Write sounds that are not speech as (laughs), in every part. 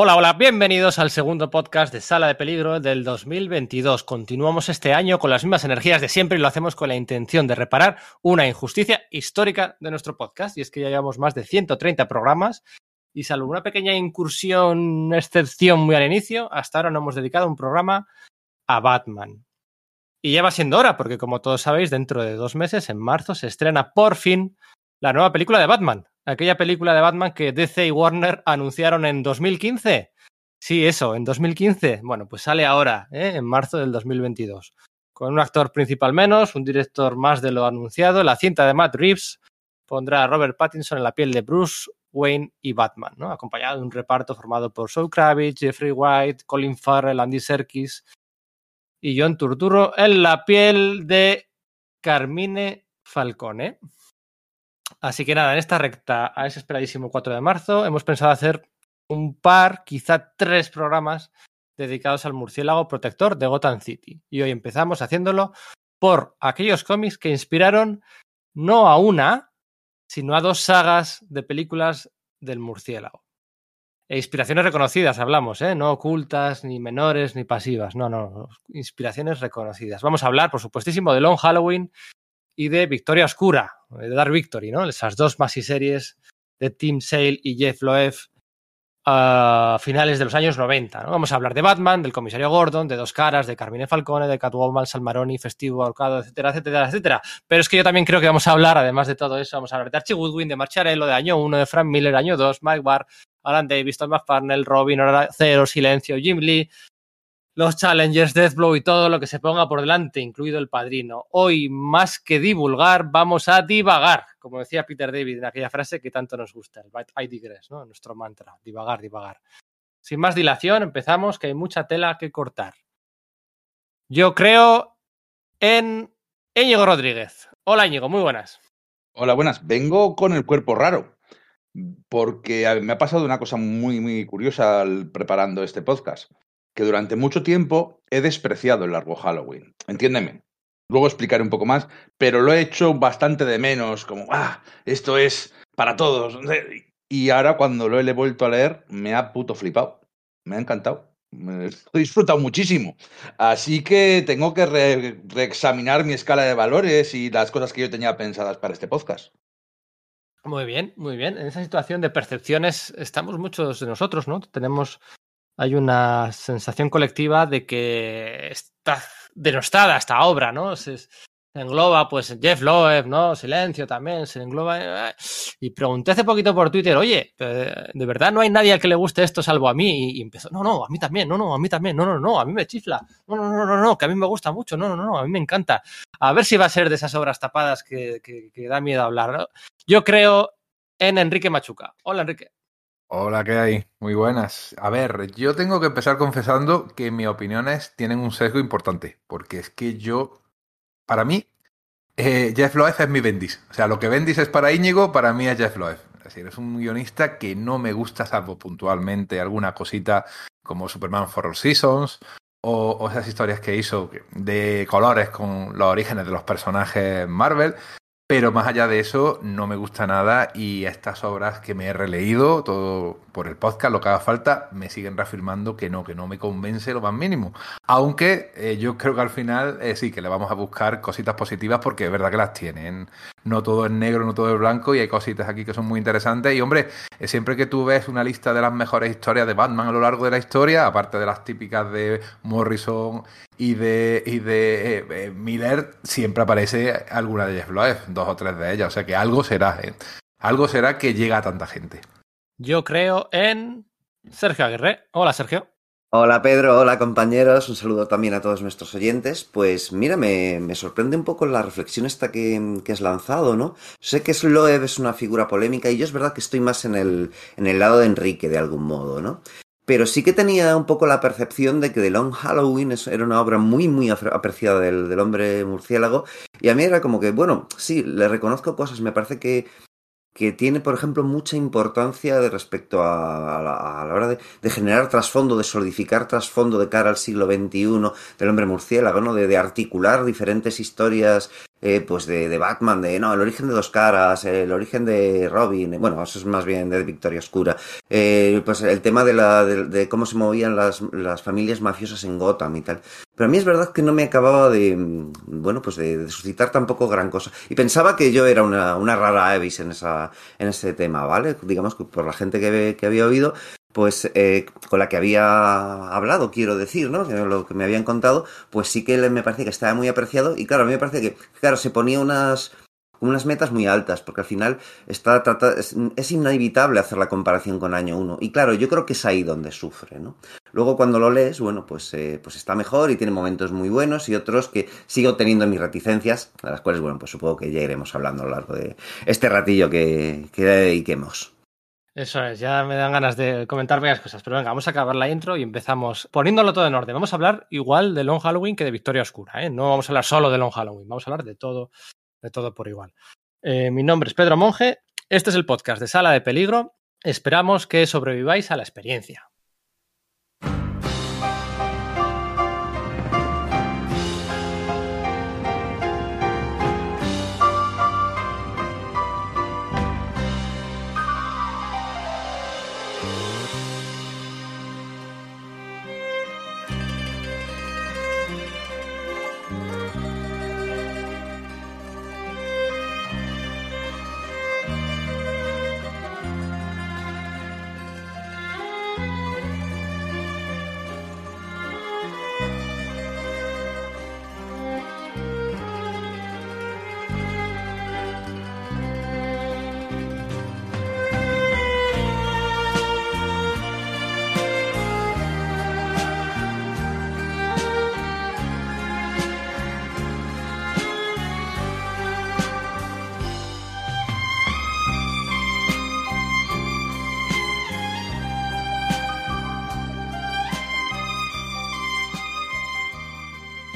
Hola, hola, bienvenidos al segundo podcast de Sala de Peligro del 2022. Continuamos este año con las mismas energías de siempre y lo hacemos con la intención de reparar una injusticia histórica de nuestro podcast. Y es que ya llevamos más de 130 programas y salvo una pequeña incursión, excepción muy al inicio, hasta ahora no hemos dedicado un programa a Batman. Y ya va siendo hora, porque como todos sabéis, dentro de dos meses, en marzo, se estrena por fin la nueva película de Batman, aquella película de Batman que DC y Warner anunciaron en 2015. Sí, eso, en 2015. Bueno, pues sale ahora, ¿eh? en marzo del 2022. Con un actor principal menos, un director más de lo anunciado. La cinta de Matt Reeves pondrá a Robert Pattinson en la piel de Bruce Wayne y Batman, ¿no? acompañado de un reparto formado por Zoe Kravitz, Jeffrey White, Colin Farrell, Andy Serkis y John Turturro en la piel de Carmine Falcone. Así que nada, en esta recta a ese esperadísimo 4 de marzo hemos pensado hacer un par, quizá tres programas dedicados al murciélago protector de Gotham City. Y hoy empezamos haciéndolo por aquellos cómics que inspiraron no a una, sino a dos sagas de películas del murciélago. E inspiraciones reconocidas, hablamos, ¿eh? no ocultas, ni menores, ni pasivas. No, no, inspiraciones reconocidas. Vamos a hablar, por supuestísimo, de Long Halloween y de Victoria Oscura, de Dark Victory, ¿no? Esas dos maxi-series de Tim Sale y Jeff Loeb a finales de los años 90. ¿no? Vamos a hablar de Batman, del comisario Gordon, de Dos Caras, de Carmine Falcone, de Catwoman, Salmaroni, Festivo, Alcado, etcétera, etcétera, etcétera. Pero es que yo también creo que vamos a hablar, además de todo eso, vamos a hablar de Archie Woodwin, de Marcharello, de año 1, de Frank Miller, año 2, Mike Barr, Alan Davis, Tom McFarnell, Robin, Cero, Silencio, Jim Lee, los Challengers, Deathblow y todo lo que se ponga por delante, incluido el padrino. Hoy, más que divulgar, vamos a divagar, como decía Peter David en aquella frase que tanto nos gusta, el I digress, ¿no? Nuestro mantra, divagar, divagar. Sin más dilación, empezamos, que hay mucha tela que cortar. Yo creo en Íñigo Rodríguez. Hola Íñigo, muy buenas. Hola, buenas. Vengo con el cuerpo raro, porque me ha pasado una cosa muy, muy curiosa preparando este podcast que durante mucho tiempo he despreciado el largo Halloween. Entiéndeme. Luego explicaré un poco más, pero lo he hecho bastante de menos, como, ah, esto es para todos. Y ahora cuando lo he vuelto a leer, me ha puto flipado. Me ha encantado. He disfrutado muchísimo. Así que tengo que reexaminar mi escala de valores y las cosas que yo tenía pensadas para este podcast. Muy bien, muy bien. En esa situación de percepciones estamos muchos de nosotros, ¿no? Tenemos hay una sensación colectiva de que está denostada esta obra, ¿no? Se, engloba, pues, Jeff Loeb, ¿no? Silencio también, se engloba. Eh, y pregunté hace poquito por Twitter, oye, ¿de verdad no hay nadie al que le guste esto salvo a mí? Y empezó, no, no, a mí también, no, no, a mí también, no, no, no, a mí me chifla, no, no, no, no, no, que a mí me gusta mucho, no, no, no, a mí me encanta. A ver si va a ser de esas obras tapadas que, que, que da miedo hablar. Yo creo en Enrique Machuca. Hola, Enrique. Hola, ¿qué hay? Muy buenas. A ver, yo tengo que empezar confesando que mis opiniones tienen un sesgo importante, porque es que yo, para mí, eh, Jeff Loeb es mi Bendis. O sea, lo que Bendis es para Íñigo, para mí es Jeff Loeb. Es decir, es un guionista que no me gusta, salvo puntualmente alguna cosita como Superman for All Seasons o, o esas historias que hizo de colores con los orígenes de los personajes Marvel. Pero más allá de eso, no me gusta nada y estas obras que me he releído, todo por el podcast, lo que haga falta, me siguen reafirmando que no, que no me convence lo más mínimo. Aunque eh, yo creo que al final eh, sí, que le vamos a buscar cositas positivas porque es verdad que las tienen. No todo es negro, no todo es blanco y hay cositas aquí que son muy interesantes. Y hombre, eh, siempre que tú ves una lista de las mejores historias de Batman a lo largo de la historia, aparte de las típicas de Morrison y de, y de Miller, siempre aparece alguna de Jeff dos o tres de ellas. O sea que algo será, algo será que llega a tanta gente. Yo creo en Sergio Aguirre. Hola, Sergio. Hola Pedro, hola compañeros, un saludo también a todos nuestros oyentes. Pues mira, me, sorprende un poco la reflexión esta que, has lanzado, ¿no? Sé que Loeb es una figura polémica y yo es verdad que estoy más en el, en el lado de Enrique de algún modo, ¿no? Pero sí que tenía un poco la percepción de que The Long Halloween era una obra muy, muy apreciada del, del hombre murciélago. Y a mí era como que, bueno, sí, le reconozco cosas, me parece que que tiene, por ejemplo, mucha importancia de respecto a, la, hora de, generar trasfondo, de solidificar trasfondo de cara al siglo XXI del hombre murciélago, ¿no? De, articular diferentes historias eh, pues de, de, Batman, de no, el origen de dos caras, el origen de Robin, bueno, eso es más bien de Victoria Oscura, eh, pues el tema de, la, de, de, cómo se movían las, las familias mafiosas en Gotham y tal. Pero a mí es verdad que no me acababa de, bueno, pues de, de suscitar tampoco gran cosa. Y pensaba que yo era una, una rara avis en, esa, en ese tema, ¿vale? Digamos que por la gente que, que había oído, pues eh, con la que había hablado, quiero decir, ¿no? Lo que me habían contado, pues sí que me parece que estaba muy apreciado y claro, a mí me parece que, claro, se ponía unas, unas metas muy altas, porque al final está trata, es, es, inevitable hacer la comparación con año 1. Y claro, yo creo que es ahí donde sufre, ¿no? Luego cuando lo lees, bueno, pues, eh, pues está mejor y tiene momentos muy buenos y otros que sigo teniendo mis reticencias, de las cuales, bueno, pues supongo que ya iremos hablando a lo largo de este ratillo que, que dediquemos. Eso es, ya me dan ganas de comentar varias cosas, pero venga, vamos a acabar la intro y empezamos poniéndolo todo en orden. Vamos a hablar igual de Long Halloween que de Victoria Oscura, ¿eh? No vamos a hablar solo de Long Halloween, vamos a hablar de todo, de todo por igual. Eh, mi nombre es Pedro Monge, este es el podcast de Sala de Peligro. Esperamos que sobreviváis a la experiencia. Música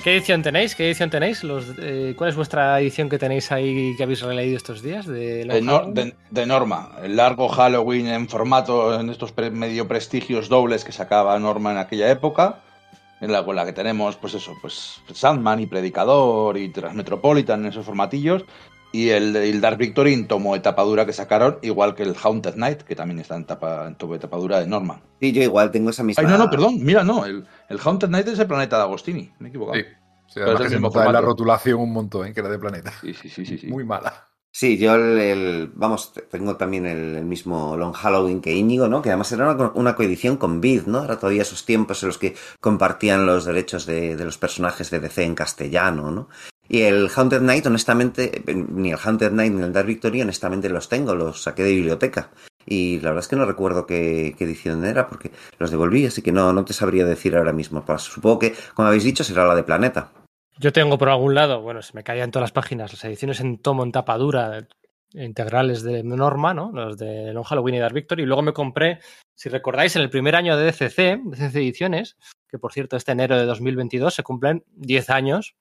¿Qué edición tenéis? ¿Qué edición tenéis? Los, eh, ¿Cuál es vuestra edición que tenéis ahí que habéis releído estos días? De, de, no, de, de, Norma, el largo Halloween en formato, en estos pre, medio prestigios dobles que sacaba Norma en aquella época, en la, con la que tenemos, pues eso, pues Sandman y Predicador y Transmetropolitan en esos formatillos, y el, el Dark Victory en tomo etapadura que sacaron, igual que el Haunted Knight, que también está en, tapa, en tomo etapadura de Norma. Sí, yo igual tengo esa misma. Ay, no, no, perdón, mira, no, el, el Haunted Knight es el planeta de Agostini, me he equivocado. Sí, sí además es que se nota en la rotulación un montón, ¿eh? que era de planeta. Sí, sí, sí, sí, sí. Muy mala. Sí, yo el, el, vamos, tengo también el, el, mismo Long Halloween que Íñigo, ¿no? Que además era una, una, coedición con Vid, ¿no? Era todavía esos tiempos en los que compartían los derechos de, de los personajes de DC en castellano, ¿no? Y el Haunted Knight, honestamente, ni el Haunted Knight ni el Dark Victory, honestamente los tengo, los saqué de biblioteca. Y la verdad es que no recuerdo qué, edición era, porque los devolví, así que no, no te sabría decir ahora mismo. Supongo que, como habéis dicho, será la de Planeta. Yo tengo por algún lado, bueno, se me caían todas las páginas, las ediciones en tomo, en tapa dura, integrales de Norma, ¿no? Los de Long Halloween y Dark Victory. Y luego me compré, si recordáis, en el primer año de DCC, DCC Ediciones, que por cierto, este enero de 2022 se cumplen 10 años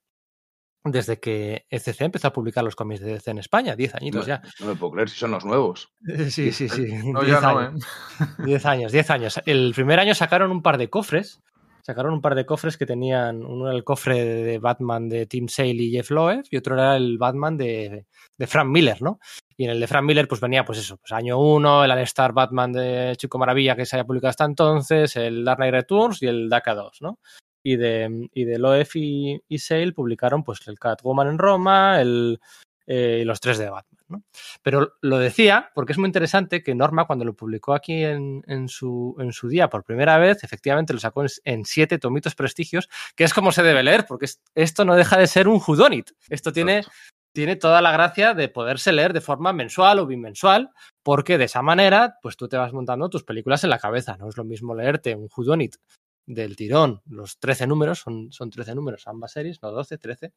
desde que ECC empezó a publicar los cómics de DC en España, 10 añitos no, ya. No me puedo creer si son los nuevos. (laughs) Sí, sí, sí. (laughs) No, ya años. no, ¿eh? (laughs) 10 años, 10 años. El primer año sacaron un par de cofres. Sacaron un par de cofres que tenían. Uno era el cofre de Batman de Tim Sale y Jeff Loeb, y otro era el Batman de, de Frank Miller, ¿no? Y en el de Frank Miller, pues venía, pues eso, pues año 1, el All-Star Batman de Chico Maravilla que se había publicado hasta entonces, el Dark Knight Returns y el DACA 2, ¿no? Y de, y de Loef y, y Sale publicaron pues el Catwoman en Roma, el, eh, los tres de Batman. ¿no? Pero lo decía porque es muy interesante que Norma, cuando lo publicó aquí en, en, su, en su día por primera vez, efectivamente lo sacó en, en, siete tomitos prestigios, que es como se debe leer, porque es, esto no deja de ser un Judonit. Esto tiene, tiene toda la gracia de poderse leer de forma mensual o bimensual, porque de esa manera, pues tú te vas montando tus películas en la cabeza. No es lo mismo leerte un Judonit del tirón, los 13 números, son, son 13 números ambas series, no 12, 13.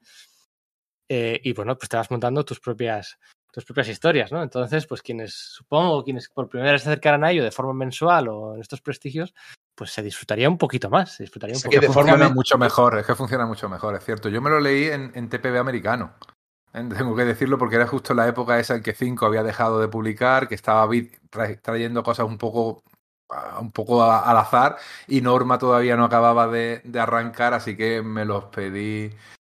Eh, y bueno, pues te vas montando tus propias, tus propias historias, ¿no? Entonces, pues quienes, supongo, quienes por primera vez se acercaran a ello de forma mensual o en estos prestigios, pues se disfrutaría un poquito más. Se disfrutaría un es poquito que de forma funciona mucho mejor, es que funciona mucho mejor, es cierto. Yo me lo leí en, en TPB americano. Tengo que decirlo porque era justo la época esa en que 5 había dejado de publicar, que estaba tra trayendo cosas un poco un poco al azar y Norma todavía no acababa de, de, arrancar, así que me los pedí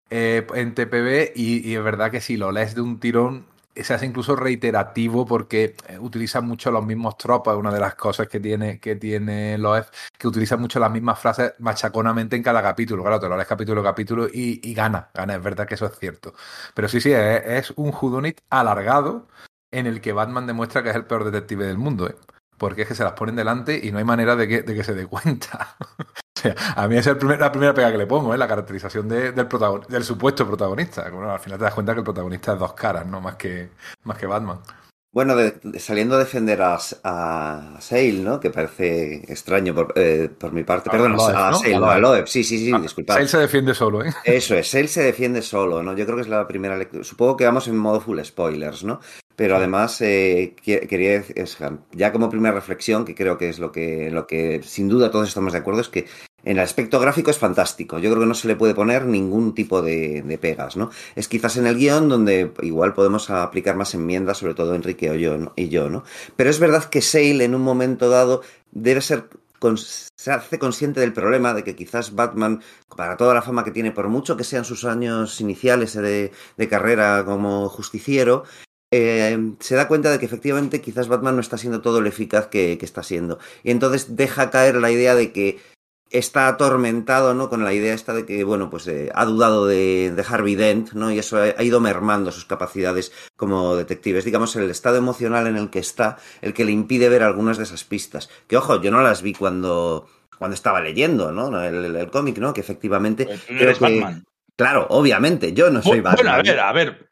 eh, en TPB y, es verdad que si lo lees de un tirón se hace incluso reiterativo porque eh, utiliza mucho los mismos tropos, una de las cosas que tiene, que tiene Loef, que utiliza mucho las mismas frases machaconamente en cada capítulo. Claro, te lo lees capítulo a capítulo y, gana, gana, es verdad que eso es cierto. Pero sí, sí, es, un Judunit alargado en el que Batman demuestra que es el peor detective del mundo, ¿eh? Porque es que se las ponen delante y no hay manera de que, de que se dé cuenta. (laughs) o sea, a mí esa es primer, la primera pega que le pongo, ¿eh? la caracterización de, del, del supuesto protagonista. Bueno, al final te das cuenta que el protagonista es dos caras, no más que, más que Batman. Bueno, de, saliendo a defender a, a Sale, ¿no? Que parece extraño por, eh, por mi parte. Perdón, Loeb, a, ¿no? Sale, a Loeb. Sí, sí, sí, ah, disculpad. Sale se defiende solo, ¿eh? Eso es, Sale se defiende solo, ¿no? Yo creo que es la primera lectura. Supongo que vamos en modo full spoilers, ¿no? Pero además eh, quería ya como primera reflexión, que creo que es lo que, lo que sin duda todos estamos de acuerdo, es que en el aspecto gráfico es fantástico. Yo creo que no se le puede poner ningún tipo de, pegas, ¿no? Es quizás en el guion donde igual podemos aplicar más enmiendas, sobre todo Enrique o y yo, ¿no? Pero es verdad que Sale en un momento dado debe ser se hace consciente del problema de que quizás Batman, para toda la fama que tiene, por mucho que sean sus años iniciales de carrera como justiciero, eh, se da cuenta de que efectivamente quizás Batman no está siendo todo lo eficaz que, que, está siendo. Y entonces deja caer la idea de que está atormentado, ¿no? Con la idea esta de que, bueno, pues eh, ha dudado de, de, Harvey Dent, ¿no? Y eso ha, ha, ido mermando sus capacidades como detective. Es, digamos, el estado emocional en el que está el que le impide ver algunas de esas pistas. Que, ojo, yo no las vi cuando, cuando estaba leyendo, ¿no? El, el, el cómic, ¿no? Que efectivamente... Pues creo que, Batman. Claro, obviamente, yo no soy Batman. Bueno, a ver, a ver,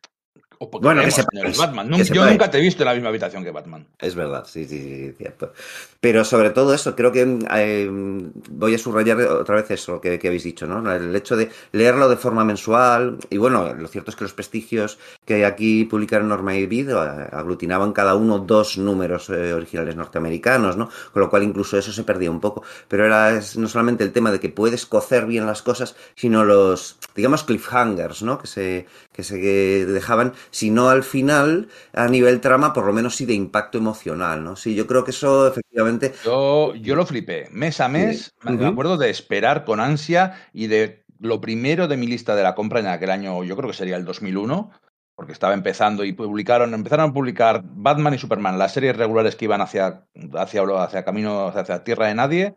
o bueno, que sepáis, Batman. Que yo nunca te he visto en la misma habitación que Batman. Es verdad, sí, sí, sí, cierto. Pero sobre todo eso, creo que eh, voy a subrayar otra vez eso que, que, habéis dicho, ¿no? El hecho de leerlo de forma mensual. Y bueno, lo cierto es que los prestigios que aquí publicaron Norma y Vid aglutinaban cada uno dos números eh, originales norteamericanos, ¿no? Con lo cual incluso eso se perdía un poco. Pero era es, no solamente el tema de que puedes cocer bien las cosas, sino los, digamos, cliffhangers, ¿no? Que se, que se dejaban sino al final, a nivel trama, por lo menos sí de impacto emocional, ¿no? Sí, yo creo que eso efectivamente... Yo, yo lo flipé, mes a mes, sí. me acuerdo de esperar con ansia y de lo primero de mi lista de la compra en aquel año, yo creo que sería el 2001, porque estaba empezando y publicaron, empezaron a publicar Batman y Superman, las series regulares que iban hacia, hacia, hacia camino, hacia Tierra de Nadie,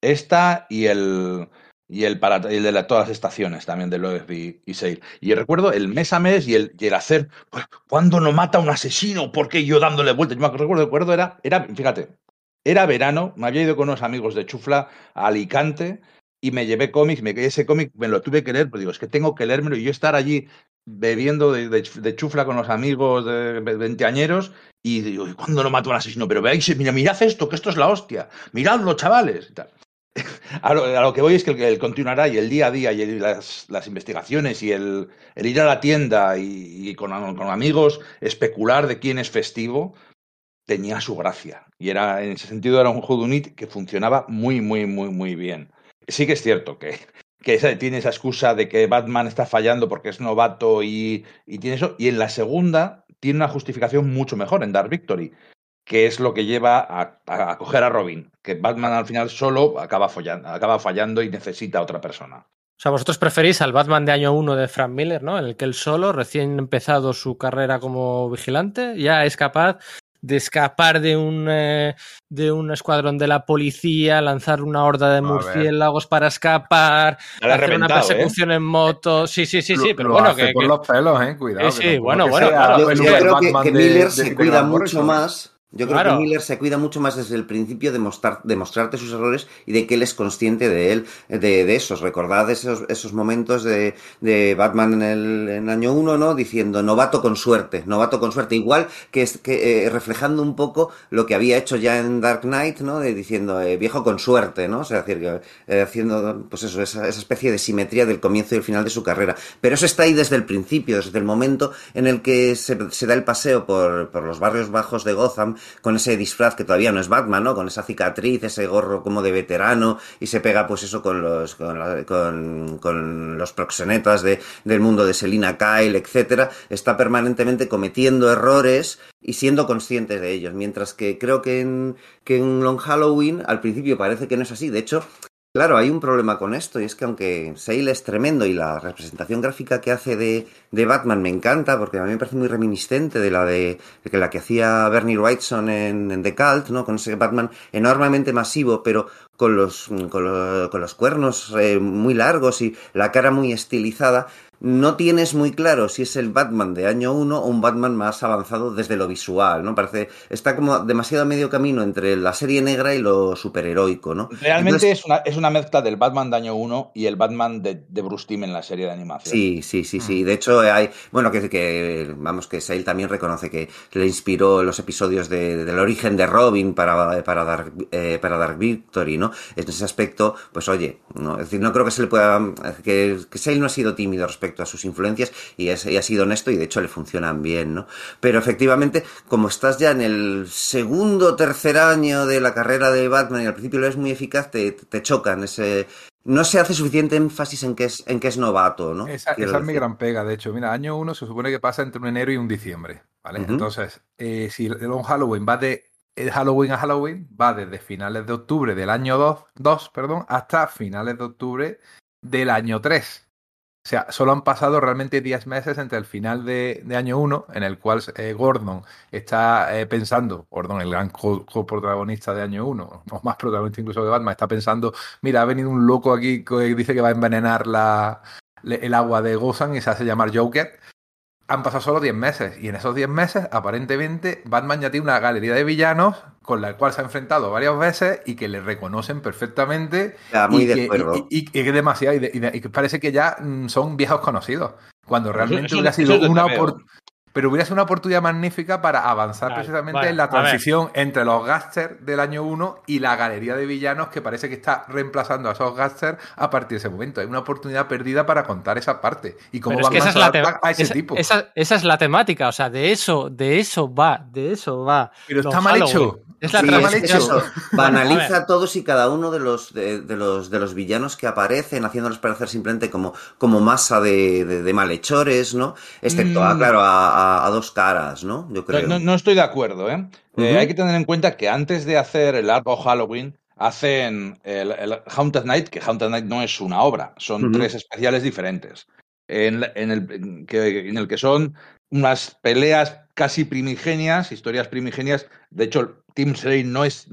esta y el y el, para, el de todas las estaciones también de Loeb y, y. Y recuerdo el mes a mes y el, y el hacer, pues, ¿cuándo no mata un asesino? ¿Por qué yo dándole vueltas? Yo me recuerdo, recuerdo, era, era, fíjate, era verano, me había ido con unos amigos de Chufla a Alicante y me llevé cómics, me ese cómic me lo tuve que leer, pero digo, es que tengo que leérmelo y yo estar allí bebiendo de, de, chufla con los amigos de veinteañeros y digo, ¿cuándo no mato a un asesino? Pero veáis, mira, mirad esto, que esto es la hostia, miradlo, chavales. (laughs) A lo, que voy es que el, continuará y el día a día y las, investigaciones y el, ir a la tienda y, con, amigos especular de quién es festivo tenía su gracia. Y era, en ese sentido, era un Judunit que funcionaba muy, muy, muy, muy bien. Sí que es cierto que, que tiene esa excusa de que Batman está fallando porque es novato y, y tiene eso. Y en la segunda tiene una justificación mucho mejor en Dark Victory que es lo que lleva a, a, a, coger a Robin, que Batman al final solo acaba, follando, acaba fallando y necesita a otra persona. O sea, vosotros preferís al Batman de año 1 de Frank Miller, ¿no? En el que él solo, recién empezado su carrera como vigilante, ya es capaz de escapar de un, eh, de un escuadrón de la policía, lanzar una horda de murciélagos para escapar, hacer una persecución ¿eh? en moto. Sí, sí, sí, sí, lo, pero lo bueno, hace que, por que... los pelos, eh, cuidado. Sí, sí, bueno, bueno, claro. Yo, yo creo que, que Miller de, se de cuida mucho más yo creo claro. que Miller se cuida mucho más desde el principio de, mostrar, de mostrarte sus errores y de que él es consciente de él, de, de esos. Recordad esos, esos momentos de, de Batman en el en año 1, ¿no? Diciendo novato con suerte, novato con suerte. Igual que, que eh, reflejando un poco lo que había hecho ya en Dark Knight, ¿no? De diciendo eh, viejo con suerte, ¿no? O sea, decir, eh, haciendo, pues eso, esa, esa especie de simetría del comienzo y el final de su carrera. Pero eso está ahí desde el principio, desde el momento en el que se, se da el paseo por, por los barrios bajos de Gotham con ese disfraz que todavía no es Batman, ¿no? Con esa cicatriz, ese gorro como de veterano y se pega pues eso con los con, la, con, los proxenetas de, del mundo de Selina Kyle, etcétera, está permanentemente cometiendo errores y siendo conscientes de ellos, mientras que creo que en, que en Long Halloween al principio parece que no es así, de hecho Claro, hay un problema con esto y es que aunque Sale es tremendo y la representación gráfica que hace de, de Batman me encanta porque a mí me parece muy reminiscente de la de, de la que hacía Bernie Wrightson en, en The Cult, ¿no? Con ese Batman enormemente masivo, pero con los, con, lo- con los cuernos eh, muy largos y la cara muy estilizada, no tienes muy claro si es el Batman de año 1 o un Batman más avanzado desde lo visual, ¿no? Parece, está como demasiado a medio camino entre la serie negra y lo superheroico, ¿no? Realmente Entonces- es, una, es una mezcla del Batman de año 1 y el Batman de, de Bruce Timm en la serie de animación. Sí, sí, sí, sí. De hecho, hay, bueno, que, que vamos, que Sale también reconoce que le inspiró los episodios de- del origen de Robin para, para dar, eh, para Dark Victory, ¿no? En ese aspecto, pues oye, ¿no? Es decir, no creo que se le pueda, que, que Sale no ha sido tímido respecto a sus influencias y, es- y ha sido honesto y de hecho le funcionan bien, ¿no? Pero efectivamente, como estás ya en el segundo, tercer año de la carrera de Batman y al principio lo es muy eficaz, te, te chocan ese, no se hace suficiente énfasis en que es, en que es novato, ¿no? Esa, es mi gran pega, de hecho. Mira, año 1 se supone que pasa entre un enero y un diciembre. Entonces, eh, si el un Halloween va de el Halloween a Halloween, va desde finales de octubre del año 2, perdón, hasta finales de octubre del año 3. O sea, solo han pasado realmente 10 meses entre el final de, año 1, en el cual eh, Gordon está eh, pensando, Gordon, el gran co- coprotagonista de año 1, (laughs) o más protagonista incluso de Batman, está pensando, mira, ha venido un loco aquí que dice que va a envenenar la, el agua de Gotham y se hace llamar Joker. Han pasado solo 10 meses y en esos 10 meses, aparentemente, Batman ya tiene una galería de villanos con la cual se ha enfrentado varias veces y que le reconocen perfectamente Ya, muy y de que, acuerdo. y- y- y que demasiado, y, de- y de- y que parece que ya mm, son viejos conocidos. Cuando realmente eso- hubiera eso sido es lo una que veo. opor- pero hubiera sido una oportunidad magnífica para avanzar Vale, precisamente vale, en la a transición entre los gangsters del año 1 y la galería de villanos que parece que está reemplazando a esos gangsters a partir de ese momento. Hay una oportunidad perdida para contar esa parte y cómo Pero es que Batman esa es, la a ese esa- tipo. esa- esa es la temática, o sea, de eso, de eso va, de eso va. Pero Los está mal Halloween. hecho. Es la Sí, es hecho. eso. (laughs) A Banaliza ver. todos y cada uno de los de, de los de los villanos que aparecen, haciéndolos parecer simplemente como, como masa de, de- de malhechores, ¿no? Excepto, a, Mm. claro, a, a- a dos caras, ¿no? Yo creo. no- no estoy de acuerdo, ¿eh? Eh. Hay que tener en cuenta que antes de hacer el arco Halloween, hacen el, el Haunted Night, que Haunted Night no es una obra, son tres especiales diferentes. En, el, en que, en el que son unas peleas casi primigenias, historias primigenias. De hecho, Team Sale no es,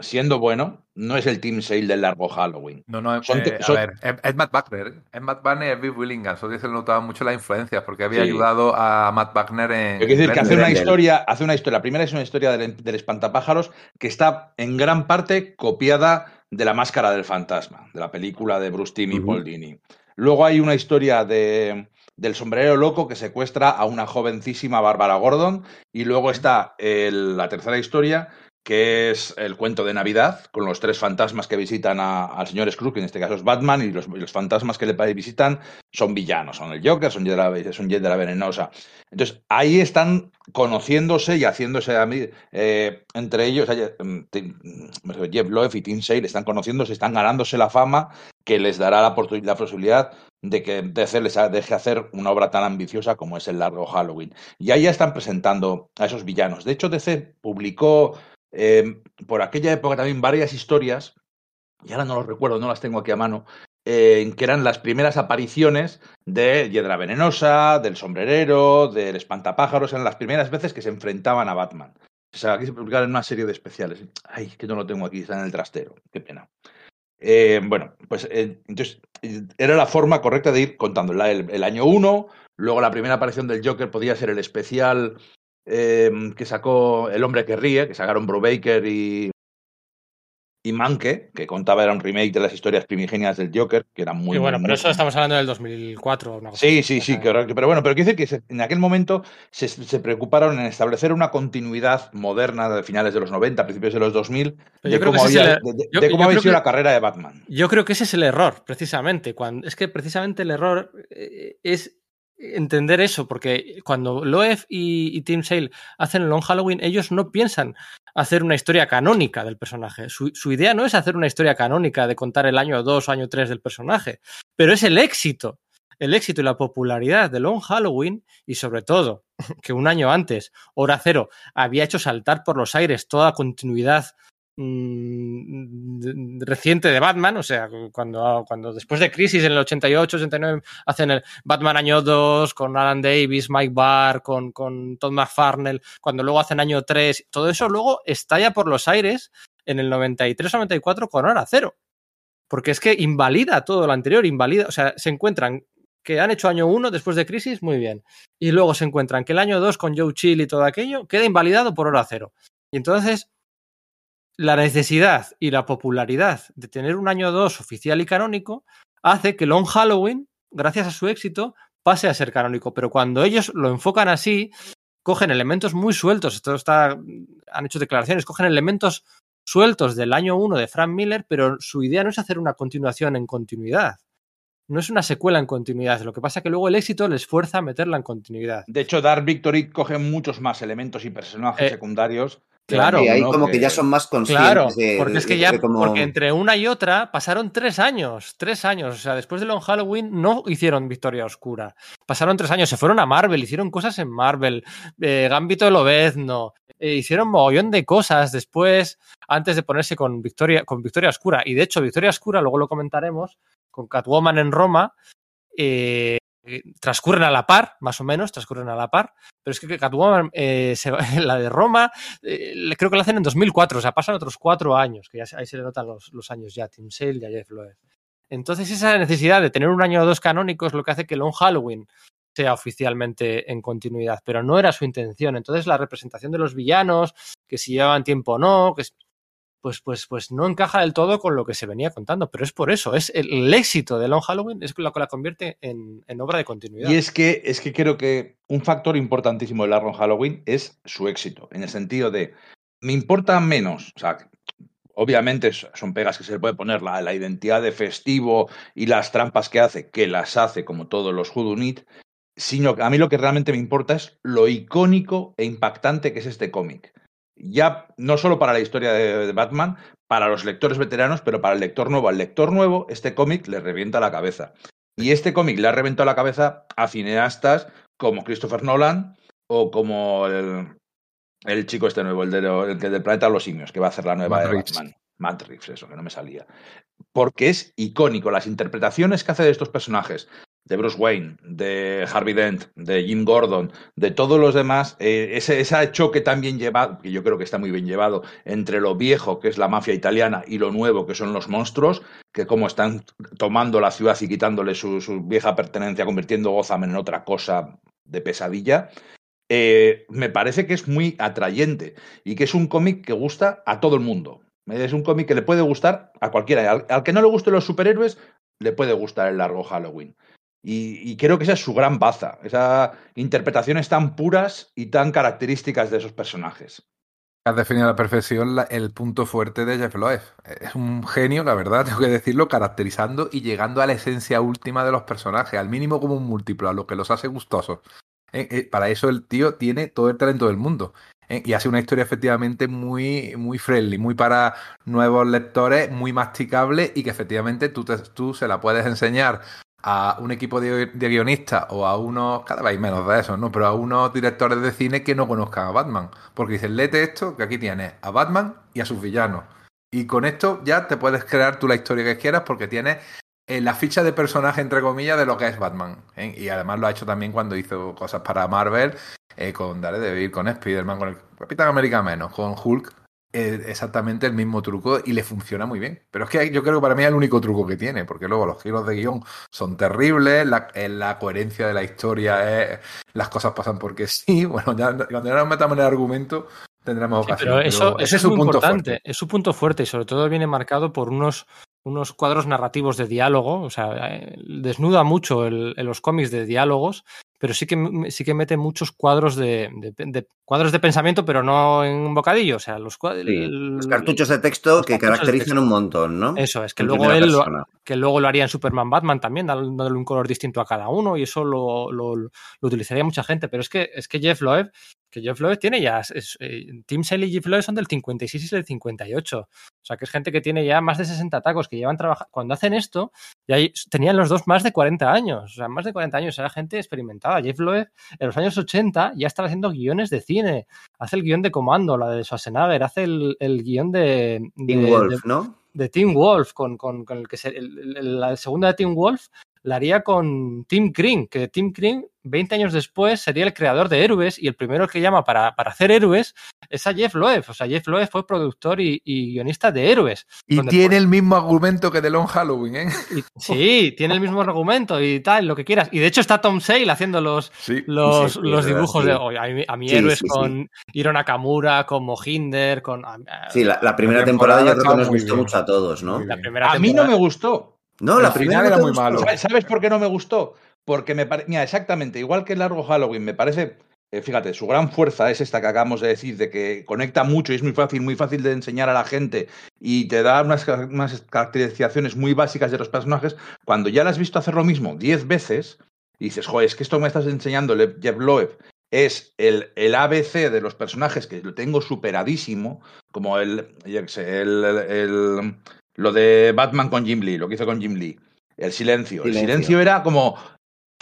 siendo bueno, no es el Team Sale del largo Halloween. No, no, Son- eh, son- a ver, es, es Matt Wagner. Es Matt Wagner y es Bill Willingham. Eso se notaba mucho la influencia porque había Sí. ayudado a Matt Wagner en. Quiero decir que hace una historia, hace una historia. La primera es una historia del, del espantapájaros que está en gran parte copiada de la máscara del fantasma, de la película de Bruce Timm y. Paul Dini. Luego hay una historia de, del sombrero loco que secuestra a una jovencísima Bárbara Gordon. Y luego está el- la tercera historia, que es el cuento de Navidad, con los tres fantasmas que visitan al señor Scrooge, que en este caso es Batman, y los, los fantasmas que le visitan son villanos, son el Joker, son la, son la Venenosa. Entonces, ahí están conociéndose y haciéndose eh, entre ellos, mm, mm, Jeff Loeb y Tim Sale están conociéndose, están ganándose la fama que les dará la, la posibilidad de que DC les deje hacer una obra tan ambiciosa como es el largo Halloween. Y ahí ya están presentando a esos villanos. De hecho, DC publicó eh, por aquella época también varias historias, y ahora no los recuerdo, no las tengo aquí a mano, que eran las primeras apariciones de Hiedra Venenosa, del Sombrerero, del Espantapájaros, eran las primeras veces que se enfrentaban a Batman. O sea, aquí se publicaron una serie de especiales. Ay, que no lo tengo aquí, está en el trastero, qué pena. Eh, bueno, pues eh, entonces era la forma correcta de ir contando el, el año 1, luego la primera aparición del Joker podía ser el especial eh, que sacó El hombre que ríe, que sacaron Brubaker y, y Manke, que contaba era un remake de las historias primigenias del Joker, que eran muy... bueno, muy- pero muy- eso estamos hablando del 2004. Una cosa Sí, sí, sí, correcto. Pero bueno, pero quiere decir que se- en aquel momento se, se preocuparon en establecer una continuidad moderna de finales de los 90, principios de los 2000, Pero de cómo que había, el- de- de- yo- de cómo yo había sido que- la carrera de Batman. Yo creo que ese es el error, precisamente. Cuando, es que precisamente el error eh, es entender eso, porque cuando Loeb y, y Tim Sale hacen Long Halloween, ellos no piensan hacer una historia canónica del personaje. Su, su idea no es hacer una historia canónica de contar el año 2 o año 3 del personaje, pero es el éxito. El éxito y la popularidad de Long Halloween y sobre todo que un año antes, Hora Cero, había hecho saltar por los aires toda continuidad mm, reciente de Batman, o sea, cuando, cuando después de Crisis en el 88, 89 hacen el Batman año 2 con Alan Davis, Mike Barr, con, con Todd McFarnell, cuando luego hacen año 3, todo eso luego estalla por los aires en el 93-94 con hora cero. Porque es que invalida todo lo anterior, invalida, o sea, se encuentran que han hecho año 1 después de crisis, muy bien. Y luego se encuentran que el año 2 con Joe Chill y todo aquello queda invalidado por hora cero. Y entonces la necesidad y la popularidad de tener un año 2 oficial y canónico hace que Long Halloween, gracias a su éxito, pase a ser canónico. Pero cuando ellos lo enfocan así, cogen elementos muy sueltos, esto está, han hecho declaraciones, cogen elementos sueltos del año 1 de Frank Miller, pero su idea no es hacer una continuación en continuidad. No es una secuela en continuidad. Lo que pasa es que luego el éxito les fuerza a meterla en continuidad. De hecho, Dark Victory coge muchos más elementos y personajes Eh, secundarios. Claro, y ahí ¿no? como que... ya son más conscientes Claro, de, porque es que ya, de porque entre una y otra pasaron tres años, tres años. O sea, después de Long Halloween no hicieron Victoria Oscura. Pasaron tres años, se fueron a Marvel, hicieron cosas en Marvel, eh, Gambito de Lobezno, eh, hicieron mogollón de cosas después, antes de ponerse con Victoria, con Victoria Oscura. Y de hecho, Victoria Oscura, luego lo comentaremos, con Catwoman en Roma, eh, eh, transcurren a la par, más o menos, transcurren a la par, pero es que Catwoman, eh, (laughs) la de Roma, eh, creo que la hacen en 2004, o sea, pasan otros cuatro años, que ya ahí se le notan los, los años ya Tim Sale y a Jeff. Entonces, esa necesidad de tener un año o dos canónico es lo que hace que Long Halloween sea oficialmente en continuidad, pero no era su intención. Entonces, la representación de los villanos, que si llevaban tiempo o no, que pues, pues, pues no encaja del todo con lo que se venía contando, pero es por eso, es el, éxito de Long Halloween es lo que la convierte en, obra de continuidad. Y es que, es que creo que un factor importantísimo del Arron Halloween es su éxito, en el sentido de, me importa menos, o sea, obviamente son pegas que se le puede poner la, la identidad de festivo y las trampas que hace, que las hace como todos los Houdunit, sino que a mí lo que realmente me importa es lo icónico e impactante que es este cómic. Ya no solo para la historia de, de Batman, para los lectores veteranos, pero para el lector nuevo. Al lector nuevo, este cómic le revienta la cabeza. Y este cómic le ha reventado la cabeza a cineastas como Christopher Nolan o como el, el chico este nuevo, el, de el del planeta de los simios, que va a hacer la nueva Matt de Reeves. Batman. Matt Reeves, eso, que no me salía. Porque es icónico. Las interpretaciones que hace de estos personajes, de Bruce Wayne, de Harvey Dent, de Jim Gordon, de todos los demás, eh, ese, ese choque tan bien llevado, que yo creo que está muy bien llevado, entre lo viejo, que es la mafia italiana, y lo nuevo, que son los monstruos, que como están tomando la ciudad y quitándole su, su vieja pertenencia, convirtiendo Gotham en otra cosa de pesadilla, eh, me parece que es muy atrayente y que es un cómic que gusta a todo el mundo. Es un cómic que le puede gustar a cualquiera. Al, al que no le gusten los superhéroes, le puede gustar el largo Halloween. Y, creo que esa es su gran baza, esas interpretaciones tan puras y tan características de esos personajes. Has definido a la perfección el punto fuerte de Jeff Loeb. Es un genio, la verdad, (laughs) tengo que decirlo, caracterizando y llegando a la esencia última de los personajes, al mínimo como un múltiplo, a lo que los hace gustosos. Eh, eh, para eso el tío tiene todo el talento del mundo. Eh, y hace una historia efectivamente muy, muy friendly, muy para nuevos lectores, muy masticable y que efectivamente tú, tú se la puedes enseñar a un equipo de, de guionistas o a unos, cada vez menos de esos, ¿no? Pero a unos directores de cine que no conozcan a Batman. Porque dicen, léete esto, que aquí tienes a Batman y a sus villanos. Y con esto ya te puedes crear tú la historia que quieras porque tienes eh, la ficha de personaje, entre comillas, de lo que es Batman. ¿eh? Y además lo ha hecho también cuando hizo cosas para Marvel, eh, con Daredevil, con Spider-Man, con el Capitán América menos, con Hulk. Exactamente el mismo truco y le funciona muy bien. Pero es que yo creo que para mí es el único truco que tiene, porque luego los giros de guion son terribles, la, eh, la coherencia de la historia es. Las cosas pasan porque sí. (laughs) Bueno, ya cuando ya nos metamos en el argumento tendremos Sí, ocasión. pero eso, pero eso ese es, es su muy punto importante, fuerte. es su punto fuerte y sobre todo viene marcado por unos, unos cuadros narrativos de diálogo, o sea, eh, desnuda mucho el- en los cómics de diálogos, pero sí que, sí que mete muchos cuadros de, de- de- cuadros de pensamiento, pero no en un bocadillo, o sea, los, cua- Sí, el- los cartuchos de texto que caracterizan texto. un montón, ¿no? Eso es, que En luego él lo, que luego lo haría en Superman Batman también, dándole un color distinto a cada uno y eso lo, lo- lo utilizaría mucha gente. Pero es que, es que Jeff Loeb que Jeff Loeb tiene ya, es, eh, Tim Sale y Jeff Loeb son del 56 y del 58. O sea, que es gente que tiene ya más de 60 tacos, que llevan trabajando. Cuando hacen esto, ya tenían los dos más de 40 años. O sea, más de 40 años. Era gente experimentada. Jeff Loeb en los años 80 ya estaba haciendo guiones de cine. Hace el guion de Comando, la de Schwarzenegger, hace el, el guion de. de Tim Wolf, ¿no? De Tim Wolf, con, con, con el que se, el, la segunda de Tim Wolf la haría con Tim Green, que Tim Green 20 años después sería el creador de Héroes y el primero que llama para, para hacer Héroes es a Jeff Loeb. O sea, Jeff Loeb fue productor y, y guionista de Héroes. Y tiene el mismo argumento que de Long Halloween, ¿eh? (laughs) Y, sí, tiene el mismo argumento y tal, lo que quieras. Y de hecho está Tom Sale haciendo los, sí. los, sí, los dibujos de hoy. A, a mi Héroes con Hiro Nakamura, con Mohinder, con... Sí, la, la primera la temporada, temporada yo creo que nos gustó bien. mucho a todos, ¿no? a mí no me gustó. No, la primera era muy malo. ¿Sabes por qué no me gustó? Porque me parece, mira, exactamente, igual que el largo Halloween, me parece, eh, fíjate, su gran fuerza es esta que acabamos de decir, de que conecta mucho y es muy fácil, muy fácil de enseñar a la gente y te da unas, unas caracterizaciones muy básicas de los personajes. Cuando ya la has visto hacer lo mismo diez veces, y dices, joder, es que esto me estás enseñando Jeff Loeb es el, el, ABC de los personajes que lo tengo superadísimo, como el, el, el, lo de Batman con Jim Lee, lo que hizo con Jim Lee. El silencio. silencio. El silencio era como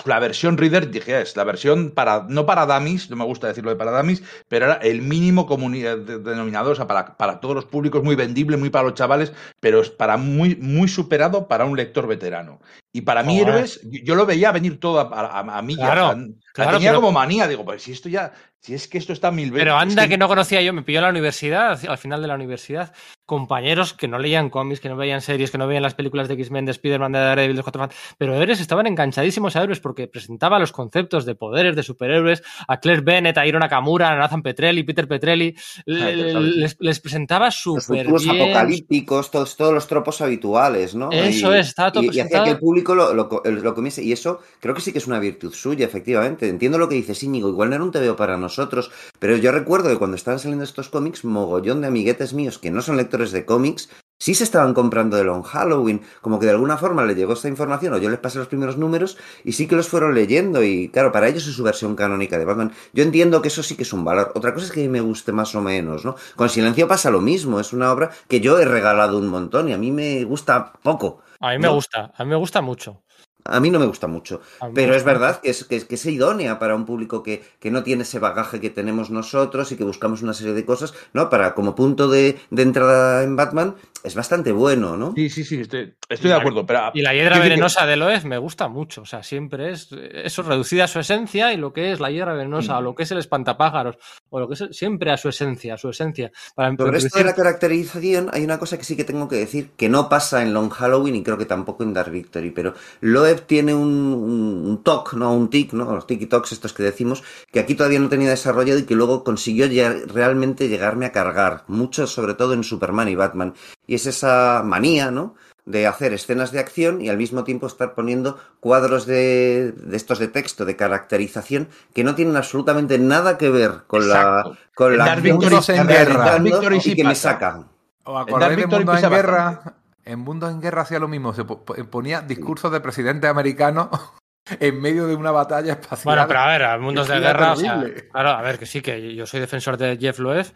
la versión Reader, dije, es la versión para, no para dummies, no me gusta decirlo de para dummies, pero era el mínimo denominador, o sea, para, para todos los públicos, muy vendible, muy para los chavales, pero es para muy, muy superado para un lector veterano. Y para mí, Héroes, yo lo veía venir todo a, a, a mí claro, ya. O sea, claro, tenía pero... como manía, digo, pues si esto ya, si es que esto está mil veces. Pero anda es que... no conocía yo, me pilló en la universidad, al final de la universidad, compañeros que no leían cómics, que no veían series, que no veían las películas de X-Men, de Spider-Man, de Daredevil, de Fans, pero Héroes estaban enganchadísimos a Héroes porque presentaba los conceptos de poderes, de superhéroes, a Claire Bennett, a Hiro Nakamura, a Nathan Petrelli, Peter Petrelli, (laughs) les, les, presentaba súper Los futuros apocalípticos, todos, todos los tropos habituales, ¿no? Eso y, es, estaba todo y, presentado. y hacía que el público lo, comiese, y eso creo que sí que es una virtud suya, efectivamente. Entiendo lo que dices, Íñigo, igual no era un TVO para nosotros, pero yo recuerdo que cuando estaban saliendo estos cómics, mogollón de amiguetes míos que no son lectores de cómics, sí se estaban comprando el on Halloween, como que de alguna forma le llegó esta información, o yo les pasé los primeros números, y sí que los fueron leyendo, y claro, para ellos es su versión canónica de Batman. Yo entiendo que eso sí que es un valor. Otra cosa es que me guste más o menos, ¿no? Con Silencio pasa lo mismo, es una obra que yo he regalado un montón, y a mí me gusta poco. A mí me ¿no? gusta, a mí me gusta mucho. A mí no me gusta mucho, pero es verdad que es, que, es, que es idónea para un público que, que, no tiene ese bagaje que tenemos nosotros y que buscamos una serie de cosas, ¿no? Para como punto de, de entrada en Batman es bastante bueno, ¿no? Sí, sí, sí, estoy, estoy de acuerdo. Pero, y la hiedra venenosa que... de Loez me gusta mucho, o sea, siempre es eso reducida a su esencia y lo que es la hiedra venenosa mm. o lo que es el espantapájaros o lo que es el, siempre a su esencia, a su esencia. Para Sobre esto de la caracterización hay una cosa que sí que tengo que decir que no pasa en Long Halloween y creo que tampoco en Dark Victory, pero Loeb tiene un, un, un TOC, ¿no? Un tic, ¿no? Los tiki-tocs estos que decimos, que aquí todavía no tenía desarrollado y que luego consiguió ya realmente llegarme a cargar, mucho sobre todo en Superman y Batman. Y es esa manía, ¿no? de hacer escenas de acción y al mismo tiempo estar poniendo cuadros de, de, estos de texto, de caracterización, que no tienen absolutamente nada que ver con Exacto. la con en la Victory en guerra. y que me sacan. ¿O acordáis de Mundo en Guerra? Bastante. En Mundo en Guerra hacía lo mismo, se ponía discursos de presidente americano (laughs) en medio de una batalla espacial. Bueno, pero a ver, a mundos de guerra, o sea, claro, a ver, que sí, que yo soy defensor de Jeff Loeb,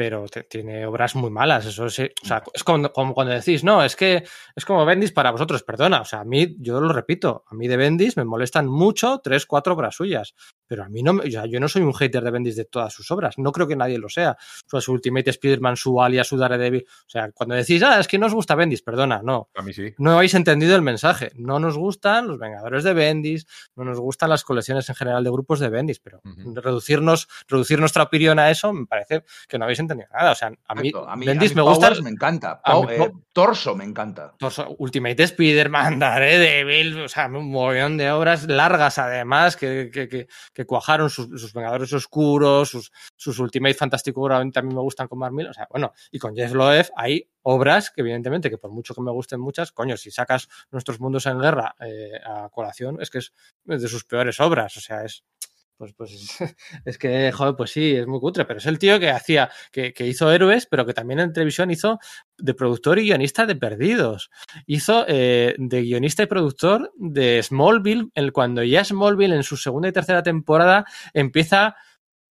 pero te, tiene obras muy malas. Eso sí, o sea, es como, como, cuando decís, no, es que es como Bendis para vosotros, perdona. O sea, a mí, yo lo repito, a mí de Bendis me molestan mucho tres, cuatro obras suyas. Pero a mí no, o sea, yo no soy un hater de Bendis de todas sus obras. No creo que nadie lo sea. O sea, su Ultimate Spider-Man, su Alias, su Daredevil. O sea, cuando decís, ah, es que no os gusta Bendis, perdona, no. A mí sí. No habéis entendido el mensaje. No nos gustan los Vengadores de Bendis, no nos gustan las colecciones en general de grupos de Bendis, pero uh -huh. reducirnos, reducir nuestra opinión a eso me parece que no habéis entendido nada. O sea, a mí, a mí Bendis a mí me gusta. Me encanta. Pau, mí, eh, torso me encanta. Torso, Ultimate Spider-Man, (laughs) Daredevil, o sea, un montón de obras largas además que, que, que, que cuajaron sus, sus, Vengadores Oscuros, sus, sus Ultimate Fantástico también me gustan con Mark Miller. O sea, bueno, y con Jeff Loeb hay obras que evidentemente, que por mucho que me gusten muchas, coño, si sacas Nuestros Mundos en Guerra eh, a colación, es que es de sus peores obras. O sea, es pues, pues (laughs) es que, joder, pues sí, es muy cutre, pero es el tío que hacía, que, que, hizo héroes, pero que también en televisión hizo de productor y guionista de Perdidos. Hizo eh, de guionista y productor de Smallville, el, cuando ya Smallville en su segunda y tercera temporada empieza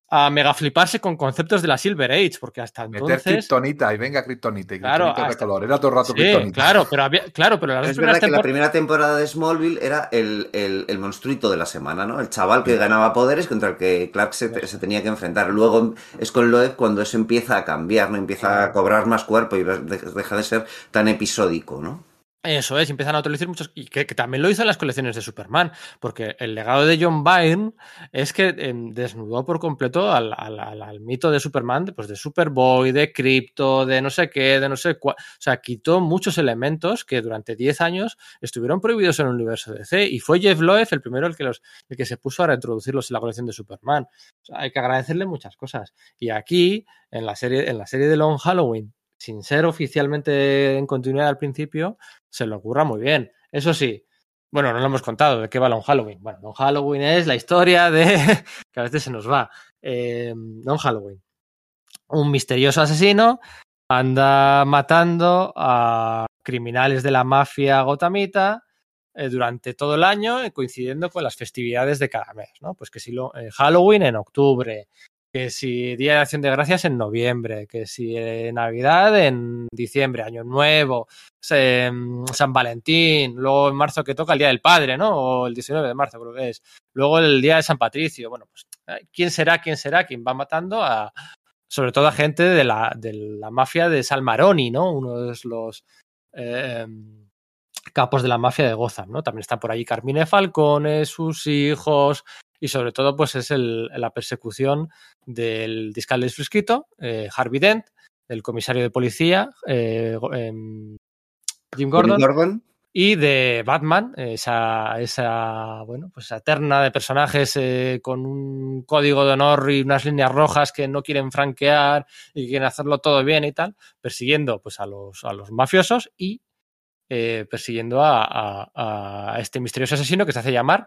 a mega fliparse con conceptos de la Silver Age, porque hasta Meter entonces. kriptonita y venga kriptonita y Claro, kriptonita de color. Era todo el rato Sí, kriptonita. claro, pero había, claro, pero las Es verdad que la primera temporada de Smallville era el, el, el monstruito de la semana, ¿no? El chaval que ganaba poderes contra el que Clark se, se tenía que enfrentar. Luego es con Loeb cuando eso empieza a cambiar, ¿no? Empieza a cobrar más cuerpo y de- deja de ser tan episódico, ¿no? Eso es, empiezan a utilizar muchos. Y que, también lo hizo en las colecciones de Superman, porque el legado de John Byrne es que em, desnudó por completo al, mito de Superman, pues de Superboy, de Crypto, de no sé qué, de no sé cuál. O sea, quitó muchos elementos que durante 10 años estuvieron prohibidos en el universo DC. Y fue Jeff Loeb el primero el que, los, el que se puso a reintroducirlos en la colección de Superman. Hay que agradecerle muchas cosas. Y aquí, en la serie, en la serie de Long Halloween, sin ser oficialmente en continuidad al principio, se lo ocurra muy bien. Eso sí, bueno, no lo hemos contado de qué va Long Halloween. Bueno, Long Halloween es la historia de. (laughs) que a veces se nos va. Eh, Long Halloween. Un misterioso asesino anda matando a criminales de la mafia gotamita eh, durante todo el año, coincidiendo con las festividades de cada mes, ¿no? Pues que si lo, eh, Halloween en octubre, que si Día de Acción de Gracias en noviembre, que si eh, Navidad en diciembre, Año Nuevo, se- San Valentín, luego en marzo que toca el Día del Padre, ¿no? O el 19 de marzo creo que es. Luego el Día de San Patricio. Bueno, pues ¿quién será, quién será quien va matando a, sobre todo a gente de la, de la mafia de Salmaroni, ¿no? Uno de los eh, capos de la mafia de Gotham, ¿no? También está por allí Carmine Falcone, sus hijos, y sobre todo, pues es el- la persecución del discal del fresquito, eh, Harvey Dent, el comisario de policía, eh, em, Jim Gordon, Gordon. y de Batman, esa, esa, bueno, pues esa terna de personajes eh, con un código de honor y unas líneas rojas que no quieren franquear y quieren hacerlo todo bien y tal, persiguiendo pues a los, a los mafiosos y eh, persiguiendo a, a- a este misterioso asesino que se hace llamar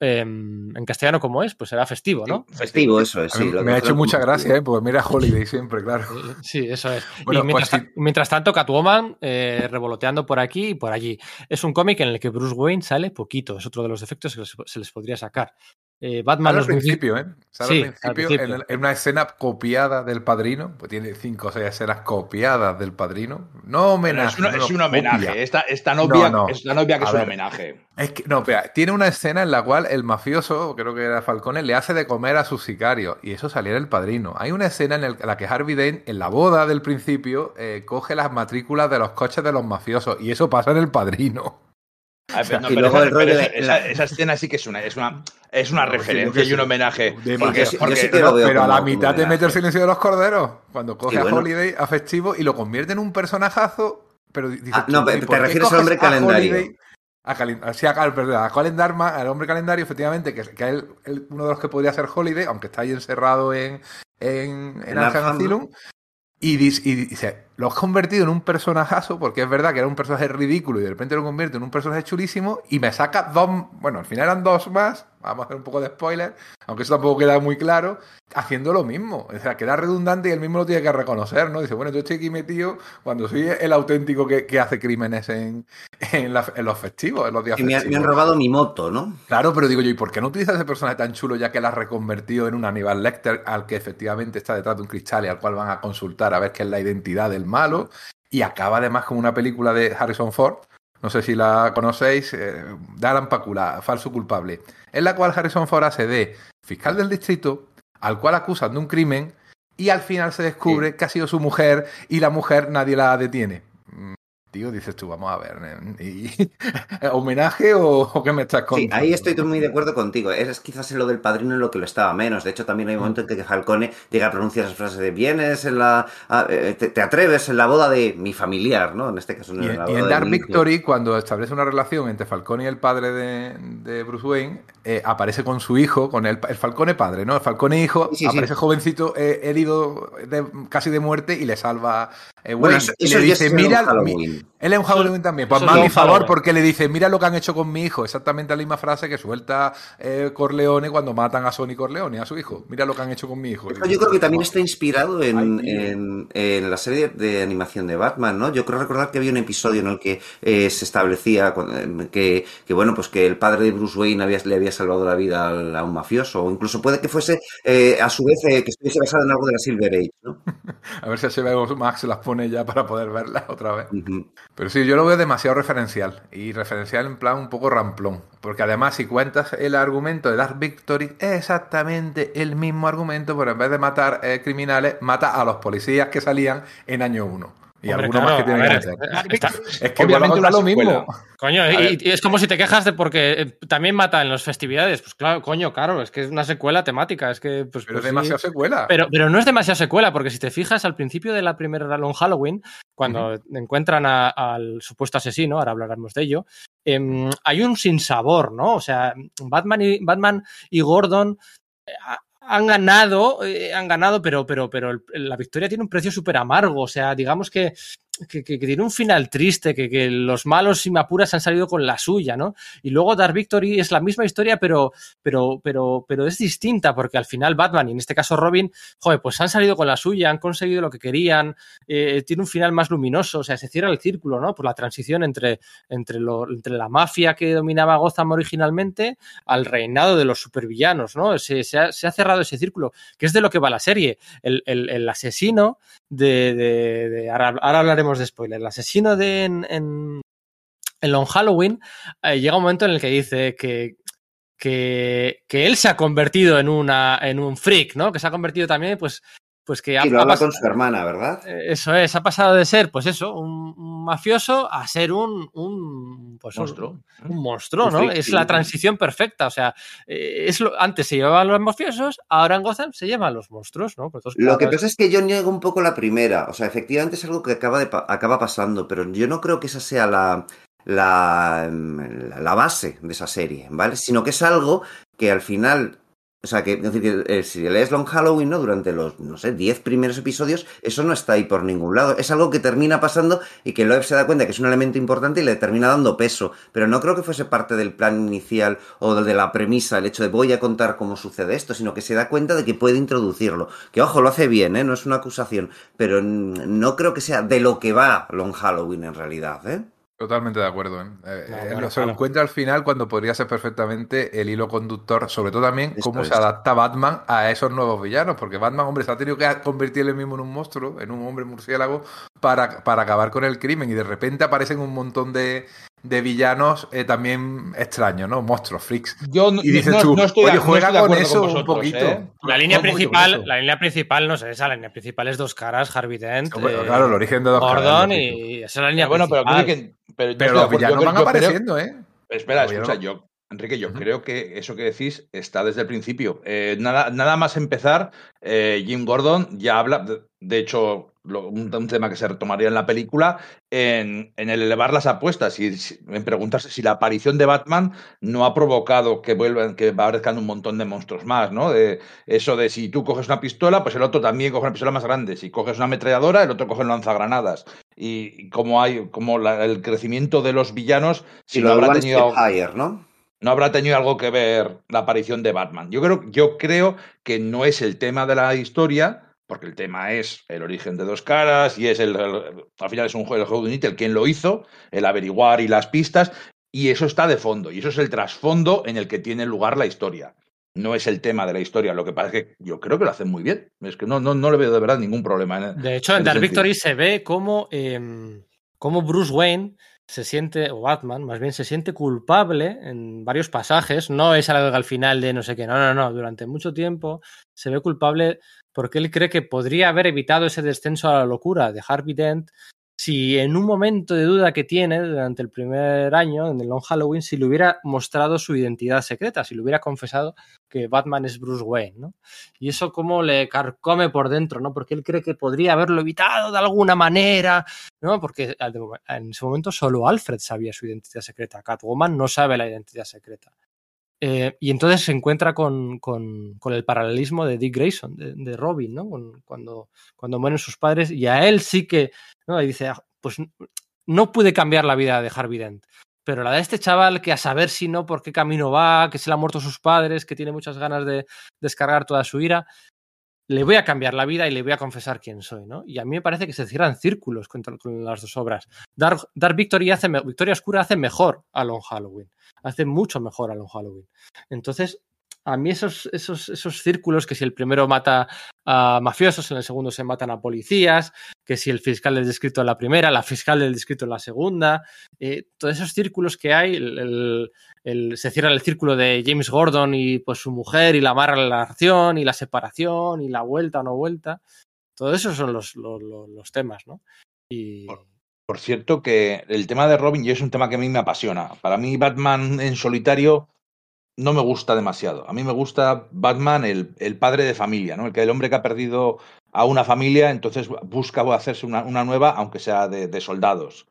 em, en castellano como es, pues será festivo, ¿no? Festivo, eso es, sí. me ha hecho mucha gracia, ¿eh? porque mira Holiday siempre, claro. Eh, Sí, eso es. Bueno, y mientras, pues mientras tanto, Catwoman eh, revoloteando por aquí y por allí. Es un cómic en el que Bruce Wayne sale poquito, es otro de los defectos que se les podría sacar. Eh, Batman Sale al los principio, ¿eh? Sale Sí, al al principio. En, en una escena copiada del padrino, pues tiene cinco o seis escenas copiadas del padrino. No Pero homenaje. es, una- no, es no, un homenaje. Esta, esta novia, No, no. novia que A es un homenaje. Es que, no, espera, tiene una escena en la cual el mafioso, creo que era Falcone, le hace de comer a sus sicarios y eso salía en el padrino. Hay una escena en, el- en la que Harvey Dent, en la boda del principio, eh, coge las matrículas de los coches de los mafiosos y eso pasa en el padrino. A ver, (laughs) no, y pero luego esa, el rollo pero de- esa- esa- esa escena sí que es una, es una, es una No, referencia y un homenaje. De Porque, yo yo sí pero a la mitad te mete el silencio de los corderos. Cuando coge bueno. a Holiday a festivo y lo convierte en un personajazo. Pero dices Ah, no, ¿y pero te refieres al hombre a calendario? Holiday? A, calen- sí, a, perdón, a Colin Dharma, al hombre calendario, efectivamente, que, es- que es uno de los que podría ser Holiday, aunque está ahí encerrado en, en, en En Arkham, Asylum. Y, dis- y dice, lo has convertido en un personajazo, porque es verdad que era un personaje ridículo y de repente lo convierte en un personaje chulísimo y me saca dos, bueno, al final eran dos más, vamos a hacer un poco de spoiler, aunque eso tampoco queda muy claro, haciendo lo mismo. O sea, queda redundante y él mismo lo tiene que reconocer, ¿no? Dice, bueno, yo estoy aquí metido cuando soy el auténtico que, que hace crímenes en, en, la- en los festivos, en los días Que me, han- me festivos. han robado mi moto, ¿no? Claro, pero digo yo, ¿y por qué no utilizas ese personaje tan chulo ya que la has reconvertido en un Aníbal Lecter al que efectivamente está detrás de un cristal y al cual van a consultar a ver qué es la identidad del malo? Y acaba además como una película de Harrison Ford, no sé si la conocéis, eh, de Alan Pakula, Falso Culpable, en la cual Harrison Ford hace de fiscal del distrito al cual acusan de un crimen y al final se descubre que ha sido su mujer y la mujer nadie la detiene. Mm, Tío, dices tú, vamos a ver, ¿eh? ¿y- (laughs) ¿homenaje o, o qué me estás Sí, contando? ahí estoy muy de acuerdo contigo. Es quizás en lo del padrino en lo que lo estaba menos. De hecho, también hay un momento en que Falcone llega a pronunciar esas frases de vienes en la. eh, te, te atreves en la boda de mi familiar, ¿no? En este caso no Y, en en- la y boda en de Dark. Victory, cuando establece una relación entre Falcone y el padre de, de Bruce Wayne, eh, aparece con su hijo, con el, el Falcone padre, ¿no? El Falcone hijo, Sí, sí, sí. aparece jovencito eh, herido de- casi de muerte y le salva eh, Wayne. Bueno, eso, y le dice, mira, mi- Halloween. Él es un Halloween también. Pues más a mi favor porque le dice, mira lo que han hecho con mi hijo. Exactamente la misma frase que suelta eh, Corleone cuando matan a Sonny Corleone, a su hijo. Mira lo que han hecho con mi hijo. Esto yo creo que también está inspirado en, Ay, en- en la serie de animación de Batman, ¿no? Yo creo recordar que había un episodio en el que eh, se establecía eh, que, que, bueno, pues que el padre de Bruce Wayne había, le había salvado la vida al- a un mafioso, o incluso puede que fuese, eh, a su vez, eh, que estuviese basado en algo de la Silver Age, ¿no? (laughs) A ver si HBO Max las pone ya para poder verlas otra vez. Ujú. Pero sí, yo lo veo demasiado referencial. Y referencial en plan un poco ramplón. Porque además, si cuentas el argumento de Dark Victory, es exactamente el mismo argumento, pero en vez de matar eh, criminales, mata a los policías que salían en año 1. Y Hombre, alguno claro, más que tiene que está- Es que Obviamente una lo mismo. Coño, y, es como si te quejas de porque eh, también mata en las festividades. Pues claro, coño, claro, es que es una secuela temática. Es que, pues, Pero pues es sí. demasiado secuela. Pero, pero no es demasiado secuela, porque si te fijas al principio de la primera Long Halloween, cuando encuentran a- al supuesto asesino, ahora hablaremos de ello, em, hay un sinsabor, ¿no? O sea, Batman y, Batman y Gordon eh, han ganado, eh, han ganado, pero, pero, pero la victoria tiene un precio súper amargo. O sea, digamos que, que, tiene un final triste, que, que los malos y mapuras han salido con la suya, ¿no? Y luego Dark Victory es la misma historia, pero, pero, pero, pero es distinta, porque al final Batman, y en este caso Robin, joder, pues han salido con la suya, han conseguido lo que querían, eh, tiene un final más luminoso, o sea, se cierra el círculo, ¿no? Por la transición entre, entre, entre la mafia que dominaba Gotham originalmente al reinado de los supervillanos, ¿no? Se, se ha, cerrado ese círculo, que es de lo que va la serie. El, el- asesino de, ahora hablaremos de spoiler, el asesino de en, Long Halloween eh, llega un momento en el que dice que que, que él se ha convertido en una en un freak, ¿no? Que se ha convertido también, pues, pues que ha, Y lo ha habla con su hermana, ¿verdad? eh, Eso es, ha pasado de ser, pues eso, un, un mafioso a ser un, un, pues un- Monstruo. Un, monstruo, ¿no? es sí. la transición perfecta. O sea, eh, es lo, antes se llevaban los mafiosos, ahora en Gotham se llevan los monstruos, ¿no? Pues, entonces, Lo que pasa es que yo niego un poco la primera. O sea, efectivamente es algo que acaba, de acaba pasando, pero yo no creo que esa sea la, la, la- la base de esa serie, ¿vale? Sino que es algo que al final. O sea, que, decir, eh, si lees Long Halloween, ¿no? Durante los, no sé, 10 primeros episodios, eso no está ahí por ningún lado. Es algo que termina pasando y que Loeb se da cuenta que es un elemento importante y le termina dando peso. Pero no creo que fuese parte del plan inicial o de la premisa, el hecho de voy a contar cómo sucede esto, sino que se da cuenta de que puede introducirlo. Que ojo, lo hace bien, ¿eh? No es una acusación, pero no creo que sea de lo que va Long Halloween en realidad, ¿eh? Totalmente de acuerdo. ¿eh? Eh, No, eh, se lo claro. encuentra al final cuando podría ser perfectamente el hilo conductor, sobre todo también Esto cómo se adapta Batman a esos nuevos villanos, porque Batman, hombre, se ha tenido que convertir él mismo en un monstruo, en un hombre murciélago, para, para acabar con el crimen, y de repente aparecen un montón de, de villanos eh, también extraños, ¿no? Monstruos, freaks. Yo no, Y dices no- tú, no estoy, oye, no juega estoy de con acuerdo eso un vosotros, poquito. ¿eh? La línea un con principal, la línea principal no sé, esa la línea principal es dos caras, Harvey Dent, eh, claro, el origen de dos caras, Gordon y esa es la línea Pero bueno, pero, principal. creo que- pero Pero de los villanos Yo- van yo creo- apareciendo, ¿eh? Espera, Pero escucha, yo, Enrique, yo creo que eso que decís está desde el principio. Eh, nada, nada más empezar, eh, Jim Gordon ya habla, de, de hecho, lo- un, un tema que se retomaría en la película, en, en el elevar las apuestas y si- en preguntarse si la aparición de Batman no ha provocado que vuelvan, que aparezcan un montón de monstruos más, ¿no? De eso de si tú coges una pistola, pues el otro también coge una pistola más grande. Si coges una ametralladora, el otro coge un lanzagranadas. Y, y como hay, como la- el crecimiento de los villanos, si lo habrá tenido Higher, ¿no? no habrá tenido algo que ver la aparición de Batman. Yo creo, yo creo que no es el tema de la historia, porque el tema es el origen de dos caras y es el, el- al final es un juego, el juego de Intel quien lo hizo, el averiguar y las pistas, y eso está de fondo, y eso es el trasfondo en el que tiene lugar la historia. No es el tema de la historia, lo que pasa es que yo creo que lo hacen muy bien. Es que no, no, no le veo de verdad ningún problema. En, De hecho, en en Dark Victory se ve cómo, em, cómo Bruce Wayne se siente, o Batman más bien, se siente culpable en varios pasajes. No es algo que al final de no sé qué, no, no, no. Durante mucho tiempo se ve culpable porque él cree que podría haber evitado ese descenso a la locura de Harvey Dent si en un momento de duda que tiene durante el primer año, en el Long Halloween, si le hubiera mostrado su identidad secreta, si le hubiera confesado que Batman es Bruce Wayne, ¿no? Y eso como le carcome por dentro, ¿no? Porque él cree que podría haberlo evitado de alguna manera, ¿no? Porque en ese momento solo Alfred sabía su identidad secreta. Catwoman no sabe la identidad secreta. Eh, y entonces se encuentra con, con, con, el paralelismo de Dick Grayson, de, Robin, ¿no? Cuando, cuando mueren sus padres, y a él sí que, ¿no? Y dice, ah, pues no pude cambiar la vida de Harvey Dent. Pero la de este chaval, que a saber si no, por qué camino va, que se le han muerto sus padres, que tiene muchas ganas de descargar toda su ira, le voy a cambiar la vida y le voy a confesar quién soy, ¿no? Y a mí me parece que se cierran círculos con, las dos obras. Dark, Dark Victory hace, Victoria Oscura hace mejor a Long Halloween, hace mucho mejor a Long Halloween. Entonces, a mí esos, esos, esos círculos, que si el primero mata mafiosos, en el segundo se matan a policías, que si el fiscal del distrito en la primera, la fiscal del distrito en la segunda, eh, todos esos círculos que hay, se cierra el círculo de James Gordon y pues su mujer y la amarra la acción y la separación y la vuelta o no vuelta, todo eso son los, los, los temas, ¿no? Y... Por, por cierto que el tema de Robin y es un tema que a mí me apasiona. Para mí Batman en solitario no me gusta demasiado. A mí me gusta Batman, el, el, padre de familia, ¿no? El que el hombre que ha perdido a una familia, entonces busca hacerse una, una nueva, aunque sea de, de soldados.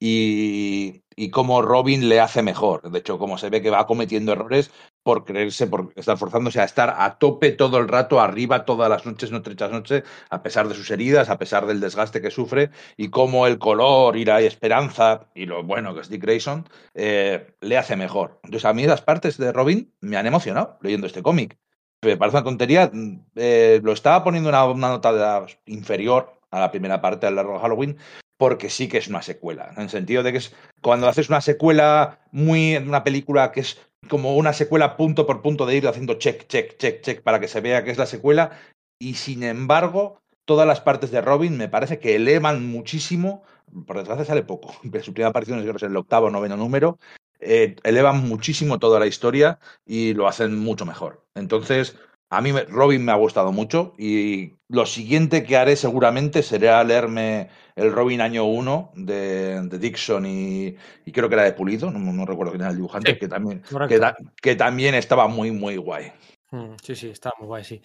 Y, y cómo Robin le hace mejor. De hecho, como se ve que va cometiendo errores por creerse, por estar forzándose a estar a tope todo el rato, arriba todas las noches, noche tras noche, a pesar de sus heridas, a pesar del desgaste que sufre, y cómo el color, ira y esperanza, y lo bueno que es Dick Grayson, eh, le hace mejor. Entonces, a mí las partes de Robin me han emocionado leyendo este cómic. Me parece una tontería. Eh, lo estaba poniendo una, una nota de, inferior a la primera parte del largo Halloween, porque sí que es una secuela, en el sentido de que es cuando haces una secuela muy una película que es como una secuela punto por punto de ir haciendo check, check, check, check para que se vea que es la secuela. Y sin embargo todas las partes de Robin me parece que elevan muchísimo, por desgracia sale poco, (laughs) su primera aparición es el octavo o noveno número, eh, elevan muchísimo toda la historia y lo hacen mucho mejor. Entonces, a mí Robin me ha gustado mucho y lo siguiente que haré seguramente será leerme el Robin año 1 de, de, Dixon y, y, creo que era de Pulido, no, no recuerdo quién era el dibujante, sí, que, también, que, que, también estaba muy, muy guay. Mm, sí, sí, estaba muy guay, sí.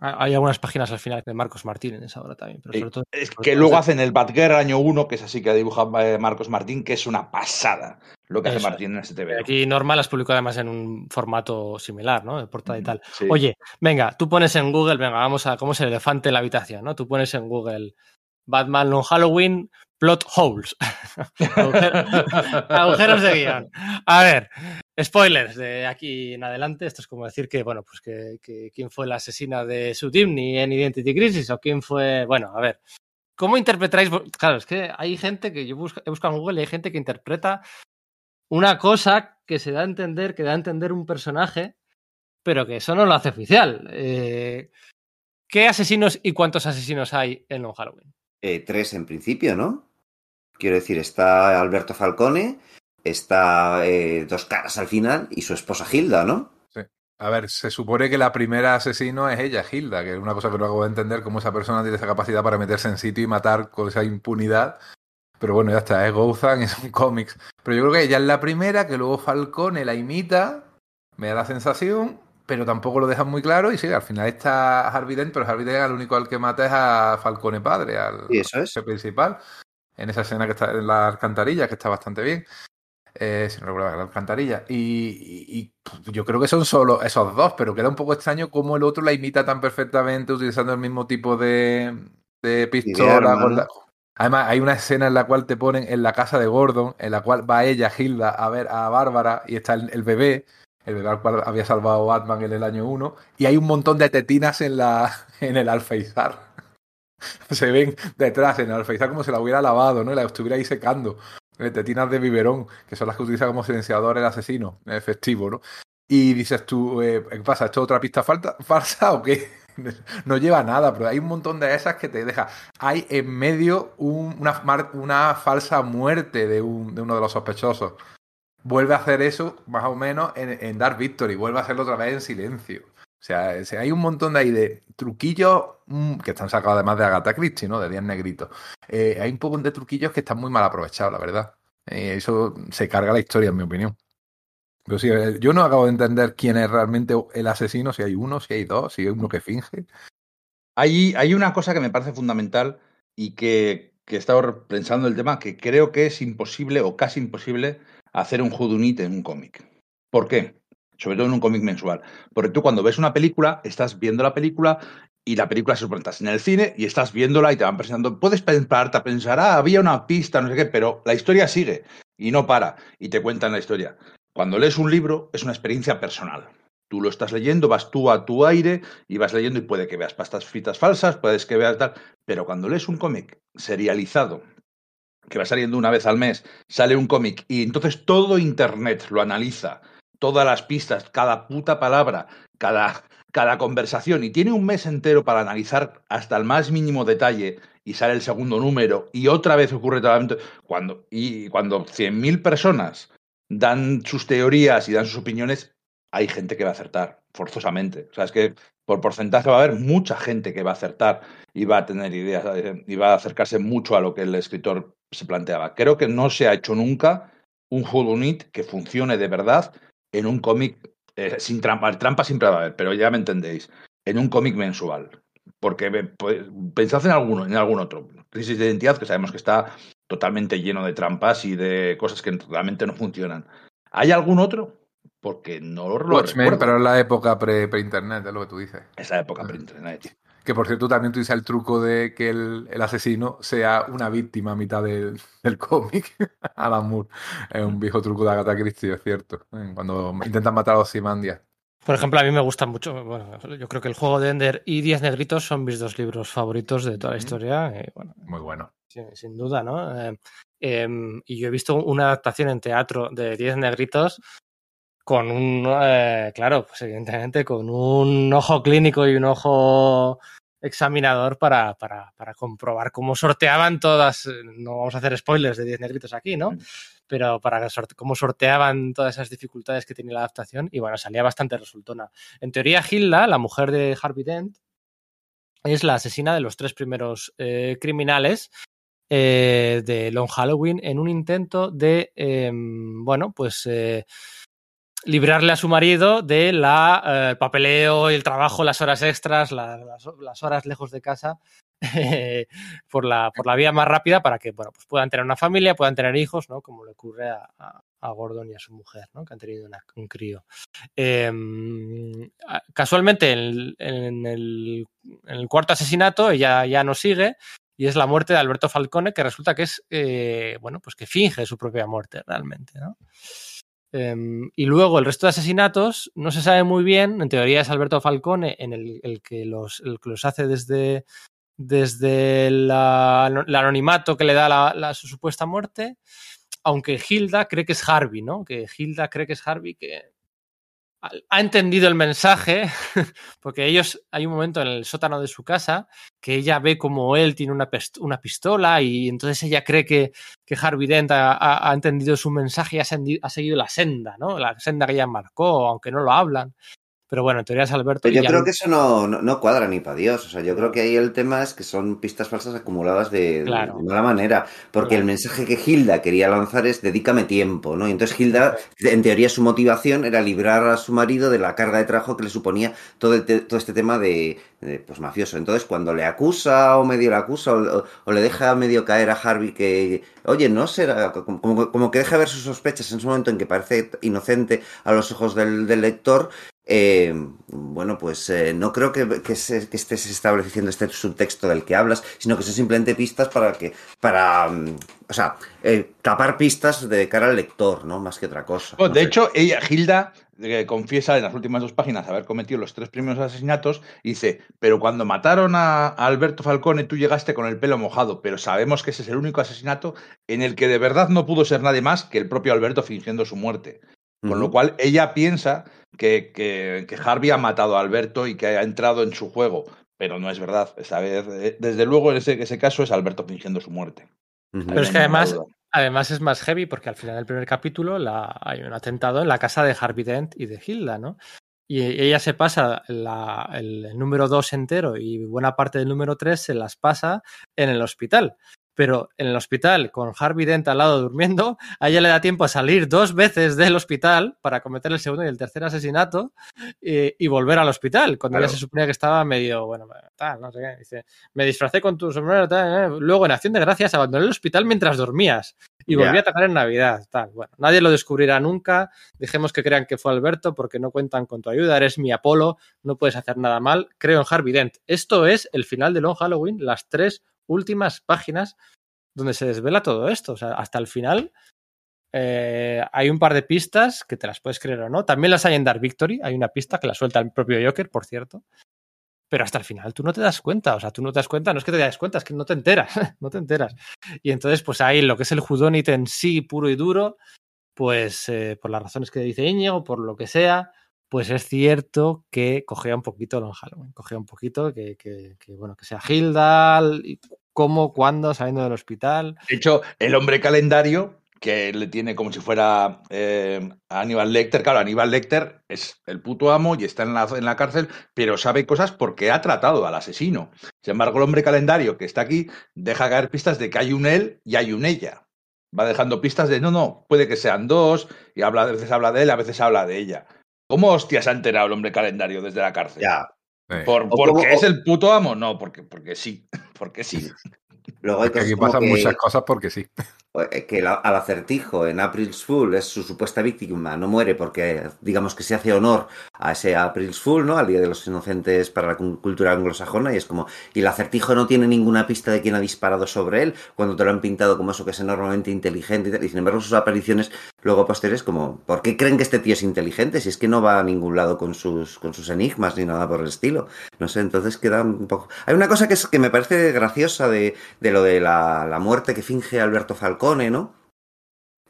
Hay algunas páginas al final de Marcos Martín en esa obra también. Pero sobre todo, es que luego hacen el Batgirl año 1, que es así que dibuja eh, Marcos Martín, que es una pasada lo que Eso. hace Martín en este TV. Aquí Norma las publicó además en un formato similar, ¿no? De portada y tal. Sí. Oye, venga, tú pones en Google, venga, vamos a cómo es el elefante en la habitación, ¿no? Tú pones en Google Batman on Halloween, plot holes. (laughs) Agujeros de guion. A ver, spoilers de aquí en adelante. Esto es como decir que, bueno, pues que, que quién fue la asesina de Sudimni en Identity Crisis o quién fue. Bueno, a ver. ¿Cómo interpretáis? Claro, es que hay gente que yo busco, he buscado en Google y hay gente que interpreta una cosa que se da a entender, que da a entender un personaje, pero que eso no lo hace oficial. Eh, ¿Qué asesinos y cuántos asesinos hay en Long Halloween? Eh, tres en principio, ¿no? Quiero decir, está Alberto Falcone, está eh, Dos Caras al final y su esposa Hilda, ¿no? Sí. A ver, se supone que la primera asesino es ella, Hilda, que es una cosa que no hago de entender cómo esa persona tiene esa capacidad para meterse en sitio y matar con esa impunidad. Pero bueno, ya está, es Gotham y son cómics. Pero yo creo que ella es la primera, que luego Falcone la imita, me da la sensación, pero tampoco lo dejan muy claro. Y sí, al final está Harvey Dent, pero Harvey Dent al único al que mata es a Falcone padre, al ¿Y eso es? principal en esa escena que está en la alcantarilla, que está bastante bien. Eh, si no recuerdo, la alcantarilla. Y, y, y, yo creo que son solo esos dos, pero queda un poco extraño cómo el otro la imita tan perfectamente utilizando el mismo tipo de, de pistola. La... Además, hay una escena en la cual te ponen en la casa de Gordon, en la cual va ella, Hilda, a ver a Bárbara y está el, el bebé, el bebé al cual había salvado Batman en el año 1, y hay un montón de tetinas en, la, (laughs) en el alfeizar (laughs) se ven detrás en el alfeizar como si la hubiera lavado, ¿no? La estuviera ahí secando. Tetinas de biberón, que son las que utiliza como silenciador el asesino, efectivo, ¿no? Y dices tú, eh, ¿qué pasa? ¿Esto es otra pista (laughs) falsa o qué? (laughs) No lleva nada, pero hay un montón de esas que te deja. Hay en medio un, una, una, falsa muerte de, un, de, uno de los sospechosos. Vuelve a hacer eso, más o menos, en, en Dark Victory. Vuelve a hacerlo otra vez en silencio. O sea, hay un montón de ahí de truquillos mmm, que están sacados además de Agatha Christie, ¿no? De Díaz Negritos. Eh, hay un poco de truquillos que están muy mal aprovechados, la verdad. Eh, eso se carga la historia, en mi opinión. Pero sí, eh, yo no acabo de entender quién es realmente el asesino, si hay uno, si hay dos, si hay uno que finge. Hay, hay una cosa que me parece fundamental y que, que he estado pensando el tema, que creo que es imposible o casi imposible hacer un Judunit en un cómic. ¿Por qué? Sobre todo en un cómic mensual. Porque tú cuando ves una película, estás viendo la película y la película se supone en el cine y estás viéndola y te van presentando. Puedes pararte a pensar, ah, había una pista, no sé qué, pero la historia sigue y no para y te cuentan la historia. Cuando lees un libro es una experiencia personal. Tú lo estás leyendo, vas tú a tu aire y vas leyendo y puede que veas pastas fritas falsas, puedes que veas tal, pero cuando lees un cómic serializado, que va saliendo una vez al mes, sale un cómic y entonces todo Internet lo analiza, todas las pistas, cada puta palabra, cada, cada conversación y tiene un mes entero para analizar hasta el más mínimo detalle y sale el segundo número y otra vez ocurre totalmente cuando y cuando 100.000 personas dan sus teorías y dan sus opiniones, hay gente que va a acertar forzosamente. O sea, es que por porcentaje va a haber mucha gente que va a acertar y va a tener ideas y va a acercarse mucho a lo que el escritor se planteaba. Creo que no se ha hecho nunca un juego unit que funcione de verdad en un cómic eh, sin trampa, trampa siempre va a haber, pero ya me entendéis, en un cómic mensual. Porque pues, pensad en alguno, en algún otro. Crisis de identidad, que sabemos que está totalmente lleno de trampas y de cosas que realmente no funcionan. ¿Hay algún otro? Porque no lo Watchmen, pero en la época pre-internet, es lo que tú dices. Esa época pre-internet. Que por cierto, también dices el truco de que el, el asesino sea una víctima a mitad del (laughs) cómic. (laughs) Alan Moore. Es un viejo truco de Agatha Christie, es cierto. ¿eh? Cuando intentan matar a los Simandias. Por ejemplo, a mí me gusta mucho. Bueno, yo creo que el juego de Ender y Diez Negritos son mis dos libros favoritos de toda la historia. Muy bueno. Sin, duda, ¿no? Eh, em, y yo he visto una adaptación en teatro de Diez Negritos con un, eh, claro, pues evidentemente con un ojo clínico y un ojo examinador para, para, para, comprobar cómo sorteaban todas, no vamos a hacer spoilers de 10 negritos aquí, ¿no? Pero para cómo sorteaban todas esas dificultades que tenía la adaptación y bueno, salía bastante resultona. En teoría, Hilda, la mujer de Harvey Dent, es la asesina de los tres primeros eh, criminales eh, de Long Halloween en un intento de, eh, bueno, pues eh, librarle a su marido de la eh, papeleo, el trabajo, las horas extras, la, las, horas lejos de casa (laughs) por, la, por la vía más rápida para que bueno, pues puedan tener una familia, puedan tener hijos, ¿no? como le ocurre a, a, Gordon y a su mujer, ¿no? que han tenido un crío. Eh, casualmente, en, en, el, en, el, cuarto asesinato, ella ya no sigue. Y es la muerte de Alberto Falcone, que resulta que es, eh, bueno, pues que finge su propia muerte realmente, ¿no? Um, y luego el resto de asesinatos no se sabe muy bien. En teoría es Alberto Falcone en el, el, que, los, el que los hace desde, desde el anonimato que le da la, la, su supuesta muerte. Aunque Hilda cree que es Harvey, ¿no? Que Hilda cree que es Harvey, que ha entendido el mensaje, (laughs) porque ellos, hay un momento en el sótano de su casa que ella ve como él tiene una, una pistola y entonces ella cree que, que Harvey Dent ha, ha, entendido su mensaje y ha, ha, seguido la senda, ¿no? La senda que ella marcó, aunque no lo hablan. Pero bueno, en teoría es Alberto. Pero yo creo que eso no, no, no, cuadra ni para Dios. O sea, yo creo que ahí el tema es que son pistas falsas acumuladas de, claro. de mala manera. Porque claro. el mensaje que Hilda quería lanzar es dedícame tiempo, ¿no? Y entonces Hilda, en teoría, su motivación era librar a su marido de la carga de trabajo que le suponía todo, el te, todo este tema de, de, pues mafioso. Entonces, cuando le acusa o medio le acusa o, o, o, le deja medio caer a Harvey que, oye, no será, como, como que deja ver sus sospechas en su momento en que parece inocente a los ojos del, del lector, eh, bueno, pues eh, no creo que, que, se, que, estés estableciendo este subtexto del que hablas, sino que son simplemente pistas para que, para, um, o sea, eh, tapar pistas de cara al lector, ¿no? Más que otra cosa. Bueno, no de sé. hecho, ella, Hilda, eh, confiesa en las últimas dos páginas haber cometido los tres primeros asesinatos, y dice, pero cuando mataron a, a Alberto Falcone, tú llegaste con el pelo mojado, pero sabemos que ese es el único asesinato en el que de verdad no pudo ser nadie más que el propio Alberto fingiendo su muerte. Con uh -huh. lo cual ella piensa que, que, que, Harvey ha matado a Alberto y que ha entrado en su juego, pero no es verdad. Esta vez, eh, desde luego, en ese, ese caso es Alberto fingiendo su muerte. Uh -huh. Pero es que además, además es más heavy porque al final del primer capítulo la, hay un atentado en la casa de Harvey Dent y de Hilda, ¿no? Y ella se pasa el, número 2 entero y buena parte del número 3 se las pasa en el hospital pero en el hospital con Harvey Dent al lado durmiendo, a ella le da tiempo a salir dos veces del hospital para cometer el segundo y el tercer asesinato y, y volver al hospital, cuando claro. ella se suponía que estaba medio, bueno, tal, no sé qué, dice, me disfracé con tu sombrero, tal, eh. luego en acción de gracias abandoné el hospital mientras dormías y volví a atacar en Navidad. Tal. Bueno, nadie lo descubrirá nunca. Dejemos que crean que fue Alberto porque no cuentan con tu ayuda. Eres mi Apolo, no puedes hacer nada mal. Creo en Harvey Dent. Esto es el final de Long Halloween, las tres últimas páginas donde se desvela todo esto. O sea, hasta el final eh, hay un par de pistas que te las puedes creer o no. También las hay en Dark Victory. Hay una pista que la suelta el propio Joker, por cierto. Pero hasta el final tú no te das cuenta. O sea, tú no te das cuenta. No es que te das cuenta, es que no te enteras. (laughs) no te enteras. Y entonces, pues ahí lo que es el Judonit en sí, puro y duro, pues eh, por las razones que dice Íñigo, por lo que sea, pues es cierto que cogea un poquito Long Halloween. Cogea un poquito que, que, bueno, que sea Hilda, y cómo, cuándo, saliendo del hospital. De hecho, el hombre calendario, que le tiene como si fuera eh, Aníbal Lecter, claro, Aníbal Lecter es el puto amo y está en la, en la cárcel, pero sabe cosas porque ha tratado al asesino. Sin embargo, el hombre calendario que está aquí deja caer pistas de que hay un él y hay un ella. Va dejando pistas de no, no, puede que sean dos, y habla, a veces habla de él, a veces habla de ella. ¿Cómo hostias ha enterado el hombre calendario desde la cárcel? Ya. ¿Por, ¿Porque como- es el puto amo? No, porque, porque sí. (laughs) Porque sí. Luego hay cosas aquí pasan que, muchas cosas porque sí. Eh, que al acertijo en April's Fool es su supuesta víctima, no muere porque digamos que se hace honor a ese April's Fool, ¿no? Al Día de los Inocentes para la cu- cultura anglosajona y es como, y el acertijo no tiene ninguna pista de quién ha disparado sobre él cuando te lo han pintado como eso que es enormemente inteligente y sin embargo sus apariciones luego posteriores como, ¿por qué creen que este tío es inteligente si es que no va a ningún lado con sus, con sus enigmas ni nada por el estilo? No sé, entonces queda un poco... Hay una cosa que, es, que me parece graciosa de, de lo de la, la muerte que finge Alberto Falcone, ¿no?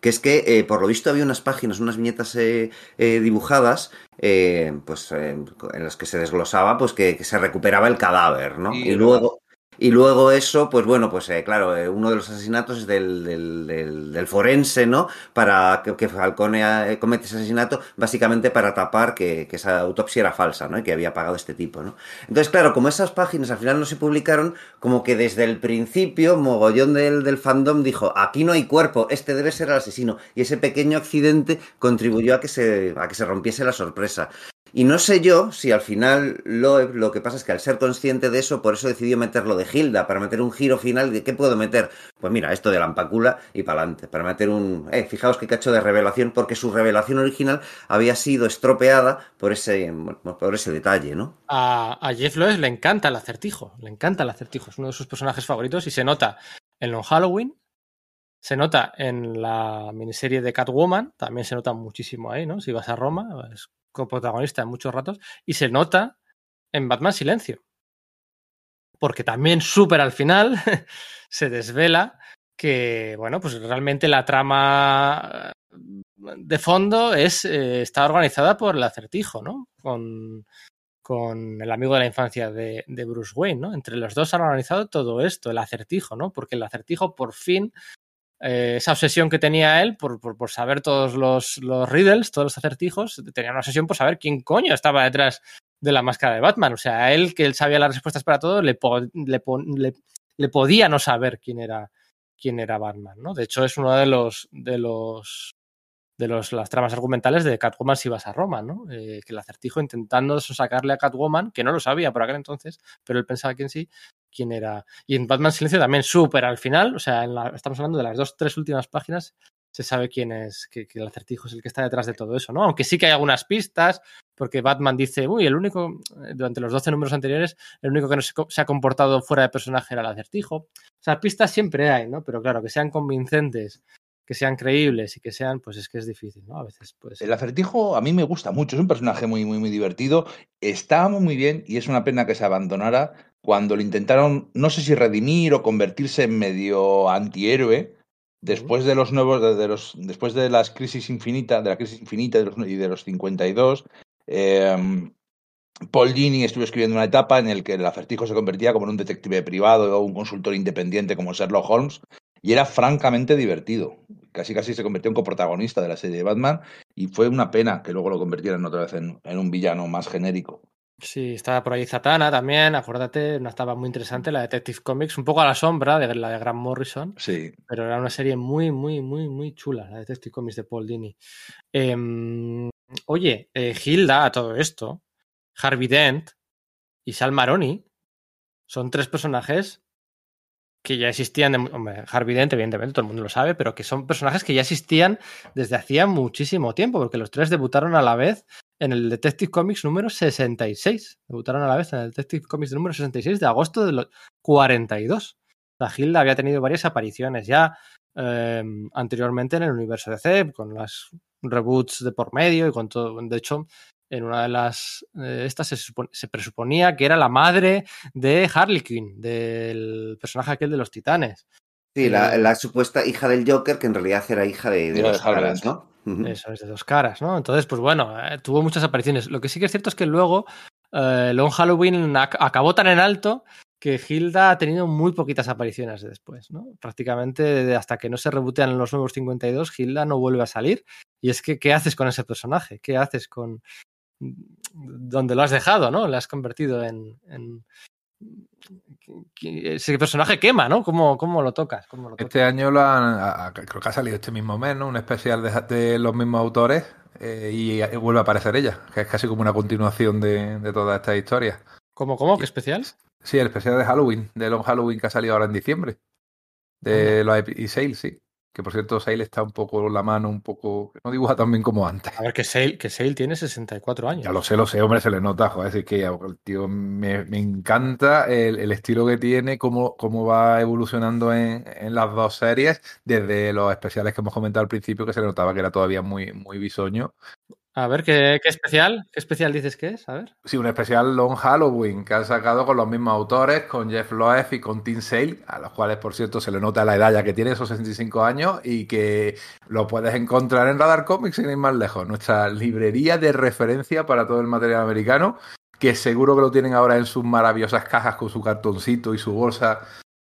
Que es que, eh, por lo visto, había unas páginas, unas viñetas eh, eh, dibujadas, eh, pues en las que se desglosaba, pues que, que se recuperaba el cadáver, ¿no? Sí, y luego, y luego eso, pues bueno, pues eh, claro, eh, uno de los asesinatos es del, del, del, del forense, ¿no? Para que, que Falcone eh, comete ese asesinato, básicamente para tapar que, que esa autopsia era falsa, ¿no? Y que había pagado este tipo, ¿no? Entonces, claro, como esas páginas al final no se publicaron, como que desde el principio, mogollón del, del fandom dijo, aquí no hay cuerpo, este debe ser el asesino. Y ese pequeño accidente contribuyó a que se, a que se rompiese la sorpresa. Y no sé yo si al final Loeb lo que pasa es que al ser consciente de eso, por eso decidió meterlo de Hilda, para meter un giro final de qué puedo meter. Pues mira, esto de la ampacula y para adelante, para meter un... Eh, fijaos qué cacho de revelación, porque su revelación original había sido estropeada por ese, por ese detalle, ¿no? A, a Jeff Loeb le encanta el acertijo, le encanta el acertijo, es uno de sus personajes favoritos y se nota en Long Halloween, se nota en la miniserie de Catwoman, también se nota muchísimo ahí, ¿no? Si vas a Roma, es coprotagonista en muchos ratos, y se nota en Batman Silencio. Porque también súper al final (laughs) se desvela que, bueno, pues realmente la trama de fondo es, eh, está organizada por el acertijo, ¿no? Con, con el amigo de la infancia de, de, Bruce Wayne, ¿no? Entre los dos han organizado todo esto, el acertijo, ¿no? Porque el acertijo por fin, eh, esa obsesión que tenía él por, por, por saber todos los, los, riddles, todos los acertijos, tenía una obsesión por saber quién coño estaba detrás de la máscara de Batman. O sea, él que él sabía las respuestas para todo, le, le, le podía no saber quién era, quién era Batman, ¿no? De hecho, es uno de los, de los de los, las tramas argumentales de Catwoman si vas a Roma, ¿no? Eh, que el acertijo intentando sacarle a Catwoman, que no lo sabía por aquel entonces, pero él pensaba que en sí, quién era. Y en Batman Silencio también súper al final, o sea, en la, estamos hablando de las dos, tres últimas páginas, se sabe quién es, que, el acertijo es el que está detrás de todo eso, ¿no? Aunque sí que hay algunas pistas, porque Batman dice, uy, el único, durante los 12 números anteriores, el único que no se, se ha comportado fuera de personaje era el acertijo. O sea, pistas siempre hay, ¿no? Pero claro, que sean convincentes que sean creíbles y que sean, pues es que es difícil, ¿no? A veces, pues. El acertijo a mí me gusta mucho, es un personaje muy, muy, muy divertido. Está muy bien y es una pena que se abandonara cuando lo intentaron, no sé si redimir o convertirse en medio antihéroe. Después de los nuevos, de, los, después de las crisis infinitas, de la crisis infinita y de los, y de los 52, eh, Paul Dini estuvo escribiendo una etapa en la que el acertijo se convertía como en un detective privado o un consultor independiente como Sherlock Holmes y era francamente divertido. Casi casi se convirtió en coprotagonista de la serie de Batman y fue una pena que luego lo convirtieran otra vez en, en un villano más genérico. Sí, estaba por ahí Zatanna también, acuérdate, una estaba muy interesante, la Detective Comics, un poco a la sombra de la de Grant Morrison, sí. pero era una serie muy, muy, muy, muy chula, la Detective Comics de Paul Dini. Eh, oye, eh, Hilda, a todo esto, Harvey Dent y Sal Maroni son tres personajes que ya existían, de, hombre, Harvey Dent, evidentemente, todo el mundo lo sabe, pero que son personajes que ya existían desde hacía muchísimo tiempo, porque los tres debutaron a la vez en el Detective Comics número 66. Debutaron a la vez en el Detective Comics número 66 de agosto de los 42. La Hilda había tenido varias apariciones ya eh, anteriormente en el universo DC, con las reboots de por medio y con todo. De hecho, en una de las eh, estas se, se, presuponía que era la madre de Harley Quinn, del personaje aquel de los titanes. Sí, la, la, supuesta hija del Joker, que en realidad era hija de, de dos caras, ¿no? Eso es de dos caras, ¿no? Entonces, pues bueno, eh, tuvo muchas apariciones. Lo que sí que es cierto es que luego eh, Long Halloween ac acabó tan en alto que Hilda ha tenido muy poquitas apariciones después, ¿no? Prácticamente hasta que no se rebotean los nuevos 52, Hilda no vuelve a salir. Y es que, ¿qué haces con ese personaje? ¿Qué haces con, donde lo has dejado, ¿no? Le has convertido en, en ese personaje quema, ¿no? ¿Cómo, cómo lo tocas? ¿Cómo lo tocas? Este año lo han, creo que ha salido este mismo mes, ¿no? Un especial de, de los mismos autores eh, y vuelve a aparecer ella, que es casi como una continuación de, de toda esta historia. ¿Cómo, cómo? ¿Qué especial? Sí, el especial de Halloween, de Long Halloween que ha salido ahora en diciembre. De los y Sale, sí. Que por cierto, Sale está un poco la mano, un poco. No dibuja tan bien como antes. A ver, que Sale, que Sale tiene 64 años. Ya lo sé, lo sé, hombre, se le nota, joder. Así que el tío me, me encanta el, el, estilo que tiene, cómo, cómo va evolucionando en, en, las dos series, desde los especiales que hemos comentado al principio, que se le notaba que era todavía muy, muy bisoño. A ver, ¿qué, ¿qué, especial? ¿Qué especial dices que es? A ver. Sí, un especial Long Halloween que han sacado con los mismos autores, con Jeff Loeb y con Tim Sale, a los cuales, por cierto, se le nota la edad ya que tiene, esos 65 años, y que lo puedes encontrar en Radar Comics sin ir más lejos. Nuestra librería de referencia para todo el material americano, que seguro que lo tienen ahora en sus maravillosas cajas con su cartoncito y su bolsa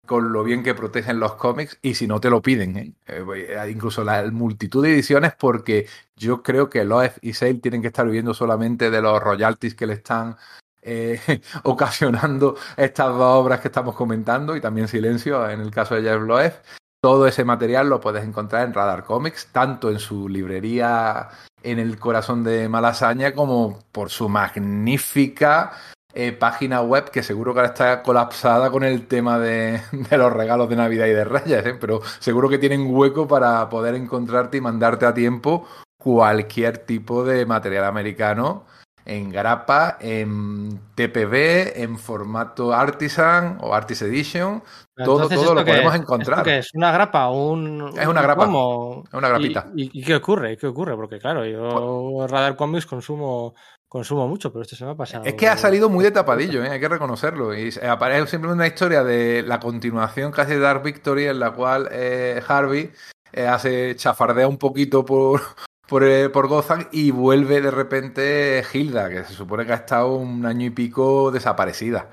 con lo bien que protegen los cómics y si no te lo piden, ¿eh? Eh, incluso la multitud de ediciones porque yo creo que Loeb y Sale tienen que estar viviendo solamente de los royalties que le están eh, (laughs) ocasionando estas dos obras que estamos comentando y también Silencio en el caso de Jeff Loeb. Todo ese material lo puedes encontrar en Radar Comics, tanto en su librería en el corazón de Malasaña como por su magnífica eh, página web que seguro que ahora está colapsada con el tema de, (laughs) de los regalos de Navidad y de Reyes, ¿eh? pero seguro que tienen hueco para poder encontrarte y mandarte a tiempo cualquier tipo de material americano en grapa, en TPB, en formato Artisan o Artist Edition. Todo, todo lo podemos es, encontrar. ¿Qué es? ¿Una grapa? Un, es una grapa. Es una grapita. ¿Y, y, y qué ocurre? ¿Qué ocurre? Porque claro, yo pues, Radar Comics consumo consumo mucho, pero esto se me ha pasado. Es que ha salido muy de (laughs) tapadillo, ¿eh? hay que reconocerlo. Y aparece simplemente una historia de la continuación casi de Dark Victory, en la cual eh, Harvey eh, hace chafardea un poquito por, (laughs) por, eh, por Gotham y vuelve de repente Hilda, que se supone que ha estado un año y pico desaparecida.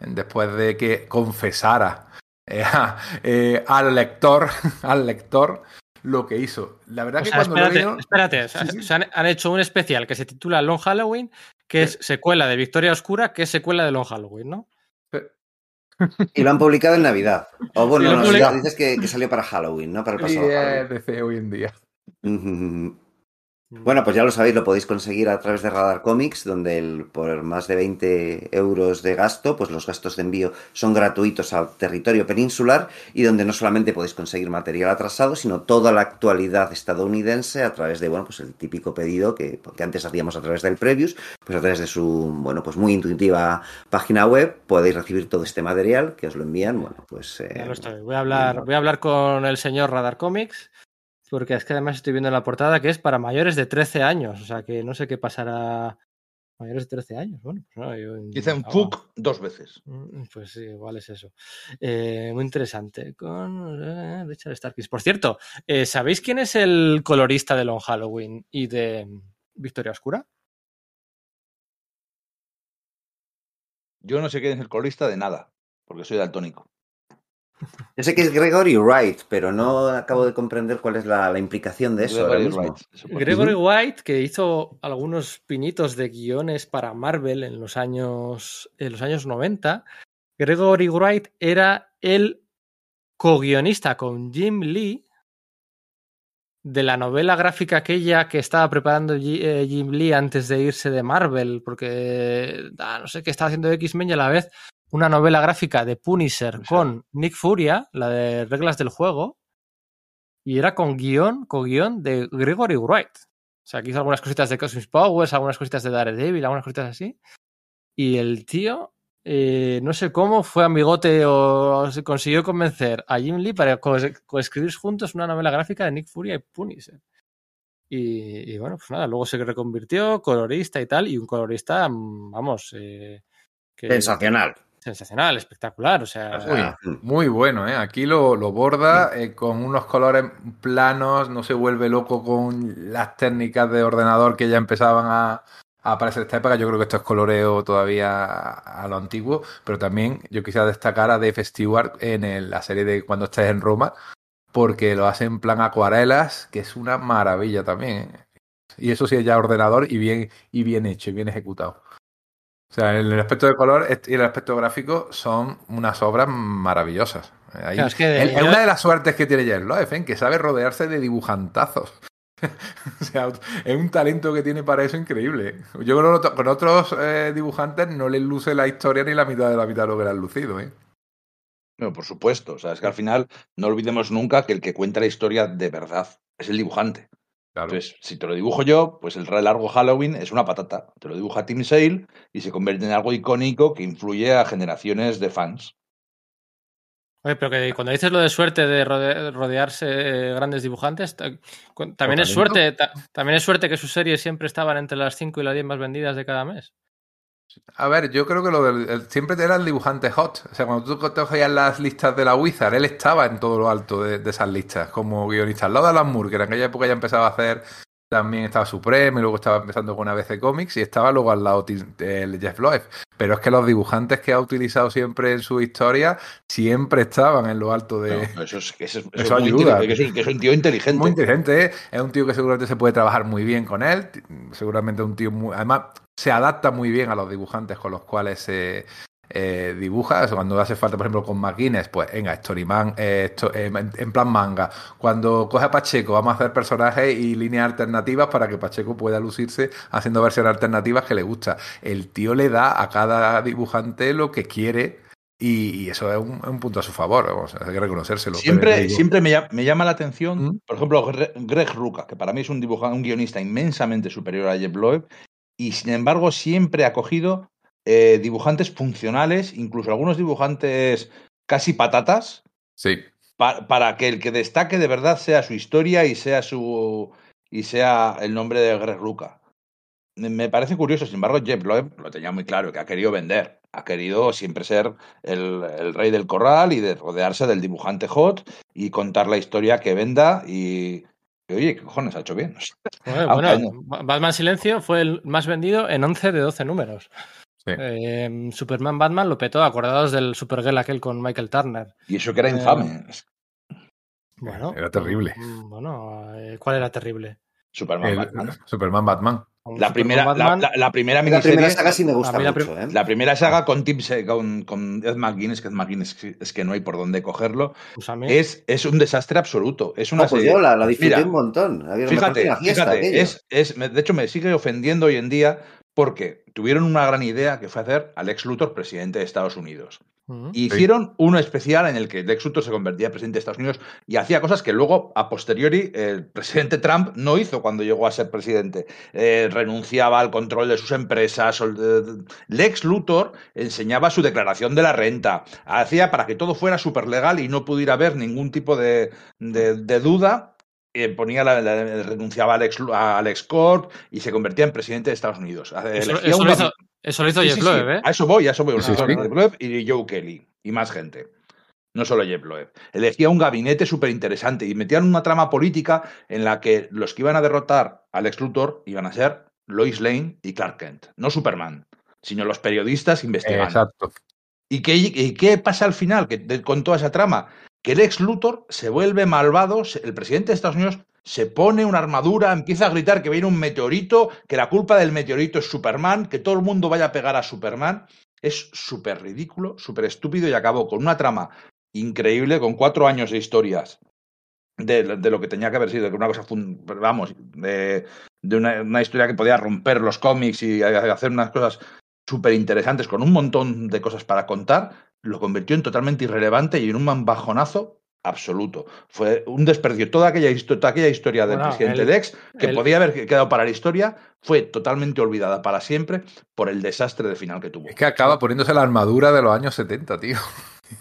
Después de que confesara al lector, (laughs) al lector lo que hizo. La verdad o que sea, cuando espérate, lo veo... espérate, o sea, sí, sí. Se han, han, hecho un especial que se titula Long Halloween, que es secuela de Victoria Oscura, que es secuela de Long Halloween, ¿no? Y lo han publicado en Navidad. O bueno, no, no, dices que, que, salió para Halloween, ¿no? Para el pasado. Hoy en día. Bueno, pues ya lo sabéis, lo podéis conseguir a través de Radar Comics, donde el, por más de 20 euros de gasto, pues los gastos de envío son gratuitos al territorio peninsular y donde no solamente podéis conseguir material atrasado, sino toda la actualidad estadounidense a través de, bueno, pues el típico pedido que, que antes hacíamos a través del Previews, pues a través de su, bueno, pues muy intuitiva página web podéis recibir todo este material que os lo envían, bueno, pues... Eh, ya lo estoy. Voy a hablar, voy a hablar con el señor Radar Comics porque es que además estoy viendo en la portada que es para mayores de 13 años, o sea que no sé qué pasará. Mayores de 13 años, bueno. Pues no, yo, Dicen ah, FUC dos veces. Pues sí, igual es eso. Eh, muy interesante. Con eh, Richard Starkis. Por cierto, eh, ¿sabéis quién es el colorista de Long Halloween y de Victoria Oscura? Yo no sé quién es el colorista de nada, porque soy daltónico. Yo sé que es Gregory Wright, pero no acabo de comprender cuál es la, la implicación de eso Gregory ahora mismo. Wright. Gregory White, que hizo algunos pinitos de guiones para Marvel en los años, en los años 90, Gregory Wright era el co-guionista con Jim Lee de la novela gráfica aquella que estaba preparando eh, Jim Lee antes de irse de Marvel, porque ah, no sé qué estaba haciendo X-Men y a la vez una novela gráfica de Punisher con Nick Furia, la de reglas del juego, y era con guion, con guion de Gregory Wright. O sea, que hizo algunas cositas de Cosmic Powers, algunas cositas de Daredevil, algunas cositas así. Y el tío, eh, no sé cómo, fue amigote o se consiguió convencer a Jim Lee para coescribir juntos una novela gráfica de Nick Furia y Punisher. Y, y, bueno, pues nada, luego se reconvirtió, colorista y tal, y un colorista, mm, vamos. Eh, que, sensacional. Sensacional, espectacular, o sea. Muy, muy bueno, ¿eh? Aquí lo, lo borda eh, con unos colores planos, no se vuelve loco con las técnicas de ordenador que ya empezaban a, a aparecer esta época. Yo creo que esto es coloreo todavía a, a lo antiguo, pero también yo quisiera destacar a Dave Stewart en el, la serie de Cuando estés en Roma, porque lo hace en plan acuarelas, que es una maravilla también. Y eso sí es ya ordenador y bien, y bien hecho, y bien ejecutado. O sea, el aspecto de color y el aspecto gráfico son unas obras maravillosas. Ahí, claro, es, que es, una de las suertes que tiene Jeff Loeb, ¿eh? que sabe rodearse de dibujantazos. (laughs) o sea, es un talento que tiene para eso increíble. Yo creo que con otros eh, dibujantes no les luce la historia ni la mitad de la mitad de lo que le han lucido. ¿eh? No, por supuesto. O sea, es que al final no olvidemos nunca que el que cuenta la historia de verdad es el dibujante. Claro. Entonces, si te lo dibujo yo, pues el largo Halloween es una patata. Te lo dibuja Tim Sale y se convierte en algo icónico que influye a generaciones de fans. Oye, pero que cuando dices lo de suerte de rodearse de grandes dibujantes, también es suerte, también es suerte que sus series siempre estaban entre las 5 y las 10 más vendidas de cada mes. A ver, yo creo que lo del el, siempre era el dibujante hot. O sea, cuando tú cogías las listas de la Wizard, él estaba en todo lo alto de, de esas listas como guionista. Al lado de Alan Moore, que en aquella época ya empezaba a hacer, también estaba Supreme y luego estaba empezando con ABC Comics y estaba luego al lado el Jeff Loeb. Pero es que los dibujantes que ha utilizado siempre en su historia siempre estaban en lo alto de. No, eso, es, eso, eso, eso ayuda. Que es, que es, un tío inteligente. Muy inteligente. ¿eh? Es un tío que seguramente se puede trabajar muy bien con él. Seguramente un tío muy. Además, se adapta muy bien a los dibujantes con los cuales se eh, dibuja. Cuando hace falta, por ejemplo, con McGuinness, pues venga, Storyman, eh, esto, eh, en plan manga. Cuando coge a Pacheco, vamos a hacer personajes y líneas alternativas para que Pacheco pueda lucirse haciendo versiones alternativas que le gusta. El tío le da a cada dibujante lo que quiere. Y, y eso es un, un, punto a su favor, hay que reconocérselo. Siempre, siempre me, llama, me, llama, la atención, ¿Mm? por ejemplo, Greg Ruca, que para mí es un dibujante, un guionista inmensamente superior a Jeff Loeb, y sin embargo siempre ha cogido eh, dibujantes funcionales, incluso algunos dibujantes casi patatas. Sí. Pa para que el que destaque de verdad sea su historia y sea su y sea el nombre de Greg Ruca. Me parece curioso, sin embargo, Jeff Loeb lo tenía muy claro, que ha querido vender, ha querido siempre ser el, el, rey del corral y de rodearse del dibujante hot y contar la historia que venda y, Oye, ¿qué cojones ha hecho bien? (laughs) Bueno, bueno, Batman Silencio fue el más vendido en 11 de 12 números. Sí. Eh, Superman Batman lo petó, acordados del Supergirl aquel con Michael Turner. Y eso que era infame. Eh, bueno. Era terrible. Bueno, ¿cuál era terrible? Superman el, Batman. Superman Batman. La primera, Batman, la, la, la, primera miniserie. La primera saga sí me gusta la, mucho, ¿eh? La primera saga con Tim con, con Ed McGuinness, que Ed McGuinness es que no hay por dónde cogerlo. Pues es, es un desastre absoluto. Es una no, pues serie... yo la, la disfruté Mira, un montón. Había fíjate, fíjate es, es, de hecho me sigue ofendiendo hoy en día porque tuvieron una gran idea que fue hacer a Lex Luthor presidente de Estados Unidos. Uh -huh. Y hicieron sí. uno especial en el que Lex Luthor se convertía en presidente de Estados Unidos y hacía cosas que luego, a posteriori, el presidente Trump no hizo cuando llegó a ser presidente. Eh, renunciaba al control de sus empresas. Lex Luthor enseñaba su declaración de la renta. Hacía para que todo fuera súper legal y no pudiera haber ningún tipo de, de, de duda eh, ponía la, la, renunciaba a Alex, a Alex Corp y se convertía en presidente de Estados Unidos. Eso, eso, una... lo, hizo, eso lo hizo sí, Jeff sí, Loeb, sí. ¿eh? A eso voy, a eso voy. Sí, Jeff Loeb y Joe Kelly y más gente. No solo Jeff Loeb. Elegía un gabinete súper interesante y metían una trama política en la que los que iban a derrotar a Lex Luthor iban a ser Lois Lane y Clark Kent. No Superman, sino los periodistas investigando. Exacto. ¿Y qué, y qué pasa al final que, de, con toda esa trama? Que Lex Luthor se vuelve malvado, el presidente de Estados Unidos se pone una armadura, empieza a gritar que viene un meteorito, que la culpa del meteorito es Superman, que todo el mundo vaya a pegar a Superman. Es súper ridículo, súper estúpido y acabó con una trama increíble, con cuatro años de historias de, lo que tenía que haber sido, de una cosa, vamos, de, de una, una, historia que podía romper los cómics y hacer unas cosas súper interesantes, con un montón de cosas para contar, lo convirtió en totalmente irrelevante y en un bajonazo absoluto. Fue un desperdicio. Toda aquella, toda aquella historia del Bueno, presidente el- Dex, que el- podía haber quedado para la historia, fue totalmente olvidada para siempre por el desastre de final que tuvo. Es que acaba poniéndose la armadura de los años 70, tío.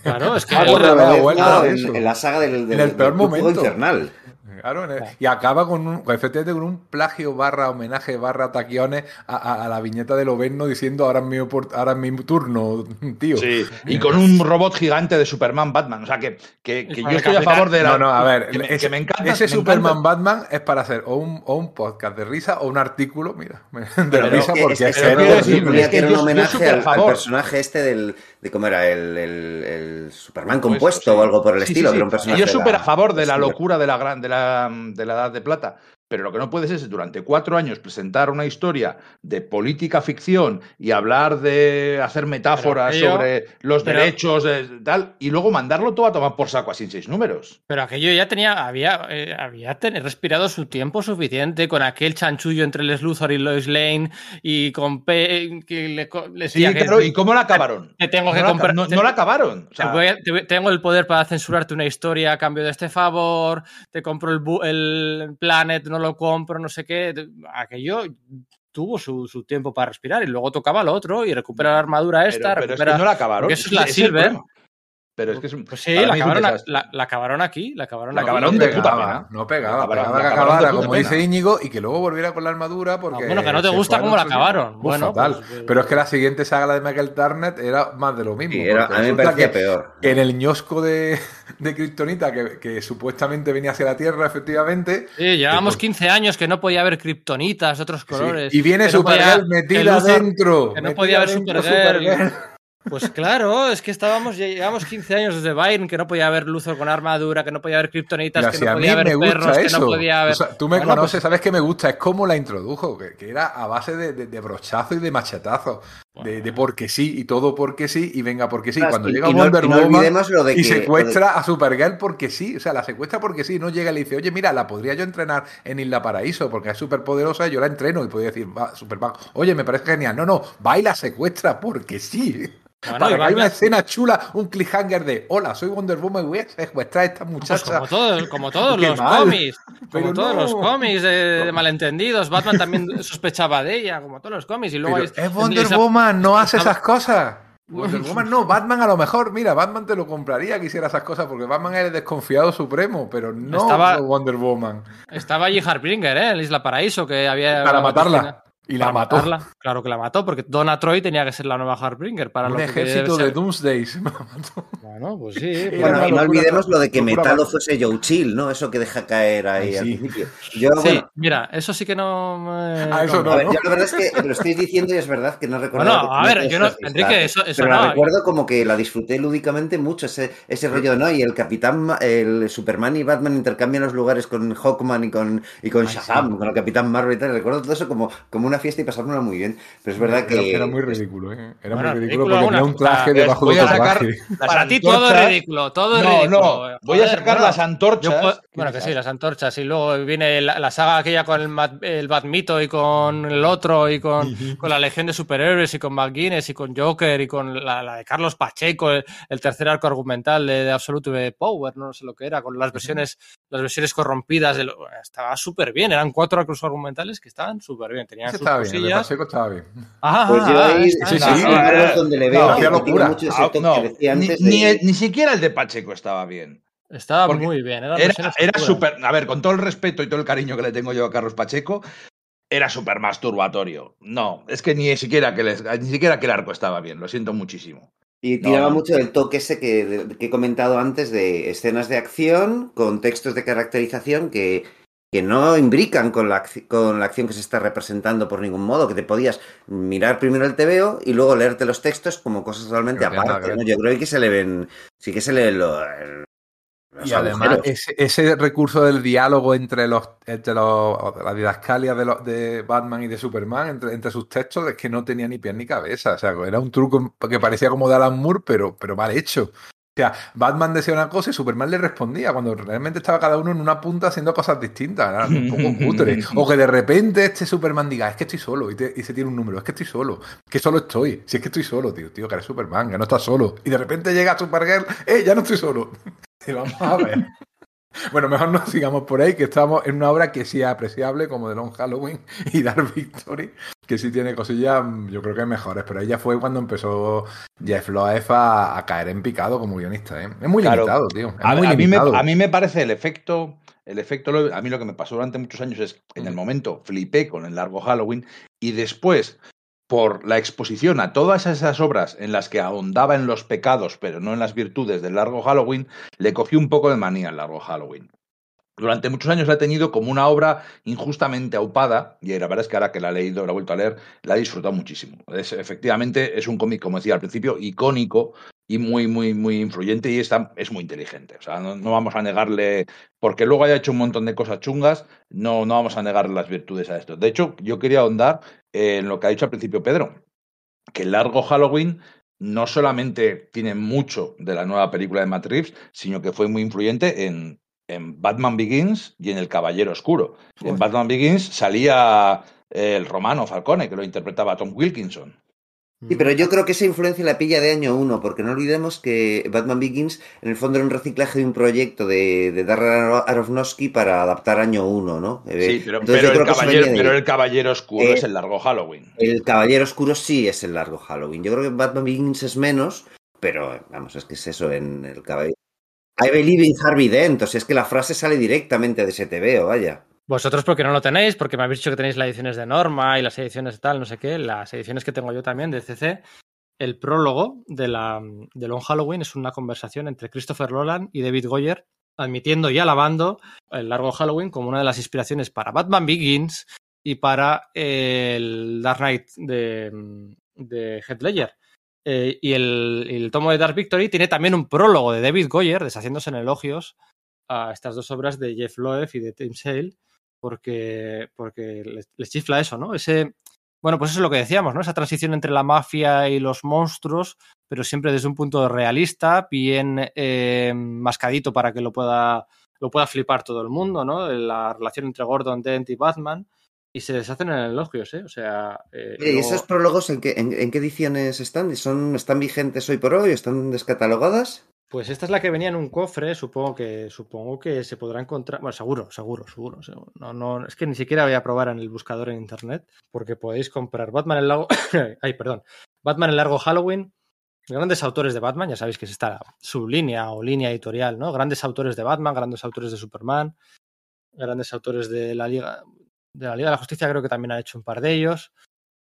Claro, es que Ah, bueno, de en, en la saga del, del, En el peor del momento. infernal. Claro, en el- y acaba con un, efectivamente con un plagio barra homenaje barra taquiones a, a- a la viñeta del Oberno diciendo ahora es mi, opor- ahora es mi turno, tío. Sí, y con un robot gigante de Superman Batman. O sea que, que, yo estoy a favor de la. No, no, a ver, que me, ese, que me encanta. ese me Superman encanta- Batman es para hacer o un, o un podcast de risa o un artículo, mira, (laughs) de Pero risa porque es, es, es es que era un homenaje al, personaje este del, de cómo era, el, el- el Superman Puesto, compuesto sí. o algo por el Sí, estilo, sí. que era un Y personaje. Yo súper a favor de la locura de la, gran, de, la, de la Edad de Plata. Pero lo que no puedes es durante cuatro años presentar una historia de política ficción y hablar de hacer metáforas aquello- sobre los pero- derechos de tal y luego mandarlo todo a tomar por saco así en seis números. Pero aquello ya tenía, había, eh, había ten- respirado su tiempo suficiente con aquel chanchullo entre Les Luthor y Lois Lane y con P que le, co- le Sí, decía que claro, ¿y cómo la acabaron? te tengo que no, la, comprar- no, te- no la acabaron. O sea, te voy a- te- tengo el poder para censurarte una historia a cambio de este favor, te compro el, el Planet, no lo compro, no sé qué. Aquello tuvo su, su tiempo para respirar y luego tocaba lo otro y recupera la armadura esta, pero recupera... que no la acabaron. porque eso es la Silver. Pero es que es un. Pues sí, la un acabaron, la, la acabaron aquí, la acabaron La aquí. acabaron no de puta pegaba, pena. no pegaba, La pegaba la que acabara, puta como pena. dice Íñigo, y que luego volviera con la armadura porque... Ah, bueno, que no te gusta cómo la acabaron. Bueno, fatal. pues, eh, Pero es que la siguiente saga, la de Michael Turner, era más de lo mismo. Sí, era- porque a mí me parecía que- peor. que en el ñosco de, (laughs) de Kryptonita, que, que supuestamente venía hacia la Tierra, efectivamente, Sí, llevamos por- 15 años que no podía haber kriptonitas de otros sí, colores. y viene no Supergirl metida dentro. que no podía haber Supergirl. Pues claro, es que estábamos, ya llevamos 15 años desde Byrne, que no podía haber Luthor con armadura, que no podía haber kriptonitas, que si no a mí podía haber me gusta perros, que eso. no podía haber. O sea, tú me Bueno, conoces, pues- sabes que me gusta, es cómo la introdujo, que, que era a base de, de- de brochazo y de machetazo, de, de porque sí, y todo porque sí, y venga porque sí. Cuando y- llega y no- Wonder y no Woman olvidemos lo de y que- secuestra a Supergirl porque sí, o sea, la secuestra porque sí, no llega y le dice, oye, mira, la podría yo entrenar en Isla Paraíso porque es súper poderosa y yo la entreno y podría decir, va, Superman, oye, me parece genial. No, no, va y la secuestra porque sí. Bueno, Para y que haya Batman- una escena chula, un cliffhanger de, hola, soy Wonder Woman y voy a secuestrar a esta Pues muchacha. como (laughs) todos, como todos los mal. cómics, como todos no. los cómics de, de malentendidos. Batman también (laughs) sospechaba de ella, como todos los cómics. Y luego hay- es Wonder esa- Woman, no hace esas cosas. Wonder Woman no, Batman a lo mejor, mira, Batman te lo compraría que hiciera esas cosas porque Batman es el desconfiado supremo, pero no Estaba- Wonder Woman. Estaba allí Harbringer, ¿eh? En Isla Paraíso, que había. Para matarla. Y la mató. matarla. Claro que la mató, porque Donna Troy tenía que ser la nueva Harbringer. Para Un lo que ejército de ser. Doomsdays. me la (laughs) mató. Bueno, pues sí. Era Bueno, y no olvidemos lo de que Metalo fuese Joe Chill, ¿no? Eso que deja caer ahí al principio. Yo, Sí, bueno, mira, eso sí que no. me- Ah, eso a no, ver, ¿no? yo la verdad es que lo estoy diciendo y es verdad que no recuerdo. Bueno, a ver, yo no- Enrique, eso- eso pero la no. recuerdo como que la disfruté lúdicamente mucho, ese, ese rollo, ¿no? Y el Capitán, el Superman y Batman intercambian los lugares con Hawkman y con, y con Shazam, con el Capitán Marvel y tal. Recuerdo todo eso como, como una fiesta y pasármelo muy bien. Pero es verdad Era, que. era muy ridículo, ¿eh? Era Bueno, muy ridículo ridículo porque una- tenía un traje o sea, debajo de otro traje. (laughs) Para ti todo es ridículo, todo es No, ridículo. no, voy a sacar bueno, las antorchas. puedo- bueno, que sí, las antorchas. Y luego viene la, la saga aquella con el, Mat- el Batmito y con el otro y con, con la Legión de Superhéroes y con McGuinness y con Joker y con la, la de Carlos Pacheco, el, el tercer arco argumental de, de Absolute Power, no sé lo que era, con las versiones, las versiones corrompidas. De lo- estaba súper bien, eran cuatro arcos argumentales que estaban súper bien. Tenían sus estaba bien, el de. Pacheco estaba bien. Ah, Pues yo ah, ahí sí, números donde le veo no, locura. Ah, no, decía ni, siquiera el de Pacheco estaba bien. Estaba Porque muy bien. Era, súper. A ver, con todo el respeto y todo el cariño que le tengo yo a Carlos Pacheco, era súper masturbatorio. No, es que ni siquiera que, les- ni siquiera que el arco estaba bien, lo siento muchísimo. Y tiraba no. mucho del toque ese que, que he comentado antes de escenas de acción con textos de caracterización que, que no imbrican con la, con la acción que se está representando por ningún modo, que te podías mirar primero el TVO y luego leerte los textos como cosas totalmente aparte. ¿no? Yo creo que se le ven, sí que se le ven lo- el- los Y además, ese, ese recurso del diálogo entre los entre los, la didascalia de, los, de Batman y de Superman, entre, entre sus textos, es que no tenía ni pies ni cabeza. O sea, era un truco que parecía como de Alan Moore, pero, pero mal hecho. Sea, Batman decía una cosa y Superman le respondía, cuando realmente estaba cada uno en una punta haciendo cosas distintas. Era un poco (laughs) cutre. O que de repente este Superman diga, es que estoy solo, y, te- y se tiene un número, es que estoy solo, que solo estoy, si es que estoy solo, tío, tío, que eres Superman, que no estás solo. Y de repente llega Supergirl, ¡eh, ya no estoy solo! (laughs) Y vamos a ver. Bueno, mejor no sigamos por ahí, que estamos en una obra que sí es apreciable, como The Long Halloween y Dark Victory, que sí tiene cosillas, mm, yo creo que mejores, pero ahí ya fue cuando empezó Jeff Loeb a, a caer en picado como guionista, ¿eh? Es muy Claro. limitado, tío. A, muy a mí me, limitado. a mí me parece el efecto, el efecto, a mí lo que me pasó durante muchos años es, en el momento flipé con el largo Halloween y después, por la exposición a todas esas obras en las que ahondaba en los pecados, pero no en las virtudes del largo Halloween, le cogí un poco de manía al largo Halloween. Durante muchos años la he tenido como una obra injustamente aupada, y la verdad es que ahora que la he leído, la he vuelto a leer, la he disfrutado muchísimo. Es, efectivamente, es un cómic, como decía al principio, icónico y muy, muy, muy influyente y está, es muy inteligente. O sea, no, no vamos a negarle, porque luego haya hecho un montón de cosas chungas, no, no vamos a negarle las virtudes a esto. De hecho, yo quería ahondar en lo que ha dicho al principio Pedro, que el largo Halloween no solamente tiene mucho de la nueva película de Matt Reeves, sino que fue muy influyente en, en Batman Begins y en El Caballero Oscuro. En. Batman Begins salía eh, el romano Falcone, que lo interpretaba Tom Wilkinson. Sí, pero yo creo que esa influencia la pilla de año uno, porque no olvidemos que Batman Begins en el fondo era un reciclaje de un proyecto de, de Darren Aronofsky para adaptar año uno, ¿no? Eh, Sí, pero, caballero, el Caballero Oscuro Eh, es el largo Halloween. El Caballero Oscuro sí es el largo Halloween. Yo creo que Batman Begins es menos, pero vamos, es que es eso en el Caballero. I believe in Harvey Dent, o sea, es que la frase sale directamente de ese TVO, vaya. Vosotros porque no lo tenéis, porque me habéis dicho que tenéis las ediciones de Norma y las ediciones de tal, no sé qué, las ediciones que tengo yo también de CC. El prólogo de, la, de Long Halloween es una conversación entre Christopher Nolan y David Goyer, admitiendo y alabando el largo Halloween como una de las inspiraciones para Batman Begins y para el Dark Knight de, de Heath Ledger. Eh, y el, el tomo de Dark Victory tiene también un prólogo de David Goyer, deshaciéndose en elogios a estas dos obras de Jeff Loeb y de Tim Sale, porque, porque les, les chifla eso, ¿no? Ese, bueno, pues eso es lo que decíamos, ¿no? Esa transición entre la mafia y los monstruos, pero siempre desde un punto realista, bien eh, mascadito para que lo pueda, lo pueda flipar todo el mundo, ¿no? La relación entre Gordon, Dent y Batman. Y se deshacen en elogios, ¿eh? O sea. eh, ¿Y luego- esos prólogos en qué, en, en qué ediciones están? ¿Son, ¿Están vigentes hoy por hoy? ¿Están descatalogadas? Pues esta es la que venía en un cofre, supongo que supongo que se podrá encontrar, bueno, seguro, seguro, seguro. No, no, es que ni siquiera voy a probar en el buscador en internet, porque podéis comprar Batman el largo, (coughs) ay, perdón, Batman el largo Halloween, grandes autores de Batman, ya sabéis que es esta sublínea o línea editorial, ¿no? Grandes autores de Batman, grandes autores de Superman, grandes autores de la Liga de la Liga de la Justicia, creo que también han hecho un par de ellos.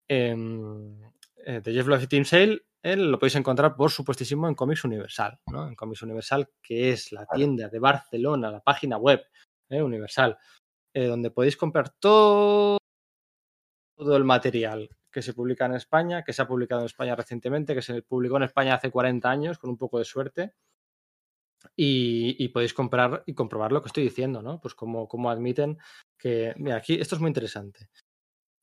Em, eh, de Jeff Loeb y Tim Sale, eh, lo podéis encontrar, por supuestísimo, en Comics Universal, ¿no? En Comics Universal, que es la tienda de Barcelona, la página web eh, Universal, eh, donde podéis comprar todo, todo el material que se publica en España, que se ha publicado en España recientemente, que se publicó en España hace 40 años, con un poco de suerte. Y, y podéis comprar y comprobar lo que estoy diciendo, ¿no? Pues como, como admiten que. Mira, aquí esto es muy interesante.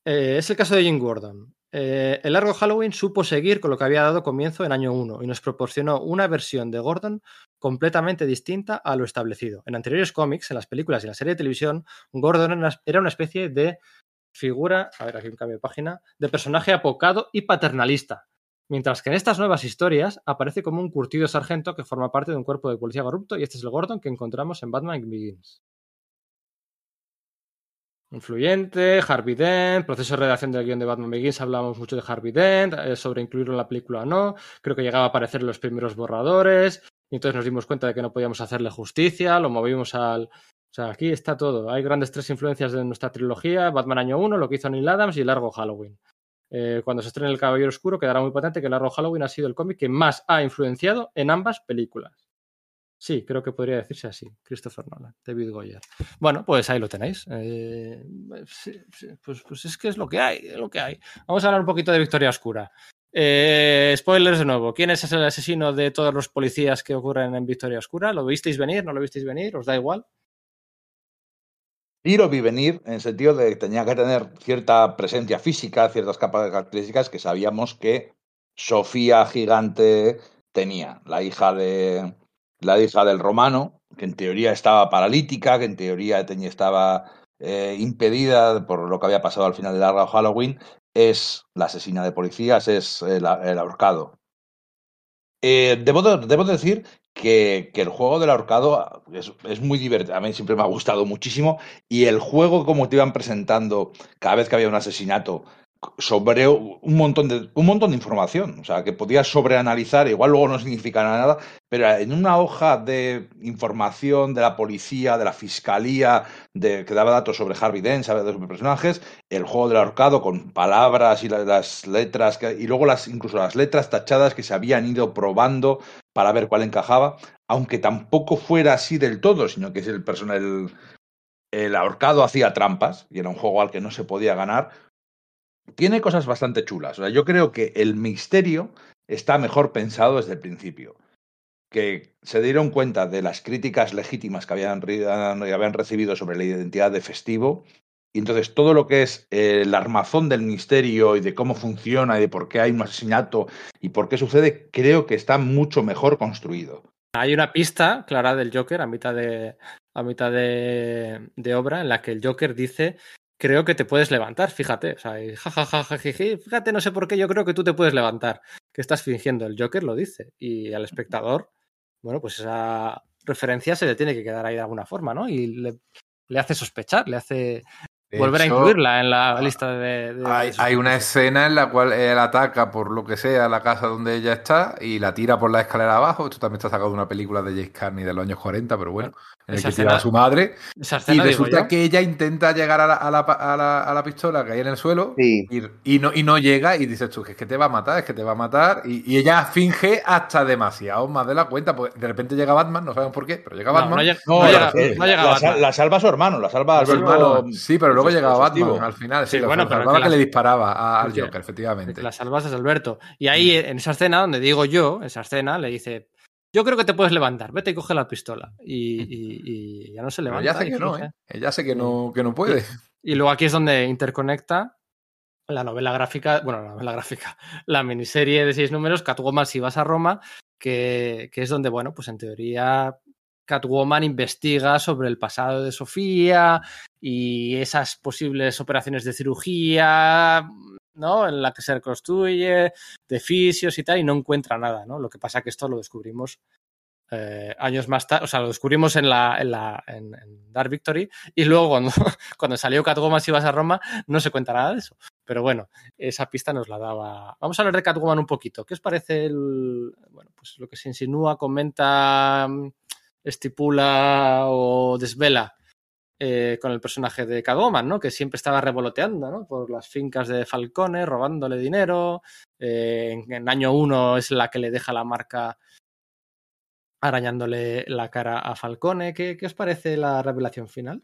Eh, es el caso de Jim Gordon. Eh, el largo Halloween supo seguir con lo que había dado comienzo en año 1 y nos proporcionó una versión de Gordon completamente distinta a lo establecido. En anteriores cómics, en las películas y en la serie de televisión, Gordon era una, especie de figura, a ver aquí un cambio de página, de personaje apocado y paternalista. Mientras que en estas nuevas historias aparece como un curtido sargento que forma parte de un cuerpo de policía corrupto y este es el Gordon que encontramos en Batman Begins. Influyente, Harvey Dent, proceso de redacción del guion de Batman Begins, hablábamos mucho de Harvey Dent, eh, sobre incluirlo en la película o no, creo que llegaba a aparecer en los primeros borradores, y entonces nos dimos cuenta de que no podíamos hacerle justicia, lo movimos al... O sea, aquí está todo. Hay grandes tres influencias de nuestra trilogía, Batman Año 1, lo que hizo Neil Adams y Largo Halloween. Eh, cuando se estrene El Caballero Oscuro quedará muy patente que Largo Halloween ha sido el cómic que más ha influenciado en ambas películas. Sí, creo que podría decirse así. Christopher Nolan, David Goyer. Bueno, pues ahí lo tenéis. Eh, pues, pues, es que es lo que hay, es lo que hay. Vamos a hablar un poquito de Victoria Oscura. Eh, spoilers de nuevo. ¿Quién es el asesino de todos los policías que ocurren en Victoria Oscura? ¿Lo visteis venir? ¿No lo visteis venir? ¿Os da igual? Y lo vi venir en el sentido de que tenía que tener cierta presencia física, ciertas capas características que sabíamos que Sofía Gigante tenía, la hija de, la hija del romano, que en teoría estaba paralítica, que en teoría estaba eh, impedida por lo que había pasado al final de largo Halloween, es la asesina de policías, es el, el ahorcado. Eh, debo, de, debo decir que, que, el juego del ahorcado es, es, muy divertido. A mí siempre me ha gustado muchísimo. Y el juego, como te iban presentando cada vez que había un asesinato, sobre un montón de un montón de información, o sea, que podías sobreanalizar, igual luego no significa nada, pero en una hoja de información de la policía, de la fiscalía, de, que daba datos sobre Harvey Dent, sobre los personajes, el juego del ahorcado con palabras y las, letras, y luego las, incluso las letras tachadas que se habían ido probando para ver cuál encajaba, aunque tampoco fuera así del todo, sino que es el personal, el ahorcado hacía trampas y era un juego al que no se podía ganar, tiene cosas bastante chulas. O sea, yo creo que el misterio está mejor pensado desde el principio. Que se dieron cuenta de las críticas legítimas que habían, habían recibido sobre la identidad de Festivo. Y entonces todo lo que es el armazón del misterio y de cómo funciona y de por qué hay un asesinato y por qué sucede, creo que está mucho mejor construido. Hay una pista clara del Joker a mitad de, a mitad de obra en la que el Joker dice creo que te puedes levantar, fíjate. O sea, jajaja, ja, ja, fíjate, no sé por qué, yo creo que tú te puedes levantar. Que estás fingiendo, el Joker lo dice. Y al espectador, bueno, pues esa referencia se le tiene que quedar ahí de alguna forma, ¿no? Y le hace sospechar, le hace de volver hecho, a incluirla en la lista de. de hay, hay, una escena en la cual él ataca por lo que sea la casa donde ella está y la tira por la escalera abajo. Esto también está sacado de una película de James Carney de los años 40, pero bueno, en el que escena, tira a su madre. Escena, y resulta que ella intenta llegar a la, a la, a la, a la pistola que hay en el suelo sí. y, y, no, y no llega. Y dices tú, que es que te va a matar, es que te va a matar. Y, y ella finge hasta demasiado más de la cuenta. Porque de repente llega Batman, no sabemos por qué, pero llega Batman. No, no, llega, no llega la, Batman. la, salva a su hermano, la salva a su hermano. Sí, pero luego llega Batman al final. Sí, bueno, salvaba pero que que, la- le disparaba a- al Sí, Joker, efectivamente. La salvas es Alberto. Y ahí, en esa escena, donde digo yo, esa escena, le dice. Yo creo que te puedes levantar, vete y coge la pistola. Y, y- y ya no se Pero levanta. ella hace que no. ¿eh? Ella hace que no, que no puede. Y luego aquí es donde interconecta la novela gráfica, bueno, la novela gráfica, la miniserie de seis números, Catwoman si vas a Roma, que, que es donde, bueno, pues en teoría Catwoman investiga sobre el pasado de Sofía y esas posibles operaciones de cirugía, ¿no? En la que se reconstruye, de fisios y tal, y no encuentra nada, ¿no? Lo que pasa que esto lo descubrimos eh, años más tarde, o sea, lo descubrimos en, la, en, la, en, en Dark Victory y luego cuando, (laughs) cuando salió Catwoman si vas a Roma no se cuenta nada de eso. Pero bueno, esa pista nos la daba. Vamos a hablar de Catwoman un poquito. ¿Qué os parece el, bueno, pues lo que se insinúa, comenta, estipula o desvela eh, con el personaje de Catwoman, ¿no? Que siempre estaba revoloteando, ¿no? Por las fincas de Falcone, robándole dinero. Eh, en, en año uno es la que le deja la marca arañándole la cara a Falcone. ¿Qué, qué os parece la revelación final?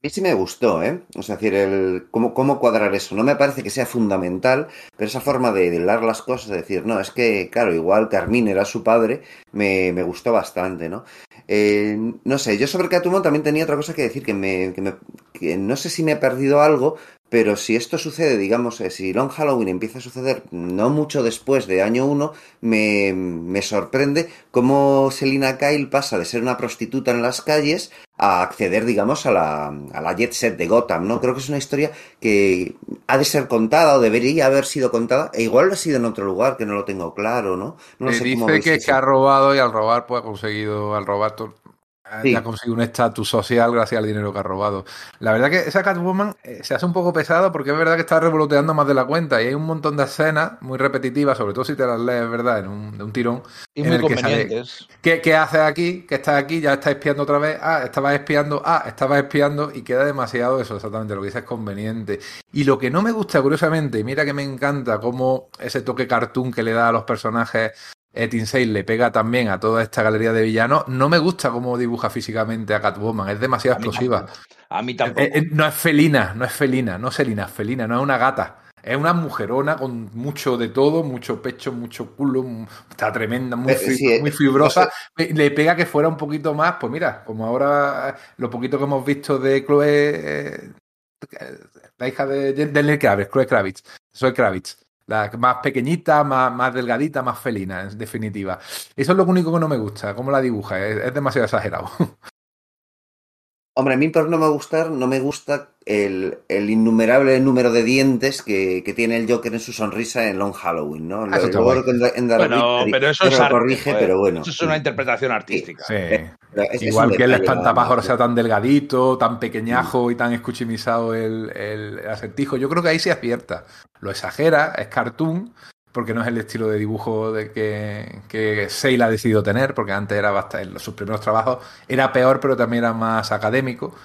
Mí sí me gustó, ¿eh? O sea, decir, el, cómo, cómo cuadrar eso. No me parece que sea fundamental, pero esa forma de hilar las cosas, de decir, no, es que, claro, igual Carmín era su padre, me, me gustó bastante, ¿no? Eh, no sé, yo sobre Catwoman también tenía otra cosa que decir, que, me, que, me, que no sé si me he perdido algo, pero si esto sucede, digamos, eh, si Long Halloween empieza a suceder no mucho después de año 1, me, me sorprende cómo Selina Kyle pasa de ser una prostituta en las calles a acceder, digamos, a la, a la jet set de Gotham, ¿no? Creo que es una historia que ha de ser contada o debería haber sido contada, e igual lo ha sido en otro lugar, que no lo tengo claro, ¿no? No Eh, sé cómo dice veis que, que ha robado y al robar pues ha conseguido, al robar Sí. ha conseguido un estatus social gracias al dinero que ha robado. La verdad que esa Catwoman eh, se hace un poco pesada porque es verdad que está revoloteando más de la cuenta y hay un montón de escenas muy repetitivas, sobre todo si te las lees, ¿verdad? En un, de un tirón. Y en muy el que sale- convenientes. ¿Qué, qué haces aquí? ¿Qué estás aquí? Ya estás espiando otra vez. Ah, estabas espiando. Ah, estabas espiando. Y queda demasiado eso, exactamente. Lo que dices es conveniente. Y lo que no me gusta, curiosamente, y mira que me encanta cómo ese toque cartoon que le da a los personajes Sale le pega también a toda esta galería de villanos. No me gusta cómo dibuja físicamente a Catwoman. Es demasiado A explosiva. A mí tampoco. Eh, eh, no es felina, no es felina, no es felina, es felina, no es una gata. Es una mujerona con mucho de todo, mucho pecho, mucho culo, está tremenda, muy, Eh, sí, muy fibrosa. Eh, Le pega que fuera un poquito más, pues mira, como ahora lo poquito que hemos visto de Chloe, eh, la hija de, de Kravitz, Chloe Kravitz, soy Kravitz. La más pequeñita, más, más delgadita, más felina, en definitiva. Eso es lo único que no me gusta, cómo la dibuja, es, es demasiado exagerado. (laughs) Hombre, a mí por no me gustar, no me gusta el, el innumerable número de dientes que, que, tiene el Joker en su sonrisa en Long Halloween, ¿no? Ah, eso Luego en, en Dark bueno, Victory, pero eso es lo arte, corrige, pero bueno. Eso es una interpretación artística. Sí. Es- es Igual un que el nada sea tan delgadito, tan pequeñajo y tan escuchimizado el, el acertijo, yo creo que ahí se acierta. Lo exagera, es cartoon, porque no es el estilo de dibujo de que, que Sale ha decidido tener, porque antes era bastante, en sus primeros trabajos era peor, pero también era más académico.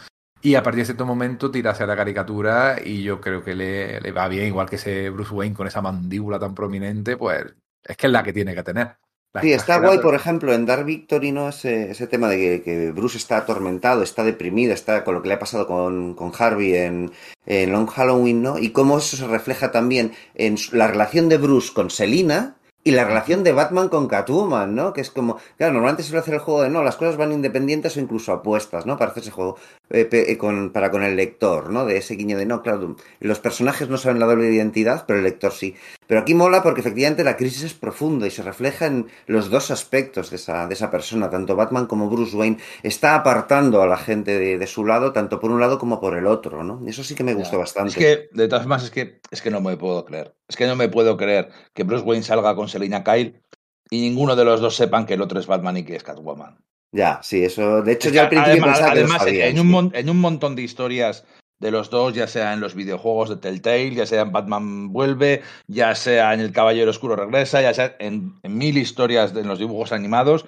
Y a partir de cierto momento tira hacia la caricatura y yo creo que le, le va bien, igual que ese Bruce Wayne con esa mandíbula tan prominente, pues es que es la que tiene que tener. Sí, está guay, por ejemplo, en Dark Victory, ¿no? Ese, ese tema de que, que Bruce está atormentado, está deprimido, está con lo que le ha pasado con, con Harvey en, en Long Halloween, ¿no? Y cómo eso se refleja también en la relación de Bruce con Selina y la relación de Batman con Catwoman, ¿no? Que es como, claro, normalmente se suele hacer el juego de no, las cosas van independientes o incluso apuestas, ¿no? Para hacer ese juego eh, eh, con, para con el lector, ¿no? De ese guiño de no, claro, los personajes no saben la doble identidad, pero el lector sí. Pero aquí mola porque efectivamente la crisis es profunda y se refleja en los dos aspectos de esa, de esa persona. Tanto Batman como Bruce Wayne está apartando a la gente de, de su lado, tanto por un lado como por el otro, ¿no? Eso sí que me gustó Ya. bastante. Es que, de todas formas, es que, es que no me puedo creer. Es que no me puedo creer que Bruce Wayne salga con Selina Kyle y ninguno de los dos sepan que el otro es Batman y que es Catwoman. Ya, sí, eso. De hecho, Es que al principio además, pensaba que lo además, sabían, en, un mon- en un montón de historias de los dos, ya sea en los videojuegos de Telltale, ya sea en Batman vuelve, ya sea en El Caballero Oscuro regresa, ya sea en, en mil historias de en los dibujos animados,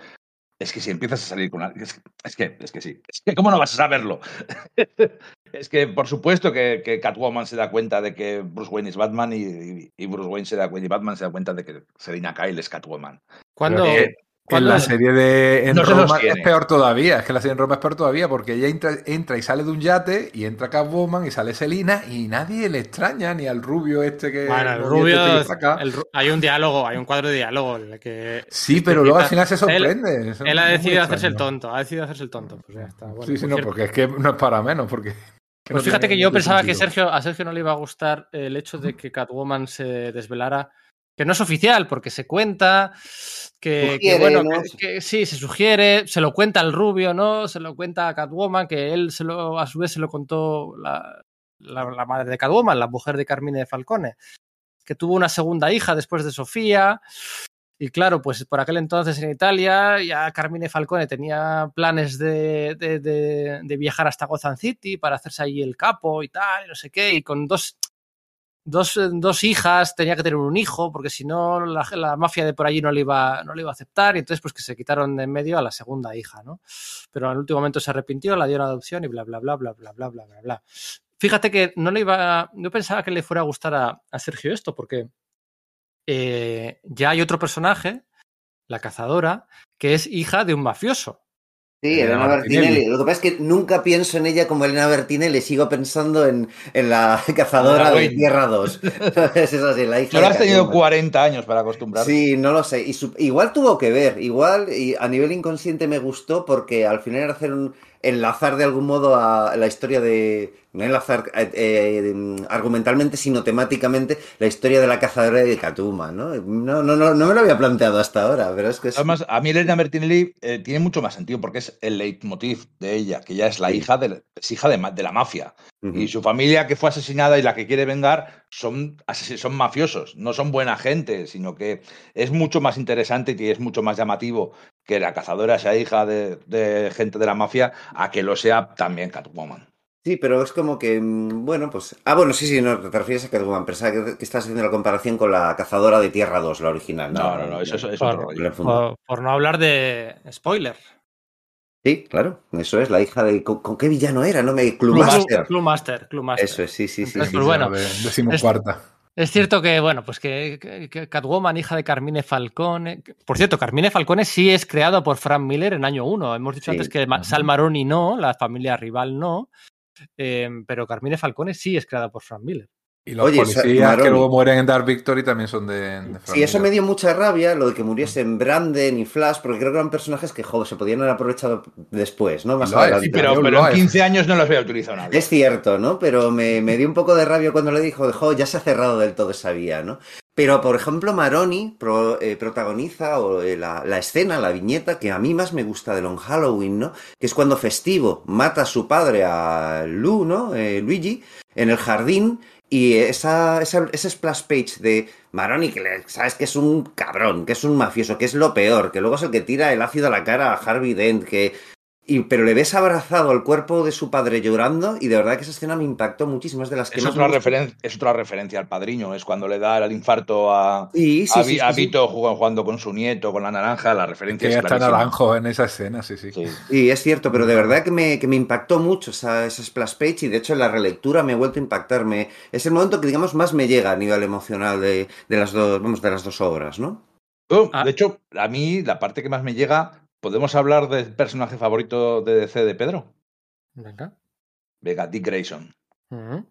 es que si empiezas a salir con una... Es, es que, es que sí. Es que ¿cómo no vas a saberlo? (laughs) es que por supuesto que, que Catwoman se da cuenta de que Bruce Wayne es Batman y, y- y Bruce Wayne se da cuenta y Batman se da cuenta de que Selina Kyle es Catwoman. Que En la serie de en No Roma es peor todavía, es que la serie en Roma es peor todavía, porque ella entra, entra y sale de un yate y entra Catwoman y sale Selina y nadie le extraña ni al rubio este que Bueno, el rubio, el ru- hay un diálogo, hay un cuadro de diálogo en el que Sí, pero luego al final se sorprende. Él ha decidido hacerse el tonto, ha decidido hacerse el tonto. Pues ya está. Bueno, sí, sí, por no, cierto. porque es que no es para menos, porque... que Pues no fíjate que yo pensaba que. Sergio, a Sergio no le iba a gustar el hecho de que Catwoman se desvelara, que no es oficial, porque se cuenta que, bueno, ¿no? que, que sí, se sugiere, se lo cuenta al rubio, ¿no? Se lo cuenta a Catwoman, que él se lo, a su vez se lo contó la, la- la madre de Catwoman, la mujer de Carmine Falcone, que tuvo una segunda hija después de Sofía. Y claro, pues por aquel entonces en Italia ya Carmine Falcone tenía planes de, de- de- de viajar hasta Gotham City para hacerse ahí el capo y tal, y no sé qué, y con dos, dos, dos hijas tenía que tener un hijo, porque si no la, la mafia de por allí no le, iba, no le iba a aceptar, y entonces pues que se quitaron de en medio a la segunda hija, ¿no? Pero al último momento se arrepintió, la dio en adopción y bla, bla, bla, bla, bla, bla, bla, bla, bla. Fíjate que no le iba, no pensaba que le fuera a gustar a, a Sergio esto, porque eh, ya hay otro personaje, la cazadora, que es hija de un mafioso. Sí, Elena Elena Bertinelli. Bertinelli. Lo que pasa es que nunca pienso en ella como Elena Bertinelli, sigo pensando en, en la (laughs) cazadora de. Tierra 2. (laughs) es así, la hija has tenido Catwoman. 40 años para acostumbrarte. Sí, no lo sé. Y su- igual tuvo que ver, igual y a nivel inconsciente me gustó porque al final era hacer un enlazar de algún modo a la historia de no enlazar eh, eh, argumentalmente sino temáticamente la historia de la cazadora de Catwoman, ¿no? No, no, no, no me lo había planteado hasta ahora, pero es que es... Además, a mí Elena Bertinelli eh, tiene mucho más sentido porque es el leitmotiv de ella, que ella es la Sí. hija de, es hija de, la mafia. Y su familia que fue asesinada y la que quiere vengar son, son mafiosos, no son buena gente, sino que es mucho más interesante y es mucho más llamativo que la cazadora sea hija de, de gente de la mafia a que lo sea también Catwoman. Sí, pero es como que, mm, bueno, pues... Ah, bueno, sí, sí, no, te refieres a Catwoman, pensaba que, que estás haciendo la comparación con la cazadora de Tierra 2, la original. No, no, no, eso es, es Por- otro rollo. Por, por no hablar de spoiler. Sí, claro, eso es, la hija de... ¿Con, con qué villano era? No me... Clubmaster. Club Master, Club Master. Eso es, sí, sí, sí. Entonces, sí. pues bueno, de- decimocuarta. Es cierto que, bueno, pues que, que- que Catwoman, hija de Carmine Falcone. Por cierto, Carmine Falcone sí es creado por Frank Miller en año 1. Hemos dicho Sí. antes que Ma- Sal Maroni no, la familia rival no. Eh, pero Carmine Falcone sí es creada por Frank Miller. Y los Oye, policías que luego mueren en Dark Victory también son de, de Sí, eso me dio mucha rabia, lo de que muriesen Branden y Flash, porque creo que eran personajes que, joder, se podían haber aprovechado después, ¿no? Más Lo es, adelante. Sí, pero, pero en he- 15 años no los había utilizado nadie. Es cierto, ¿no? Pero me, me dio un poco de rabia cuando le dijo, jo, ya se ha cerrado del todo esa vía, ¿no? Pero, por ejemplo, Maroni pro- eh, protagoniza o, eh, la, la escena, la viñeta que a mí más me gusta de Long Halloween, ¿no? Que es cuando Festivo mata a su padre, a Lu, ¿no? Eh, Luigi, en el jardín. Y esa, esa, ese splash page de Maroni, que le- sabes que es un cabrón, que es un mafioso, que es lo peor, que luego es el que tira el ácido a la cara a Harvey Dent, que y, pero le ves abrazado al cuerpo de su padre llorando y de verdad que esa escena me impactó muchísimo. Es de las que Es más otra, me gusta. referen- es otra referencia al padrino, es cuando le da el infarto a, Sí, sí, a, sí, Vi- sí, a sí. Vito jugando, jugando con su nieto, con la naranja, la referencia Que es está naranjo en esa escena, sí, sí. Sí. Sí, es cierto, pero de verdad que me, que me impactó mucho esa, esa splash page y de hecho en la relectura me ha vuelto a impactarme. Es el momento que digamos más me llega a nivel emocional de, de las dos, vamos, de las dos obras, ¿no? Ah. De hecho, a mí la parte que más me llega, ¿podemos hablar del personaje favorito de DC de Pedro? Venga. Venga, Dick Grayson. Ujú.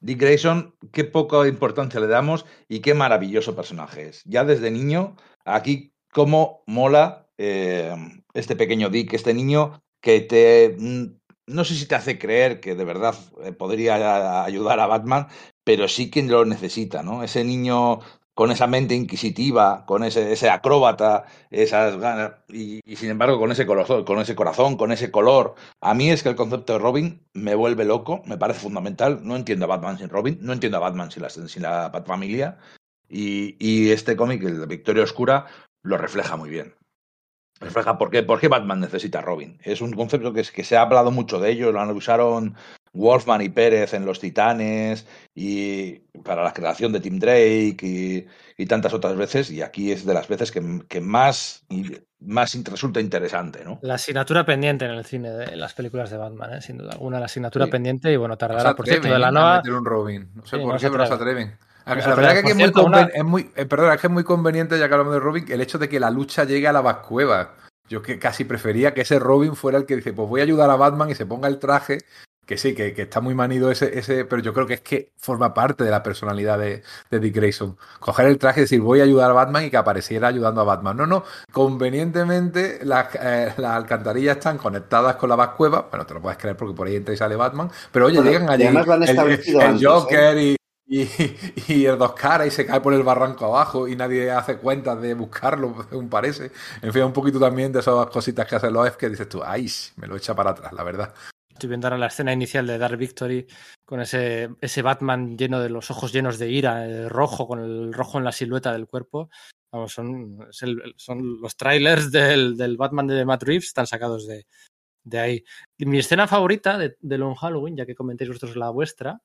Dick Grayson, qué poca importancia le damos y qué maravilloso personaje es. Ya desde niño, aquí cómo mola eh, este pequeño Dick, este niño que te... mm, No sé si te hace creer que de verdad eh, podría ayudar a Batman, pero sí que lo necesita, ¿no? Ese niño con esa mente inquisitiva, con ese, ese acróbata, esas ganas, y, sin embargo con ese, corazón, con ese corazón, con ese color. A mí es que el concepto de Robin me vuelve loco, me parece fundamental. No entiendo a Batman sin Robin, no entiendo a Batman sin la, sin la Batfamilia. Y, y este cómic, el de Victoria Oscura, lo refleja muy bien. Refleja por qué, por qué Batman necesita Robin. Es un concepto que, que se ha hablado mucho de ello, lo usaron Wolfman y Pérez en Los Titanes y para la creación de Tim Drake y, y tantas otras veces. Y aquí es de las veces que, que más, y más resulta interesante, ¿no? La asignatura pendiente en el cine de las películas de Batman, ¿eh? sin duda alguna. La asignatura Sí. pendiente y bueno, No tardará, por cierto, de la nueva. meter un Robin. No sé Sí, por no qué, se pero no se atreven. La No verdad que aquí es muy, una- es muy, eh, perdona, es que es muy conveniente, ya que hablamos de Robin, el hecho de que la lucha llegue a la Batcueva. Yo que casi prefería que ese Robin fuera el que dice, pues voy a ayudar a Batman y se ponga el traje, que sí, que, que está muy manido ese, ese, pero yo creo que es que forma parte de la personalidad de, de Dick Grayson. Coger el traje y decir, voy a ayudar a Batman y que apareciera ayudando a Batman. No, no, convenientemente las, eh, las alcantarillas están conectadas con la Batcueva, bueno, te lo puedes creer porque por ahí entra y sale Batman, pero oye, Bueno, llegan allí el- el, antes, ¿eh? Joker y, y, y el dos caras y se cae por el barranco abajo y nadie hace cuenta de buscarlo, (laughs) según parece. En fin, un poquito también de esas cositas que hacen los F que dices tú, ay, me lo echa para atrás, la verdad. Estoy viendo ahora la escena inicial de Dark Victory con ese, ese Batman lleno de los ojos llenos de ira, eh, rojo, con el rojo en la silueta del cuerpo. Vamos, son, son los trailers del, del Batman de Matt Reeves, están sacados de, de ahí. Mi escena favorita de, de Long Halloween, ya que comentéis vosotros la vuestra,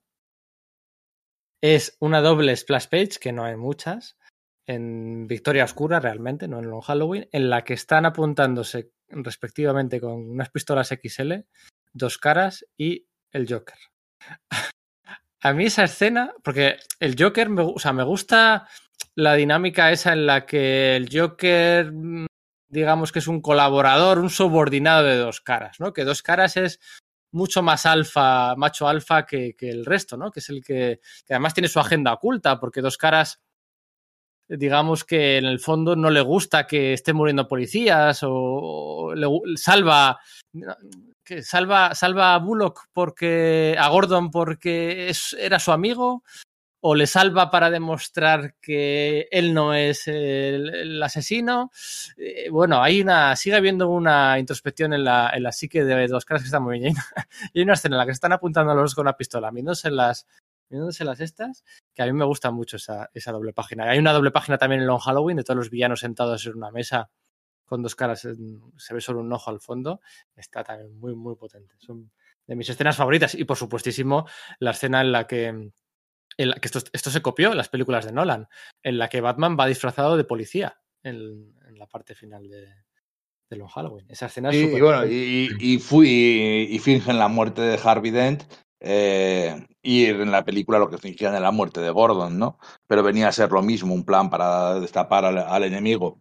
es una doble splash page, que no hay muchas, en Victoria Oscura realmente, no en Long Halloween, en la que están apuntándose respectivamente con unas pistolas XL, dos caras y el Joker. (laughs) A mí esa escena, porque el Joker, me, o sea, me gusta la dinámica esa en la que el Joker, mm, digamos que es un colaborador, un subordinado de dos caras, ¿no? Que dos caras es mucho más alfa, macho alfa que, que el resto, ¿no? Que es el que, que además tiene su agenda oculta, porque dos caras digamos que en el fondo no le gusta que estén muriendo policías o, le salva que salva salva a Bullock porque a Gordon porque es, era su amigo o le salva para demostrar que él no es el, asesino. Eh, bueno, hay una, sigue habiendo una introspección en la, en la psique de dos caras que está muy bien. (laughs) y hay una escena en la que se están apuntando a los dos con una pistola, mirándose las, mirándose las estas, que a mí me gusta mucho esa, esa doble página. Hay una doble página también en Long Halloween de todos los villanos sentados en una mesa con dos caras, en- se ve solo un ojo al fondo. Está también muy, muy potente. Son de mis escenas favoritas. Y por supuestísimo, la escena en la que, en la que esto, esto se copió en las películas de Nolan, en la que Batman va disfrazado de policía en, en la parte final de, de Long Halloween. Esa escena es y bueno, y, y, fui, y fingen la muerte de Harvey Dent. Eh, y en la película lo que fingían era la muerte de Gordon, ¿no? Pero venía a ser lo mismo, un plan para destapar al, enemigo.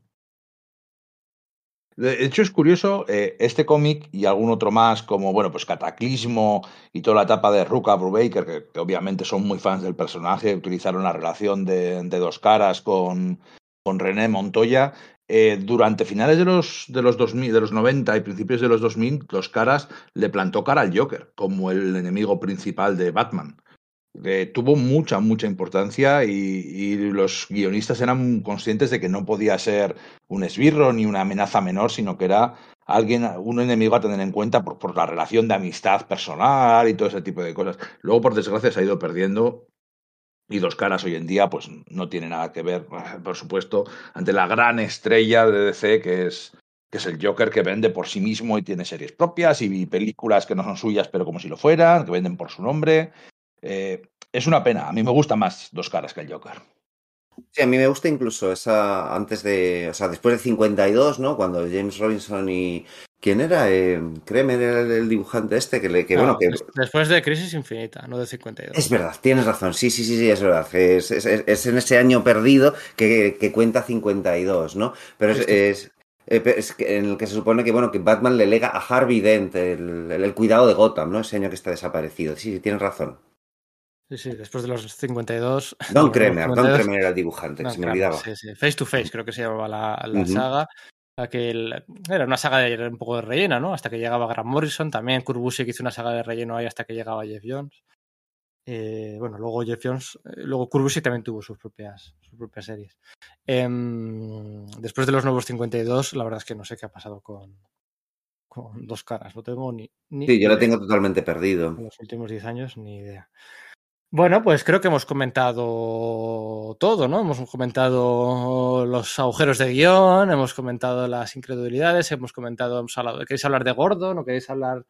De hecho, es curioso, eh, este cómic y algún otro más, como, bueno, pues Cataclismo y toda la etapa de Ruka Brubaker, que, que, obviamente son muy fans del personaje, utilizaron la relación de, de dos caras con, con René Montoya. Eh, durante finales de los, de, los 2000, de los 90 y principios de los 2000, Dos Caras le plantó cara al Joker como el enemigo principal de Batman. Eh, tuvo mucha, mucha importancia y, y, los guionistas eran conscientes de que no podía ser un esbirro ni una amenaza menor, sino que era alguien, un enemigo a tener en cuenta por, por la relación de amistad personal y todo ese tipo de cosas. Luego, por desgracia, se ha ido perdiendo y Dos Caras hoy en día, pues no tiene nada que ver, por supuesto, ante la gran estrella de DC que es, que es el Joker que vende por sí mismo y tiene series propias y películas que no son suyas, pero como si lo fueran, que venden por su nombre. Eh, es una pena. A mí me gusta más Dos Caras que el Joker. Sí, a mí me gusta incluso esa antes de, o sea, después de 52, ¿no? Cuando James Robinson y ¿quién era? Eh, Kremer era el, dibujante este que le que no, bueno que después de Crisis Infinita, no de 52. Es verdad, tienes razón. Sí, sí, sí, sí, es verdad. Es, es, es en ese año perdido que, que, cuenta 52, ¿no? Pero es, es es en el que se supone que bueno que Batman le lega a Harvey Dent el, el, el, cuidado de Gotham, ¿no? Ese año que está desaparecido. Sí, sí, tienes razón. Sí, sí, después de los 52. Don (laughs) Kremer, Don Kremer era el dibujante, se me olvidaba. Sí, sí. Face to Face, creo que se llamaba la, la saga. La que el- era una saga de un poco de rellena, ¿no? Hasta que llegaba Grant Morrison. También Kurt Busiek hizo una saga de relleno ahí hasta que llegaba Jeff Jones. Eh, bueno, luego Jeff Jones, eh, luego Kurt Busiek también tuvo sus propias, sus propias series. Em, después de los nuevos 52, la verdad es que no sé qué ha pasado con, con dos caras. No tengo ni, ni Sí, yo lo tengo totalmente perdido. En los últimos 10 años, ni idea. Bueno, pues creo que hemos comentado todo, ¿no? Hemos comentado los agujeros de guion, hemos comentado las incredulidades, hemos comentado, hemos hablado, ¿queréis hablar de Gordon o queréis hablar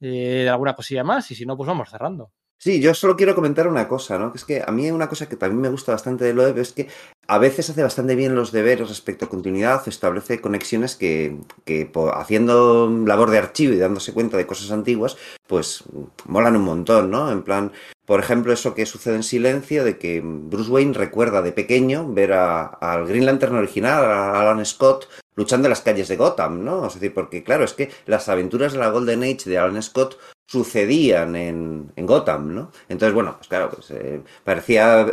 eh, de alguna cosilla más? Y si no, pues vamos cerrando. Sí, yo solo quiero comentar una cosa, ¿no? Que es que a mí una cosa que también me gusta bastante de Loeb es que a veces hace bastante bien los deberes respecto a continuidad, establece conexiones que, que haciendo labor de archivo y dándose cuenta de cosas antiguas, pues molan un montón, ¿no? En plan, por ejemplo, eso que sucede en silencio, de que Bruce Wayne recuerda de pequeño ver a- al Green Lantern original, a Alan Scott, luchando en las calles de Gotham, ¿no? Es decir, porque claro, es que las aventuras de la Golden Age de Alan Scott sucedían en, en Gotham, ¿no? Entonces, bueno, pues claro, pues eh, parecía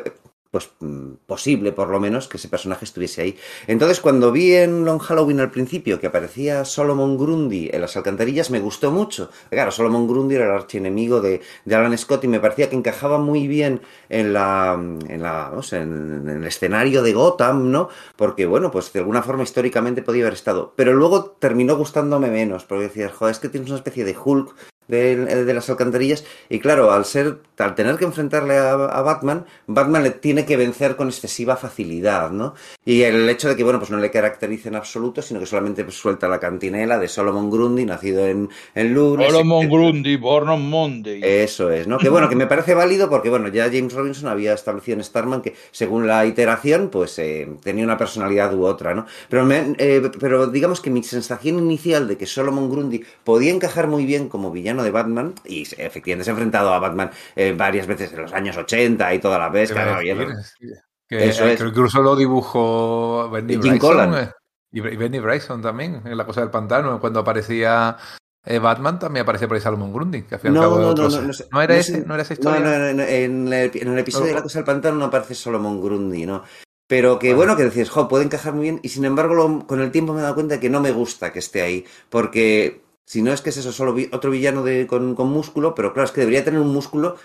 pues mm, posible por lo menos que ese personaje estuviese ahí. Entonces, cuando vi en Long Halloween al principio que aparecía Solomon Grundy en las alcantarillas, me gustó mucho. Claro, Solomon Grundy era el archienemigo de, de Alan Scott y me parecía que encajaba muy bien en la, en la, no sé, en, en el escenario de Gotham, ¿no? Porque, bueno, pues de alguna forma históricamente podía haber estado. Pero luego terminó gustándome menos, porque decías, joder, es que tienes una especie de Hulk de, de, las alcantarillas y claro, al ser al tener que enfrentarle a, a, Batman, Batman le tiene que vencer con excesiva facilidad, ¿no? Y el hecho de que, bueno, pues no le caracterice en absoluto, sino que solamente pues, suelta la cantinela de Solomon Grundy, nacido en, en lunes. Solomon Grundy, born on Monday. Eso es, ¿no? Que bueno, que me parece válido porque, bueno, ya James Robinson había establecido en Starman que según la iteración, pues eh, tenía una personalidad u otra, ¿no? Pero, me, eh, pero digamos que mi sensación inicial de que Solomon Grundy podía encajar muy bien como villano de Batman, y efectivamente se ha enfrentado a Batman eh, varias veces en los años 80 y toda la pesca, ¿no? Que, Eso es. que incluso lo dibujó Benny Jim Bryson eh, y Benny Bryson también, en La Cosa del Pantano, cuando aparecía eh, Batman también aparecía por ahí Salomon Grundy, que al cabo no, otros... no, no, no, era ese, no era esa historia. No, no, no, en, el, en el episodio de La Cosa del Pantano no aparece Solomon Grundy, ¿no? Pero que bueno, que decías, jo, puede encajar muy bien, y sin embargo, lo, con el tiempo me he dado cuenta que no me gusta que esté ahí, porque si no es que es eso, solo vi, otro villano de, con, con músculo, pero claro, es que debería tener un músculo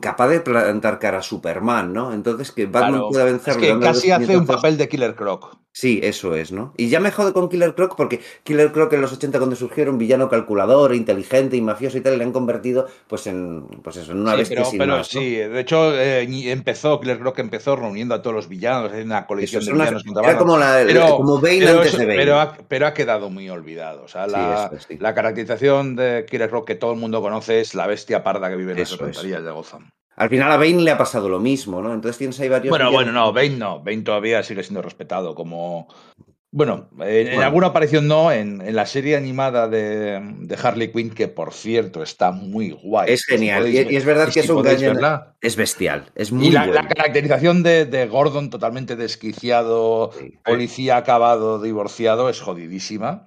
capaz de plantar cara a Superman, ¿no? Entonces que Batman claro, pueda vencerlo. Es que casi hace un papel de Killer Croc. Sí, eso es, ¿no? Y ya me jode con Killer Croc porque Killer Croc en los 80 cuando surgió era un villano calculador, inteligente y mafioso y tal, y le han convertido pues en pues eso, en una sí, bestia pero, sin pero más, ¿no? sí, de hecho eh, empezó, Killer Croc empezó reuniendo a todos los villanos, en una colisión Eso de una, villanos era como, la, pero, como Bane pero antes de Bane. Pero ha, pero ha quedado muy olvidado. O sea, la, sí, sí. la, caracterización de Killer Croc que todo el mundo conoce es la bestia parda que vive en las alcantarillas de Gotham. Al final a Bane le ha pasado lo mismo, ¿no? Entonces tienes ahí varios. Bueno, bueno, no, Bane no. Bane todavía sigue siendo respetado como. Bueno, en, bueno. en alguna aparición no, en, en, la serie animada de, de, Harley Quinn, que por cierto está muy guay. Es genial, si podéis, y, y, es verdad que si es un gallo. Es bestial, es muy Y la, bueno. la caracterización de, de, Gordon totalmente desquiciado, sí. policía acabado, divorciado, es jodidísima.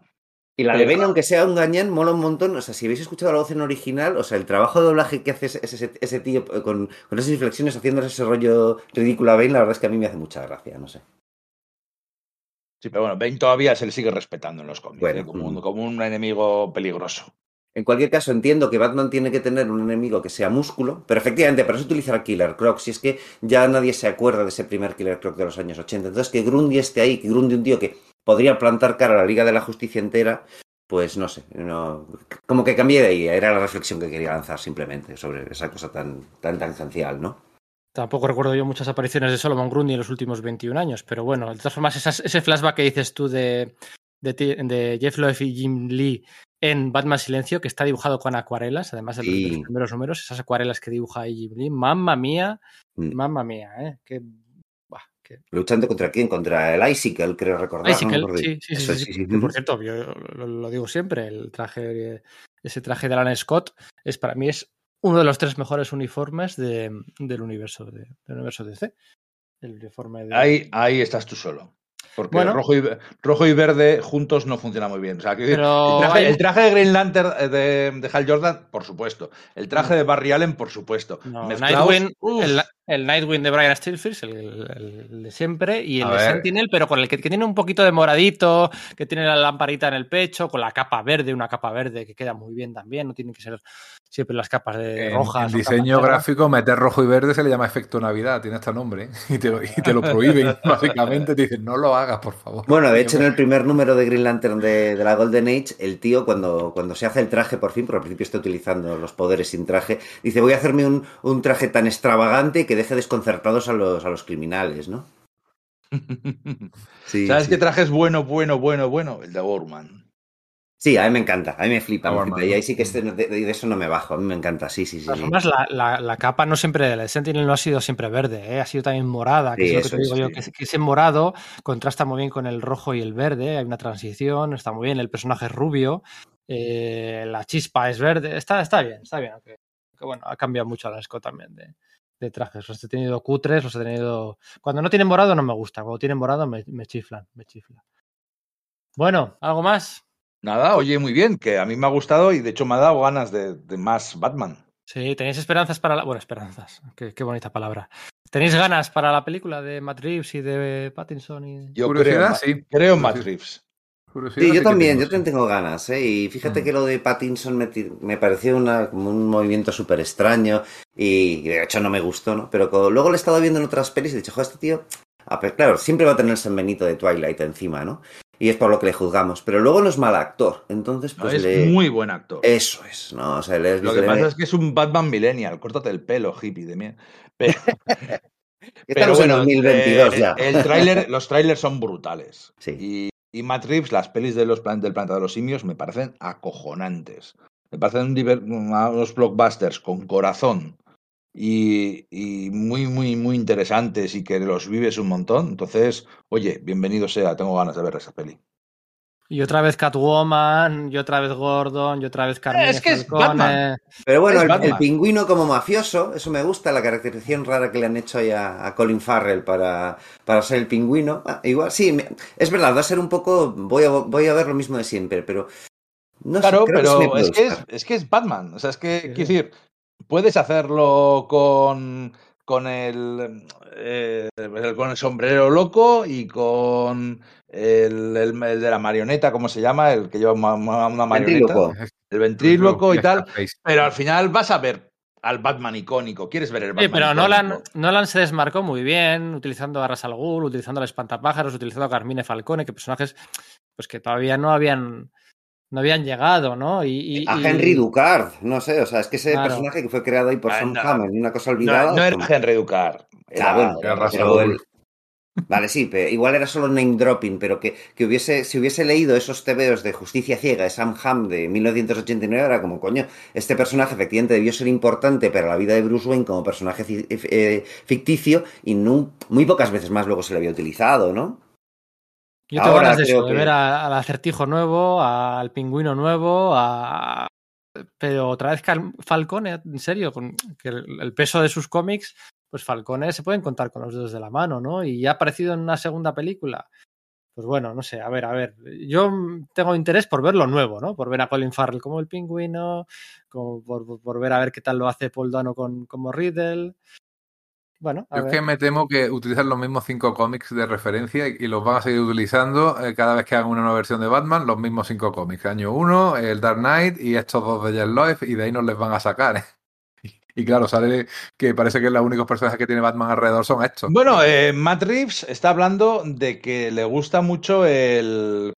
Y la de Bane, aunque sea un gañán, mola un montón. O sea, si habéis escuchado la voz en original, o sea, el trabajo de doblaje que hace ese, ese, ese tío con, con, esas inflexiones haciéndose ese rollo ridículo a Bane, la verdad es que a mí me hace mucha gracia, no sé. Sí, pero bueno, Bane todavía se le sigue respetando en los cómics, bueno, ¿eh? como, mm. como un enemigo peligroso. En cualquier caso, entiendo que Batman tiene que tener un enemigo que sea músculo, pero efectivamente, para eso utilizar Killer Croc. Si es que ya nadie se acuerda de ese primer Killer Croc de los años 80. Entonces, que Grundy esté ahí, que Grundy un tío que podría plantar cara a la Liga de la Justicia entera, pues no sé, no, como que cambié de ahí. Era la reflexión que quería lanzar simplemente sobre esa cosa tan, tan tangencial, ¿no? Tampoco recuerdo yo muchas apariciones de Solomon Grundy en los últimos 21 años, pero bueno, de todas formas, ese flashback que dices tú de, de, de Jeff Loeb y Jim Lee en Batman Silencio, que está dibujado con acuarelas, además de los, sí. primeros números, esas acuarelas que dibuja ahí Jim Lee. Mamma mía, mm. mamma mía, ¿eh? Qué, Luchando contra quién? Contra el Icicle, creo recordar. Icicle, ¿no? sí, sí, sí, sí, sí, Por (laughs) cierto, yo lo, lo, digo siempre, el traje, ese traje de Alan Scott es para mí es uno de los tres mejores uniformes de, del universo de, del universo DC. El uniforme de... ahí, ahí estás tú solo. Porque bueno, rojo, y, rojo, y, verde juntos no funciona muy bien. O sea, que el, traje, hay... el, traje, de Green Lantern eh, de, de, Hal Jordan, por supuesto. El traje de Barry Allen, por supuesto. No, Nightwing, el, el, Nightwing de Brian Stilfield, el, el, de siempre, y el A de ver. Sentinel, pero con el que, que, tiene un poquito de moradito, que tiene la lamparita en el pecho, con la capa verde, una capa verde que queda muy bien también. No tienen que ser siempre las capas de rojas. En diseño gráfico, meter rojo y verde se le llama efecto Navidad, tiene este nombre, ¿eh? (laughs) y, te lo, y te lo prohíben, (laughs) básicamente. Te dicen, no lo hagas, por favor. Bueno, de hecho, en el primer número de Green Lantern de, de, la Golden Age, el tío, cuando, cuando se hace el traje por fin, porque al principio está utilizando los poderes sin traje, dice, voy a hacerme un, un traje tan extravagante que deje desconcertados a los, a los criminales, ¿no? (laughs) sí, ¿Sabes sí. qué traje es bueno, bueno, bueno, bueno? El de Borman. Sí, a mí me encanta, a mí me flipa. Me flipa. Y ahí sí que este, de, de, eso no me bajo, a mí me encanta, sí, sí, sí. Además, la, la, la, capa no siempre, el Sentinel no ha sido siempre verde, ¿eh? ha sido también morada, que sí, es lo que te digo es, yo, sí. que, que, ese morado contrasta muy bien con el rojo y el verde, hay una transición, está muy bien, el personaje es rubio, eh, la chispa es verde, está, está bien, está bien, aunque, aunque bueno, ha cambiado mucho la Scott también de, de, trajes, los he tenido cutres, los he tenido... Cuando no tienen morado no me gusta, cuando tienen morado me, me chiflan, me chiflan. Bueno, ¿algo más? Nada, oye, muy bien, que a mí me ha gustado y de hecho me ha dado ganas de, de más Batman. Sí, tenéis esperanzas para la. Bueno, esperanzas, qué, qué, bonita palabra. ¿Tenéis ganas para la película de Matt Reeves y de Pattinson? Y... Yo creo, sí. creo en Matt Reeves. Sí, yo también, yo también tengo ganas, ¿eh? Y fíjate mm. que lo de Pattinson me, me pareció una, como un movimiento súper extraño y de hecho no me gustó, ¿no? Pero luego lo he estado viendo en otras pelis y he dicho, joder, este tío, ah, pero claro, siempre va a tener el San Benito de Twilight encima, ¿no? y es por lo que le juzgamos. Pero luego no es mal actor. Entonces, pues. No, es le... muy buen actor. Eso es, ¿no? O sea, le, lo que le... pasa es que es un Batman Millennial. Córtate el pelo, hippie de mí. (laughs) Pero, pero bueno, en 2022 eh, ya. El trailer, los trailers son brutales. Sí. Y, y Matt las pelis de los plan, del planeta de los simios, me parecen acojonantes. Me parecen unos blockbusters con corazón y, y, muy, muy, muy interesantes y que los vives un montón. Entonces, oye, bienvenido sea, tengo ganas de ver esa peli. Y otra vez Catwoman, y otra vez Gordon, y otra vez Carmen. Es que es Batman. Pero bueno, el, el, pingüino como mafioso, eso me gusta, la caracterización rara que le han hecho ahí a, a Colin Farrell para, para ser el pingüino. Ah, igual, sí, me, es verdad, va a ser un poco. Voy a, voy a ver lo mismo de siempre, pero. No claro, sé, pero que es, que es, es, que es, Batman. O sea, es que, sí. quiero decir, puedes hacerlo con, con, el, eh, con el sombrero loco y con el, el, el, de la marioneta, ¿cómo se llama? El que lleva una, una marioneta. Ventríloco. El ventríloco y tal. Pero al final vas a ver al Batman icónico. ¿Quieres ver el Batman Sí, pero Nolan, Nolan, se desmarcó muy bien, utilizando a Ras al Ghul, utilizando al Espantapájaros, utilizando a Carmine Falcone, que personajes pues que todavía no habían no habían llegado, ¿no? Y, y, a Henry Ducard, no sé, o sea, es que ese claro. personaje que fue creado ahí por ah, Sam no, Hammond, una cosa olvidada. No, no era. Henry Ducard. Era, bueno, era el... Vale, sí, pero igual era solo name dropping, pero que, que hubiese, si hubiese leído esos tebeos de Justicia Ciega de Sam Hamm de 1989, era como, coño, este personaje efectivamente debió ser importante para la vida de Bruce Wayne como personaje eh, ficticio y no, muy pocas veces más luego se le había utilizado, ¿no? Yo tengo ganas de eso, de ver al acertijo nuevo, al pingüino nuevo, a... pero otra vez Falcone, en serio, con que el peso de sus cómics, pues Falcone se pueden contar con los dedos de la mano, ¿no? Y ha aparecido en una segunda película. pues bueno, no sé, a ver, a ver. Yo tengo interés por ver lo nuevo, ¿no? Por ver a Colin Farrell como el pingüino, como por, por ver a ver qué tal lo hace Paul Dano con, como Riddle. Bueno, a Yo es ver. que me temo que utilizan los mismos cinco cómics de referencia y los van a seguir utilizando eh, cada vez que hagan una nueva versión de Batman, los mismos cinco cómics. Año 1, el Dark Knight y estos dos de Jeff Loeb, y de ahí nos les van a sacar. Y claro, sale que parece que los únicos personajes que tiene Batman alrededor son estos. Bueno, eh, Matt Reeves está hablando de que le gusta mucho el.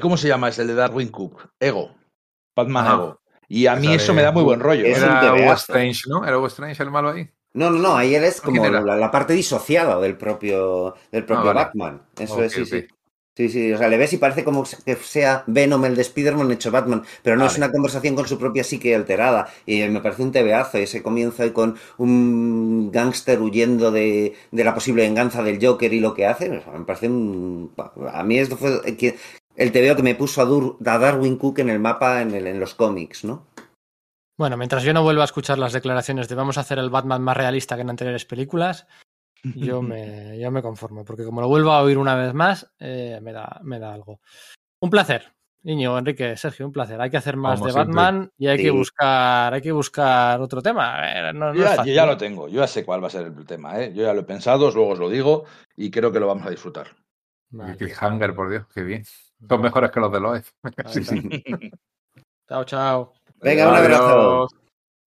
¿Cómo se llama? Es el de Darwin Cook. Ego. Batman. Ego. Y a mí Sale- eso me da muy buen rollo. Es Era. Strange, ¿no? Era Hugo Strange el malo ahí. No, no, no, ahí él es ¿Quién como la, la parte disociada del propio, del propio Ah, vale. Batman. Eso es, sí, sí. Sí, sí, o sea, le ves y parece como que sea Venom el de Spider-Man hecho Batman, pero no es una conversación con su propia psique alterada. Y me parece un tebeazo ese comienzo ahí con un gángster huyendo de, de la posible venganza del Joker y lo que hace. o sea, me parece un... A mí esto fue que- el tebeo que me puso a, Dur- a Darwin Cook en el mapa en, el- en los cómics, ¿no? Bueno, mientras yo no vuelva a escuchar las declaraciones de vamos a hacer el Batman más realista que en anteriores películas, yo (laughs) me, yo me conformo, porque como lo vuelvo a oír una vez más, eh, me, da, me da algo. Un placer, Niño, Enrique, Sergio, un placer. Hay que hacer más Como de siempre. Batman y hay que buscar, hay que buscar otro tema. A ver, no- no Yo ya, yo ya lo tengo, yo ya sé cuál va a ser el tema, ¿eh? Yo ya lo he pensado, luego os lo digo y creo que lo vamos a disfrutar. Vale. Cliffhanger, por Dios, qué bien. Son mejores que los de (laughs) está. Chao, chao. Venga, un abrazo.